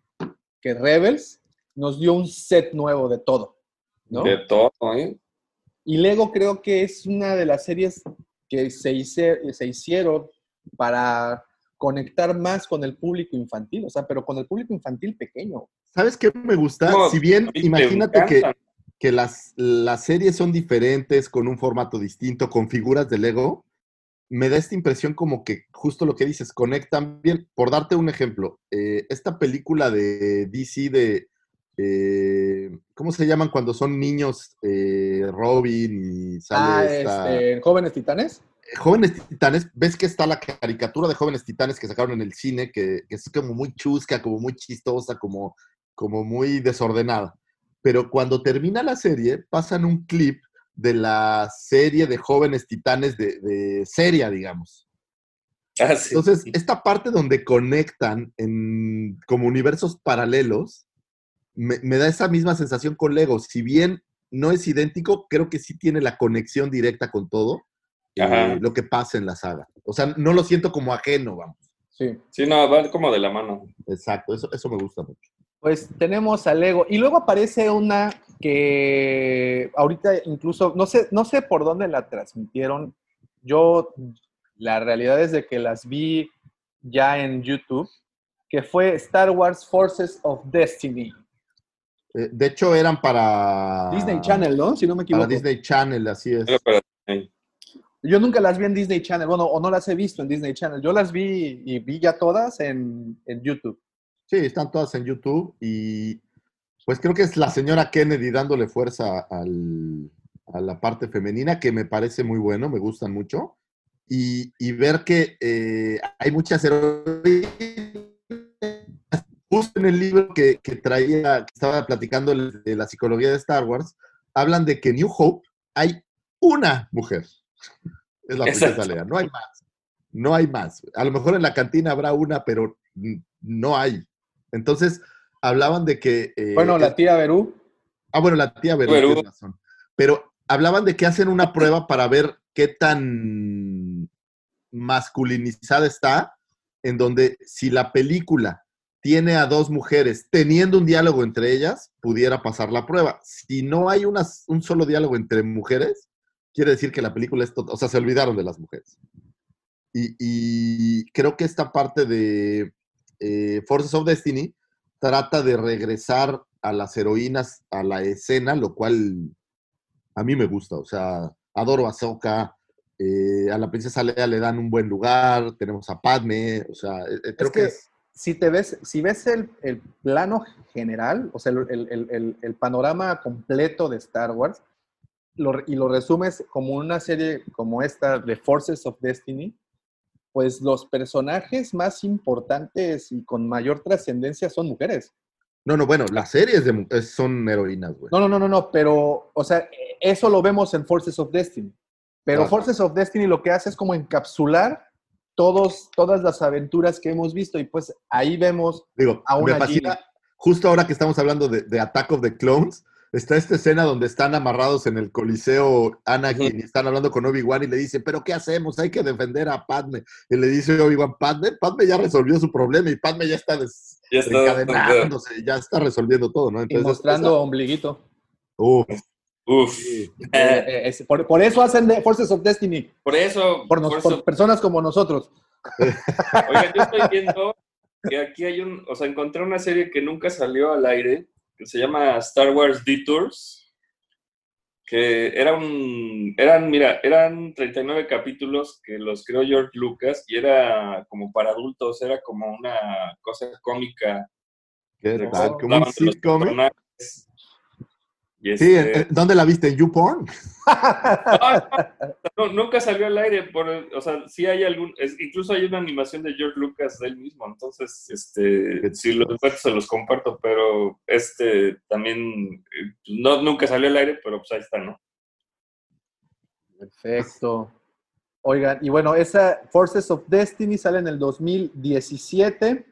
que Rebels, nos dio un set nuevo de todo, ¿no? De todo, ¿eh? Y Lego creo que es una de las series que se, hice- se hicieron para conectar más con el público infantil, o sea, pero con el público infantil pequeño. ¿Sabes qué me gusta? No, si bien, imagínate que, que las, las series son diferentes, con un formato distinto, con figuras de Lego, me da esta impresión como que justo lo que dices, conectan bien. Por darte un ejemplo, eh, esta película de DC de, eh, ¿cómo se llaman cuando son niños? Eh, Robin y Ah, sale esta- este, Jóvenes Titanes. Jóvenes Titanes, ves que está la caricatura de Jóvenes Titanes que sacaron en el cine, que, que es como muy chusca, como muy chistosa, como, como muy desordenada. Pero cuando termina la serie, pasan un clip de la serie de Jóvenes Titanes de, de seria, digamos. Ah, sí. Entonces, esta parte donde conectan en, como universos paralelos, me, me da esa misma sensación con Lego. Si bien no es idéntico, creo que sí tiene la conexión directa con todo eh, lo que pasa en la saga. O sea, no lo siento como ajeno, vamos. Sí. Sí, no, va como de la mano. Exacto, eso, eso me gusta mucho. Pues tenemos a Lego. Y luego aparece una que ahorita incluso, no sé, no sé por dónde la transmitieron. Yo, la realidad es de que las vi ya en YouTube, que fue Star Wars Forces of Destiny. Eh, de hecho, eran para... Disney Channel, ¿no? Si no me equivoco. Para Disney Channel, así es. Era para- sí. Yo nunca las vi en Disney Channel, bueno, o no las he visto en Disney Channel. Yo las vi y vi ya todas en, en YouTube. Sí, están todas en YouTube y pues creo que es la señora Kennedy dándole fuerza al- a la parte femenina, que me parece muy bueno, me gustan mucho. Y, y ver que eh, hay muchas heroínas. Justo en el libro que, que traía, que estaba platicando de la psicología de Star Wars, hablan de que New Hope hay una mujer. Es la princesa. Leia, no hay más. No hay más. A lo mejor en la cantina habrá una, pero no hay. Entonces, hablaban de que... eh, Bueno, la tía Berú. Ah, bueno, la tía Berú, Berú. razón. Pero hablaban de que hacen una prueba para ver qué tan masculinizada está, en donde si la película tiene a dos mujeres teniendo un diálogo entre ellas, pudiera pasar la prueba. Si no hay una- un solo diálogo entre mujeres, quiere decir que la película es, o sea, se olvidaron de las mujeres. Y, y creo que esta parte de eh, Forces of Destiny trata de regresar a las heroínas a la escena, lo cual a mí me gusta. O sea, adoro a Ahsoka, eh, a la princesa Leia le dan un buen lugar, tenemos a Padme, o sea, eh, eh, creo Es que, que es- si te ves, si ves el, el plano general, o sea, el, el- el- el- el panorama completo de Star Wars, lo- y lo resumes como una serie como esta de Forces of Destiny, pues los personajes más importantes y con mayor trascendencia son mujeres. No, no, bueno, las series de, eh, son heroínas, güey. No, no, no, no, no, pero, o sea, eso lo vemos en Forces of Destiny. Pero Ajá. Forces of Destiny lo que hace es como encapsular todos, todas las aventuras que hemos visto y pues ahí vemos Digo, a me una fascina, Ginny. justo ahora que estamos hablando de, de Attack of the Clones, está esta escena donde están amarrados en el Coliseo Anakin y están hablando con Obi-Wan y le dice, pero ¿qué hacemos? Hay que defender a Padme. Y le dice Obi-Wan, Padme, Padme ya resolvió su problema y Padme ya está des- Ya está. encadenándose, ya está resolviendo todo, ¿no? y Entonces, mostrando ombliguito. uf, Uf. sí. Eh, Eh, es- por, por eso hacen de Forces of Destiny, por eso, por, nos- por personas como nosotros. Oigan, yo estoy viendo que aquí hay un, o sea, encontré una serie que nunca salió al aire, que se llama Star Wars Detours, que era un, eran, mira, eran 39 capítulos que los creó George Lucas y era como para adultos, era como una cosa cómica. ¿Qué Como un sitcom. Y Sí, ¿en- este- ¿dónde la viste? ¿En YouPorn? No, nunca salió al aire, por, o sea, sí hay algún, es- incluso hay una animación de George Lucas de él mismo, entonces, este, si los encuentro se los comparto, pero este también, eh, no, nunca salió al aire, pero pues ahí está, ¿no? Perfecto. Oigan, y bueno, esa Forces of Destiny sale en el 2017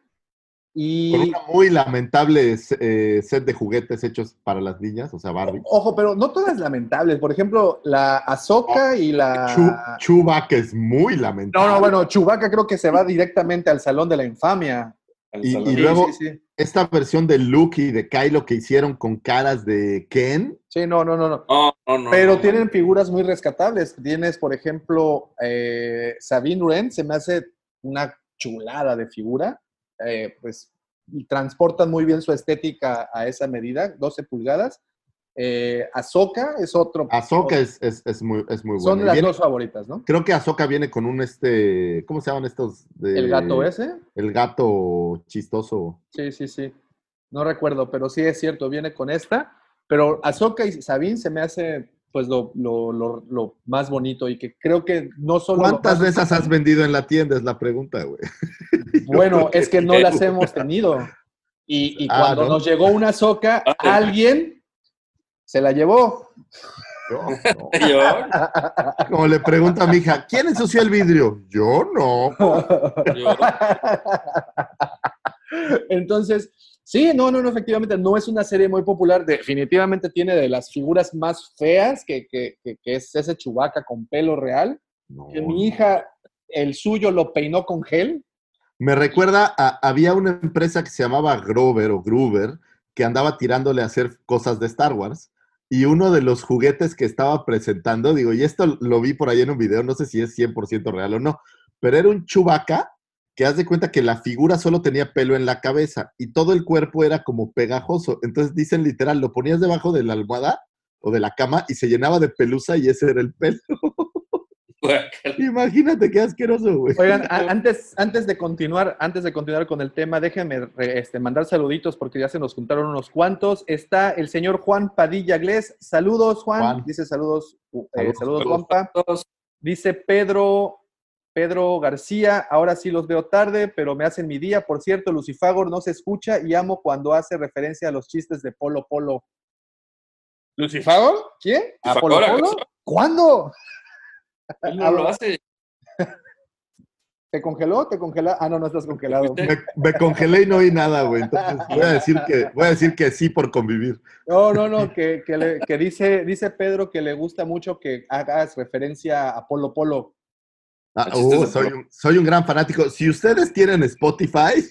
Con una muy lamentable eh, set de juguetes hechos para las niñas, o sea, Barbie. Ojo, pero no todas lamentables. Por ejemplo, la Ahsoka y la... Chu- Chewbacca es muy lamentable. No, no, bueno, Chewbacca creo que se va directamente al Salón de la Infamia. Al Y- salón. y Sí, luego- sí, sí. esta versión de Luke y de Kylo que hicieron con caras de Ken. Sí, no, no, no, no. Pero no, tienen figuras muy rescatables. Tienes, por ejemplo, eh, Sabine Wren, se me hace una chulada de figura. Eh, pues transportan muy bien su estética a esa medida, 12 pulgadas. Eh, Ahsoka es otro. Ahsoka otro- es, es, es muy, es muy Son buena. las Viene- dos favoritas, ¿no? Creo que Ahsoka viene con un este. ¿Cómo se llaman estos? de- El gato ese. El gato chistoso. Sí, sí, sí. No recuerdo, pero sí es cierto, viene con esta. Pero Ahsoka y Sabine se me hace pues lo, lo, lo, lo más bonito y que creo que no solo... lo ¿Cuántas esas has vendido en la tienda? Es la pregunta, güey. Bueno, es que no las hemos tenido. Y, y Ah, cuando ¿no? nos llegó una Ahsoka, Ah, alguien se la llevó. Yo, no. Yo, Como le pregunta a mi hija, ¿quién ensució el vidrio? Yo no. yo. Entonces, sí, no, no, no, efectivamente, no es una serie muy popular. Definitivamente tiene de las figuras más feas, que, que- que- que es ese chubaca con pelo real. No, Que mi hija, el suyo lo peinó con gel. Me recuerda a, había una empresa que se llamaba Grover o Gruber que andaba tirándole a hacer cosas de Star Wars y uno de los juguetes que estaba presentando, digo, y esto lo vi por ahí en un video, no sé si es 100% real o no, pero era un chubaca que haz de cuenta que la figura solo tenía pelo en la cabeza y todo el cuerpo era como pegajoso. Entonces dicen literal, lo ponías debajo de la almohada o de la cama y se llenaba de pelusa y ese era el pelo. Imagínate qué asqueroso, güey. Oigan, antes, antes de continuar, antes de continuar con el tema, déjenme este, mandar saluditos porque ya se nos juntaron unos cuantos. Está el señor Juan Padilla Glés. Saludos, Juan. Juan. Dice saludos, eh, Saludos, saludos, Juanpa. Dice Pedro, Pedro García, ahora sí los veo tarde, pero me hacen mi día. Por cierto, Lucifagor no se escucha y amo cuando hace referencia a los chistes de Polo Polo. ¿Lucifagor? ¿Quién? ¿A Polo Polo? ¿Cuándo? Él no lo hace. ¿Te congeló? ¿Te congela? Ah, no, no estás congelado. Me, me congelé y no oí nada, güey. Entonces voy a decir que, voy a decir que sí por convivir. No, no, no, que, que, le- que dice, dice Pedro que le gusta mucho que hagas referencia a Polo Polo. Ah, uh, soy, un, soy un gran fanático. Si ustedes tienen Spotify,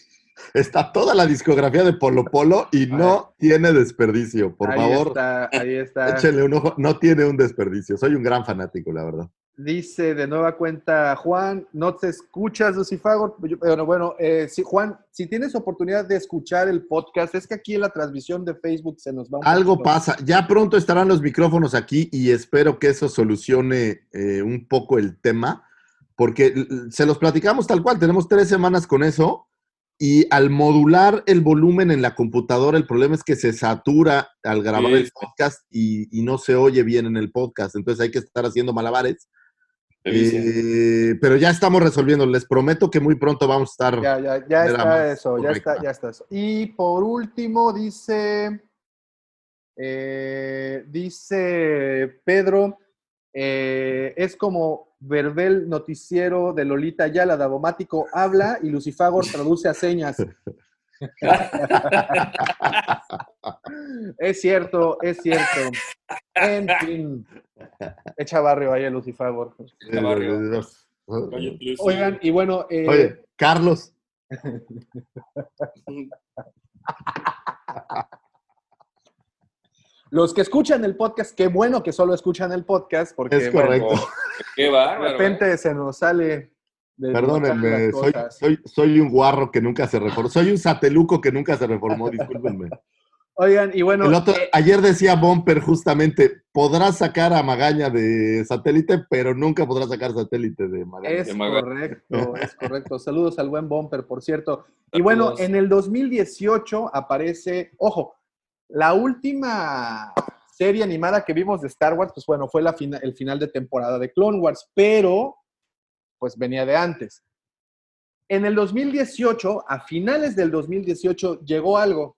está toda la discografía de Polo Polo y no tiene desperdicio. Por ahí favor, está, ahí está. échenle un ojo. No tiene un desperdicio. Soy un gran fanático, la verdad. Dice de nueva cuenta Juan, no te escuchas, Lucifagor. Yo- Bueno, bueno, eh, sí, Juan, si tienes oportunidad de escuchar el podcast, es que aquí en la transmisión de Facebook se nos va un Algo poquito. pasa. Ya pronto estarán los micrófonos aquí y espero que eso solucione eh, un poco el tema, porque se los platicamos tal cual. Tenemos tres semanas con eso y al modular el volumen en la computadora, el problema es que se satura al grabar Sí, el podcast y, y no se oye bien en el podcast. Entonces hay que estar haciendo malabares. Eh, pero ya estamos resolviendo. Les prometo que muy pronto vamos a estar. Ya, ya, ya está eso, ya está, ya está eso. Y por último, dice, eh, dice Pedro, eh, es como Verbel noticiero de Lolita Yala, Davomático habla y Lucifagor traduce a señas. es cierto, es cierto. En fin. Echa barrio ahí a Lucifagor. Barrio. Oigan, y bueno, eh, Oye, Carlos. los que escuchan el podcast, qué bueno que solo escuchan el podcast, porque Es correcto. Qué de bárbaro. ¿eh? repente se nos sale de Perdónenme, soy, soy, soy un guarro que nunca se reformó. Soy un sateluco que nunca se reformó, discúlpenme. Oigan, y bueno, El otro- eh, ayer decía Bomper justamente, podrás sacar a Magaña de satélite, pero nunca podrás sacar satélite de Magaña. es de correcto, es correcto. Saludos al buen Bumper, por cierto. Y bueno, en el 2018 aparece, ojo, la última serie animada que vimos de Star Wars, pues bueno, fue la fina- el final de temporada de Clone Wars, pero pues venía de antes. En el 2018, a finales del 2018, llegó algo.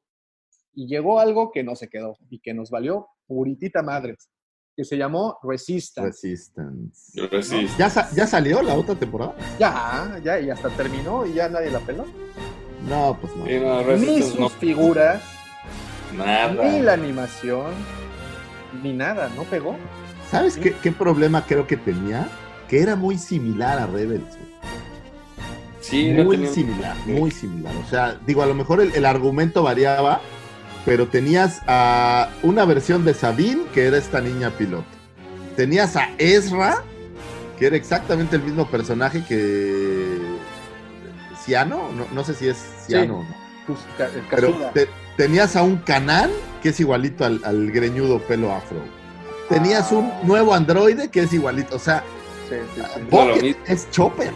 Y llegó algo que no se quedó y que nos valió puritita madres, que se llamó Resistance. Resistance. Resist. ¿Ya, sa- ¿Ya salió la otra temporada? Ya, ya, y hasta terminó y ya nadie la peló. No, pues no. No, Ni Resistance sus no. figuras, ni Nada. la animación, ni nada, no pegó. ¿Sabes qué, qué problema creo que tenía? Que era muy similar a Rebels. Sí, no muy tenía- similar, muy similar. O sea, digo, a lo mejor el, el argumento variaba, pero tenías a una versión de Sabine, que era esta niña piloto. Tenías a Ezra, que era exactamente el mismo personaje que Ciano, no, no sé si es Ciano o no. Pues, ca- el Pero Kazuda. te- tenías a un Canal, que es igualito al, al greñudo pelo afro. Tenías un nuevo androide que es igualito, o sea, Sí, sí, sí. No, Bucket lo mismo. es Chopper.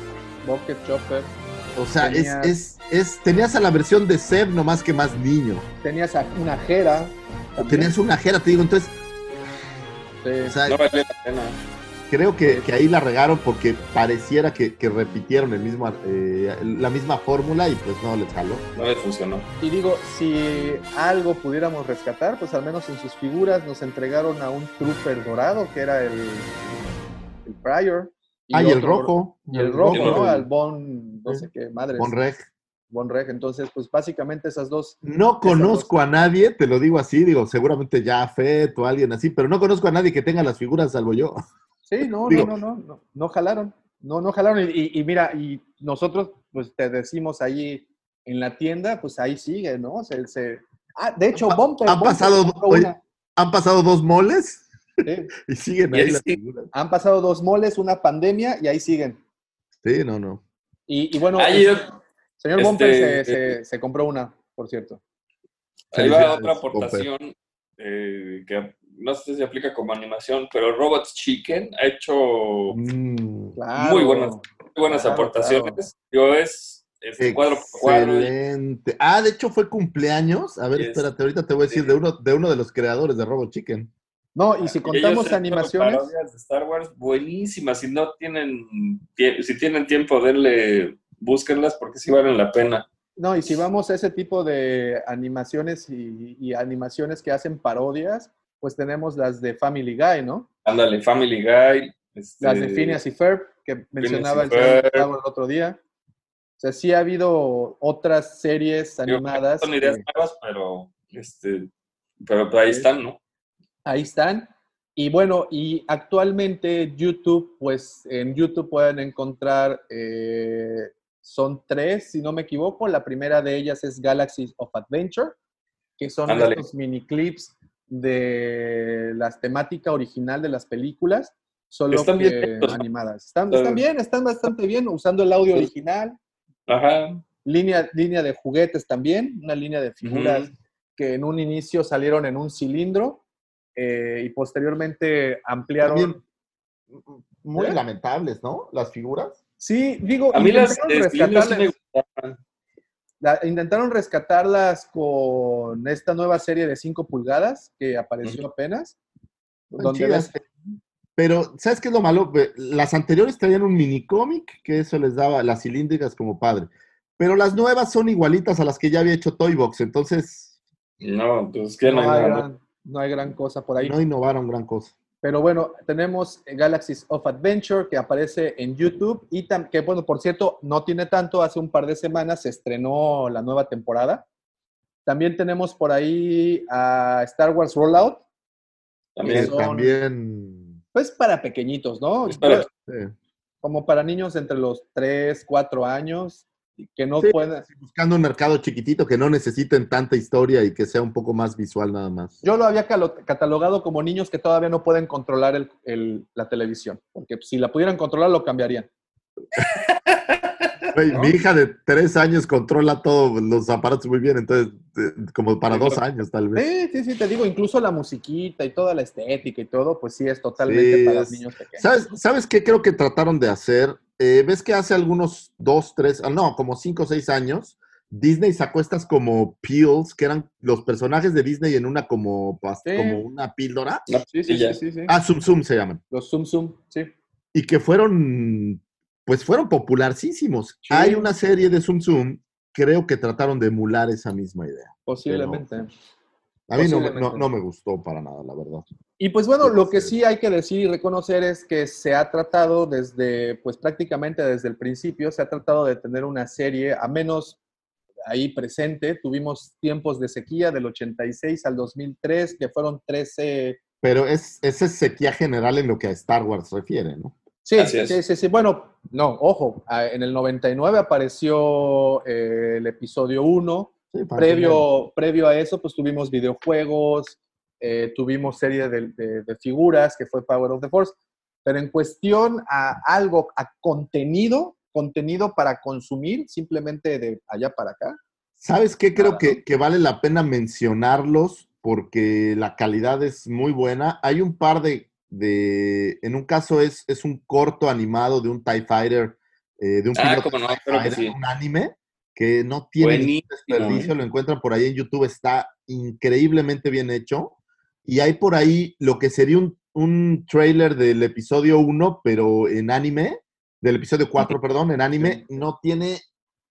Bucket Chopper. O sea, es, Tenías- es, es, tenías a la versión de Seb nomás que más niño. Tenías a una Jera. también. Tenías una jera, te digo, entonces, Sí. o sea, No valía la pena. Creo que, que ahí la regaron porque pareciera que, que repitieron el mismo, eh, la misma fórmula y pues no les jaló. No le funcionó. Y digo, si algo pudiéramos rescatar, pues al menos en sus figuras nos entregaron a un trooper dorado, que era el, el Prior. ah, y el rojo. Y el rojo, rojo, ¿no? Al Bon, no sé qué, madre. Bonreg. Bon Reg. Entonces, pues básicamente esas dos. No conozco a nadie, te lo digo así, digo, seguramente ya Fett o alguien así, pero no conozco a nadie que tenga las figuras salvo yo. Sí, no, Digo- no, no, no, no, no jalaron. No, no jalaron. Y, y- mira, y nosotros, pues te decimos ahí en la tienda, pues ahí sigue, ¿no? Se, se- Ah, de hecho, Han- Bumper. han Bumper pasado- oye, una. Han pasado dos moles Sí. y siguen Y ahí ahí las sí. figuras. Han pasado dos moles, una pandemia y ahí siguen. Sí, no, no. Y, y bueno, Ahí, señor este, Bumper se, eh, se- se compró una, por cierto. ahí va otra aportación eh, que no sé si aplica como animación, pero Robots Chicken ha hecho Mm, Claro. muy buenas, muy buenas Claro, aportaciones. Yo es cuadro por cuadro. excelente. Ah, de hecho fue cumpleaños. A ver, Yes. espérate, ahorita te voy a decir Sí. de uno, de uno de los creadores de Robo Chicken. No, y si contamos animaciones, parodias de Star Wars buenísimas. Si no tienen, tie- si tienen tiempo, denle, búsquenlas porque sí valen la pena. no, y si vamos a ese tipo de animaciones y, y animaciones que hacen parodias, pues tenemos las de Family Guy, ¿no? Ándale, Family Guy. este, Las de Phineas y Ferb, que mencionaba el Ferb. El otro día. O sea, sí ha habido otras series animadas. Son ideas que nuevas, pero, este, pero ahí están, ¿no? ahí están. Y bueno, y actualmente YouTube, pues en YouTube pueden encontrar, eh, son tres, si no me equivoco. La primera de ellas es Galaxies of Adventure, que son estos mini clips de la temática original de las películas, solo Están que bien hechos, ¿no? animadas. Están, bien, están bastante bien, usando el audio original. Ajá. Línea, línea de juguetes también, una línea de figuras que en un inicio salieron en un cilindro eh, y posteriormente ampliaron. También muy ¿Eh? lamentables, ¿no? Las figuras. Sí, digo, A mí las sí me rescatarlas- gustaban. La- intentaron rescatarlas con esta nueva serie de 5 pulgadas que apareció apenas. Donde ves, Pero, ¿sabes qué es lo malo? Las anteriores traían un mini cómic, que eso les daba las cilíndricas como padre. Pero las nuevas son igualitas a las que ya había hecho Toybox, entonces No, pues que no, no, hay gran, no hay gran cosa por ahí. no innovaron gran cosa. Pero bueno, tenemos Galaxies of Adventure que aparece en YouTube y que, bueno, por cierto, no tiene tanto, hace un par de semanas se estrenó la nueva temporada. También tenemos por ahí a Star Wars Rollout, También. Son- también, pues para pequeñitos, ¿no? Es para- sí. Como para niños entre los 3, 4 años, que no Sí. pueden... buscando un mercado chiquitito que no necesiten tanta historia y que sea un poco más visual nada más. Yo lo había catalogado como niños que todavía no pueden controlar el- el- la televisión, porque si la pudieran controlar lo cambiarían. Mi hija de tres años controla todos los aparatos muy bien, entonces, eh, como para dos años tal vez. Sí, sí, sí, te digo, incluso la musiquita y toda la estética y todo, pues sí es totalmente Sí, para es- niños pequeños. ¿Sabes, ¿Sabes qué creo que trataron de hacer? Eh, ¿Ves que hace algunos dos, tres, ah, no, como cinco o seis años, Disney sacó estas como pills, que eran los personajes de Disney en una como, Sí. como una píldora? Sí, sí, sí, sí, sí. Ah, Zoom Zoom se llaman. Los Zoom Zoom, sí. Y que fueron, pues fueron popularísimos. Sí. Hay una serie de Zoom Zoom, creo que trataron de emular esa misma idea. Posiblemente. A mí no, me- Posiblemente. no, no me gustó para nada, la verdad. Y pues bueno, lo que sí. hay que decir y reconocer es que se ha tratado desde, pues prácticamente desde el principio, se ha tratado de tener una serie, a menos ahí presente. Tuvimos tiempos de sequía del 86 al 2003, que fueron 13, Pero es, esa es sequía general en lo que a Star Wars refiere, ¿no? Sí, sí, sí, sí. Bueno, no, ojo, en el 99 apareció eh, el episodio 1. Sí, Previo, previo a eso, pues tuvimos videojuegos, eh, tuvimos serie de, de- de figuras, que fue Power of the Force. Pero en cuestión a algo, a contenido, contenido para consumir, simplemente de allá para acá. ¿Sabes qué? Creo que, que vale la pena mencionarlos porque la calidad es muy buena. Hay un par de, de- en un caso es, es un corto animado de un TIE Fighter, eh, de un Ah, piloto no, de TIE Fighter, sí. un anime que no tiene ningún Buenísimo, desperdicio, ¿eh? lo encuentran por ahí en YouTube, está increíblemente bien hecho. Y hay por ahí lo que sería un, un trailer del episodio 1, pero en anime, del episodio 4, perdón, en anime, no tiene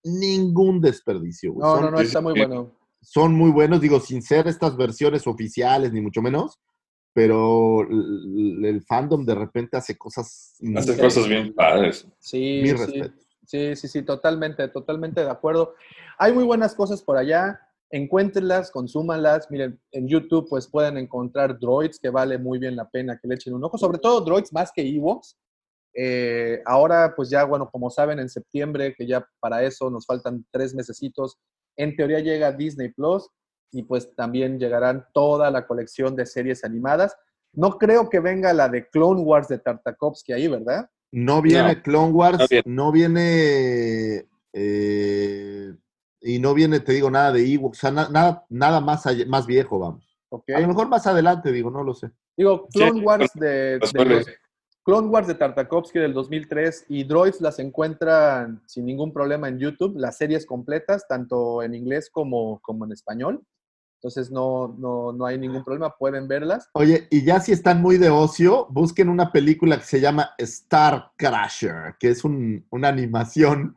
ningún desperdicio. No, Son- no, no, está muy bueno. son muy buenos, digo, sin ser estas versiones oficiales, ni mucho menos, pero el fandom de repente hace cosas. Hace cosas bien padres. Sí, Mi sí. respeto. Sí, sí, sí, totalmente, totalmente de acuerdo. Hay muy buenas cosas por allá. Encuéntrenlas, consúmanlas. Miren, en YouTube pues pueden encontrar droids que vale muy bien la pena que le echen un ojo. Sobre todo droids más que Ewoks. Eh, ahora pues ya, bueno, como saben, en septiembre, que ya para eso nos faltan tres mesecitos, en teoría llega Disney Plus y pues también llegarán toda la colección de series animadas. No creo que venga la de Clone Wars de Tartakovsky ahí, ¿verdad? No viene No, Clone Wars, no viene. no viene. eh, y no viene, te digo, nada de Ewoks, o sea, na- nada, nada más, allá- más viejo, vamos. Ok. A lo mejor más adelante, digo, no lo sé. Digo, Sí, Clone Wars de, Los de cuales- los- Clone Wars de Tartakovsky del 2003 y Droids las encuentran sin ningún problema en YouTube, las series completas, tanto en inglés como, como en español. Entonces no, no, no hay ningún problema, pueden verlas. Oye, y ya si están muy de ocio, busquen una película que se llama Star Crasher, que es un- una animación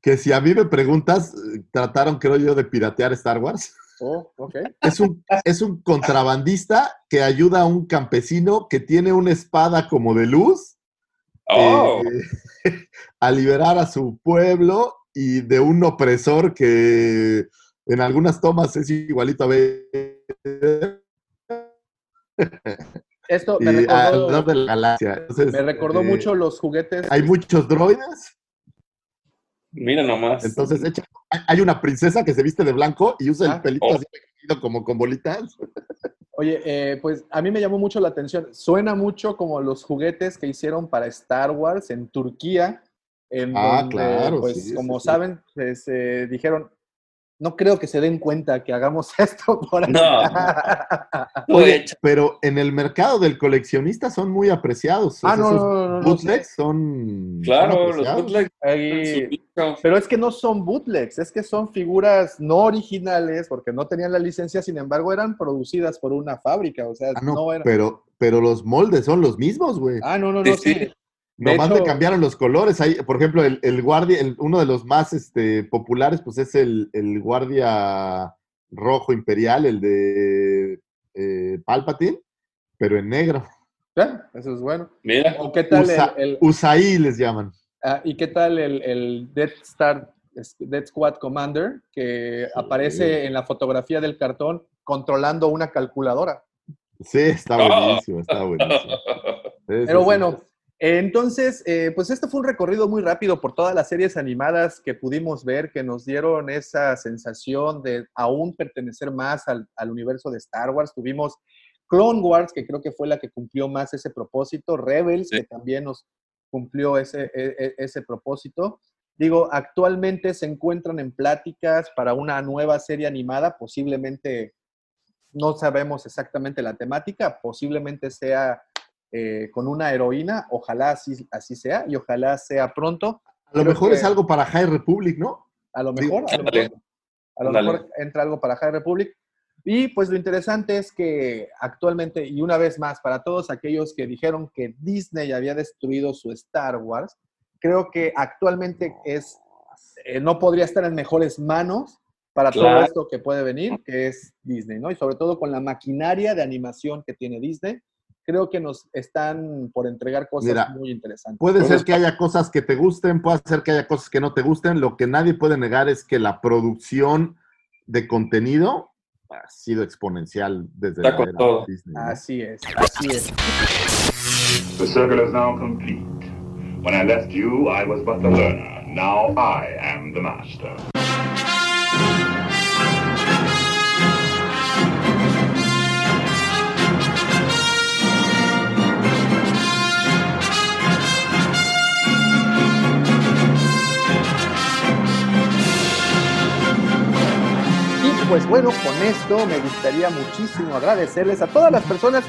que si a mí me preguntas, eh, trataron, creo yo, de piratear Star Wars. Oh, ok. Es un, es un contrabandista que ayuda a un campesino que tiene una espada como de luz Oh, eh, a liberar a su pueblo y de un opresor que en algunas tomas es igualito a ver. Esto y me recordó, alrededor de la galaxia. Entonces, me recordó eh, mucho los juguetes. Hay muchos droides, mira nomás. entonces echa- hay- una princesa que se viste de blanco y usa Ah. el pelito Oh. así como con bolitas. Oye, eh, pues a mí me llamó mucho la atención. Suena mucho como los juguetes que hicieron para Star Wars en Turquía, en Ah, donde, claro, pues, sí, como sí, sí. saben, pues, eh, dijeron, no creo que se den cuenta que hagamos esto por No. acá". Oye, Pero en el mercado del coleccionista son muy apreciados. ah, Esos no, no, no, no, no, bootlegs son. claro, son los bootlegs. Ahí-. Pero es que no son bootlegs, es que son figuras no originales, porque no tenían la licencia, sin embargo, eran producidas por una fábrica, o sea, Ah, no, no eran... pero, pero los moldes son los mismos, güey. Ah, no, no, no, Sí, sí. Nomás hecho- le cambiaron los colores. Ahí, por ejemplo, el, el guardia, el- uno de los más este, populares, pues es el, el guardia rojo imperial, el de eh, Palpatine, pero en negro. Ah, Eso es bueno. Mira, ¿O qué tal Usa- el, el- Usaí les llaman. ah, ¿Y qué tal el, el Death Star, Death Squad Commander, que aparece en la fotografía del cartón controlando una calculadora? Sí, está Oh. buenísimo, está buenísimo. Pero bueno, entonces, eh, pues este fue un recorrido muy rápido por todas las series animadas que pudimos ver, que nos dieron esa sensación de aún pertenecer más al, al universo de Star Wars. Tuvimos Clone Wars, que creo que fue la que cumplió más ese propósito, Rebels, Sí. que también nos cumplió ese, e- e- ese propósito. Digo, actualmente se encuentran en pláticas para una nueva serie animada, posiblemente, no sabemos exactamente la temática, posiblemente sea eh, con una heroína, ojalá así, así sea y ojalá sea pronto. A lo creo mejor que- es algo para High Republic, ¿no? A lo mejor, a lo mejor, a lo Ándale. mejor entra algo para High Republic. Y pues lo interesante es que actualmente, y una vez más, para todos aquellos que dijeron que Disney había destruido su Star Wars, creo que actualmente es, eh, no podría estar en mejores manos para todo esto que puede venir, que es Disney, ¿no? Y sobre todo con la maquinaria de animación que tiene Disney, creo que nos están por entregar cosas Mira, muy interesantes. Puede ser que haya cosas que te gusten, puede ser que haya cosas que no te gusten. Lo que nadie puede negar es que la producción de contenido ha sido exponencial desde Está la con era todo. Disney. ¿no? Así es, así es. The circle is now complete. When I left you, I was but the learner. Now I am the master. Pues bueno, con esto me gustaría muchísimo agradecerles a todas las personas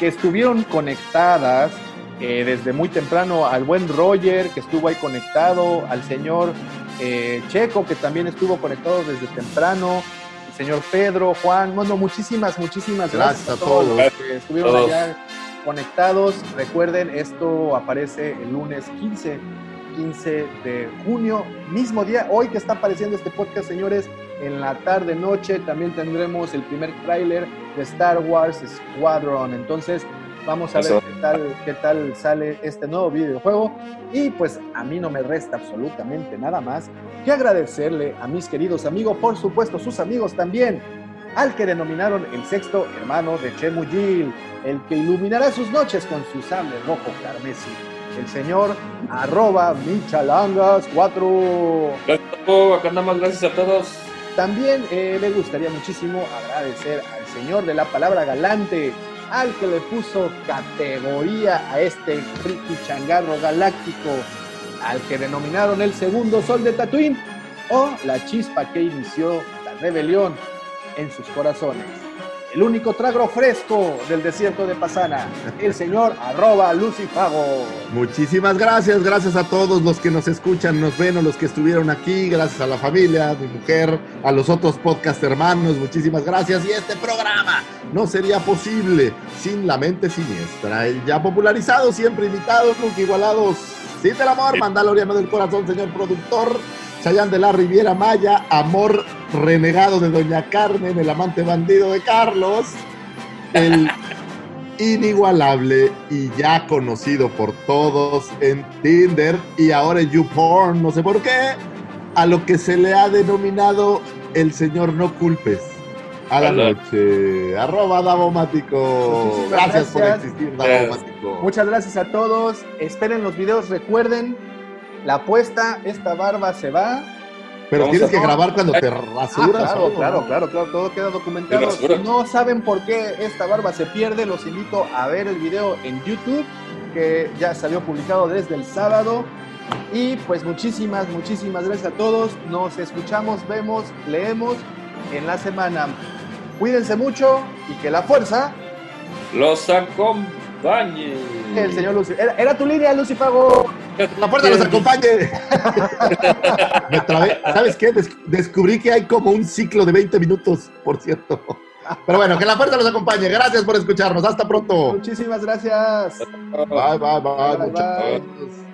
que estuvieron conectadas eh, desde muy temprano, al buen Roger que estuvo ahí conectado, al señor eh, Checo que también estuvo conectado desde temprano, el señor Pedro, Juan, bueno, muchísimas, muchísimas gracias, Gracias a todos. los que estuvieron Todos. allá conectados. Recuerden, esto aparece el lunes 15, 15 de junio, mismo día, hoy que está apareciendo este podcast, señores, en la tarde noche también tendremos el primer tráiler de Star Wars Squadron. Entonces, vamos a ver qué tal, qué tal sale este nuevo videojuego. Y pues a mí no me resta absolutamente nada más que agradecerle a mis queridos amigos, por supuesto, sus amigos también, al que denominaron el sexto hermano de Chemuyil, el que iluminará sus noches con su sable rojo carmesí, el señor arroba michalangas 4. Gracias. Acá andamos, gracias a todos. También eh, me gustaría muchísimo agradecer al señor de la palabra galante, al que le puso categoría a este friki changarro galáctico, al que denominaron el segundo sol de Tatooine, o la chispa que inició la rebelión en sus corazones. El único trago fresco del desierto de Pasana, el señor arroba Lucifago. Muchísimas gracias, gracias a todos los que nos escuchan, nos ven o los que estuvieron aquí, gracias a la familia, a mi mujer, a los otros podcast hermanos, muchísimas gracias. Y este programa no sería posible sin la mente siniestra, el ya popularizado, siempre invitado, nunca igualados. Sin del amor, Mandaloriano del corazón, señor productor. Chayán de la Riviera Maya, amor renegado de Doña Carmen, el amante bandido de Carlos, el inigualable y ya conocido por todos en Tinder y ahora en YouPorn, no sé por qué, a lo que se le ha denominado el señor no culpes. A la Hola. noche. Arroba Davomático. Muchísimas Gracias, por gracias. existir, Gracias. Davomático. Muchas gracias a todos. Esperen los videos. Recuerden, la apuesta, esta barba se va. Pero tienes que grabar cuando te Ah, rasuras. claro, claro, claro, claro, todo queda documentado. Si no saben por qué esta barba se pierde, los invito a ver el video en YouTube, que ya salió publicado desde el sábado. Y pues muchísimas, muchísimas gracias a todos. Nos escuchamos, vemos, leemos en la semana. Cuídense mucho y que la fuerza, Los acompañe. el señor Lucy. Era, era tu línea, Lucy Pago. La fuerza los acompañe. Me trabé. ¿Sabes qué? Des- descubrí que hay como un ciclo de 20 minutos, por cierto. Pero bueno, que la fuerza los acompañe. Gracias por escucharnos. Hasta pronto. Muchísimas gracias. Bye, bye, bye, Bye, bye. muchachos.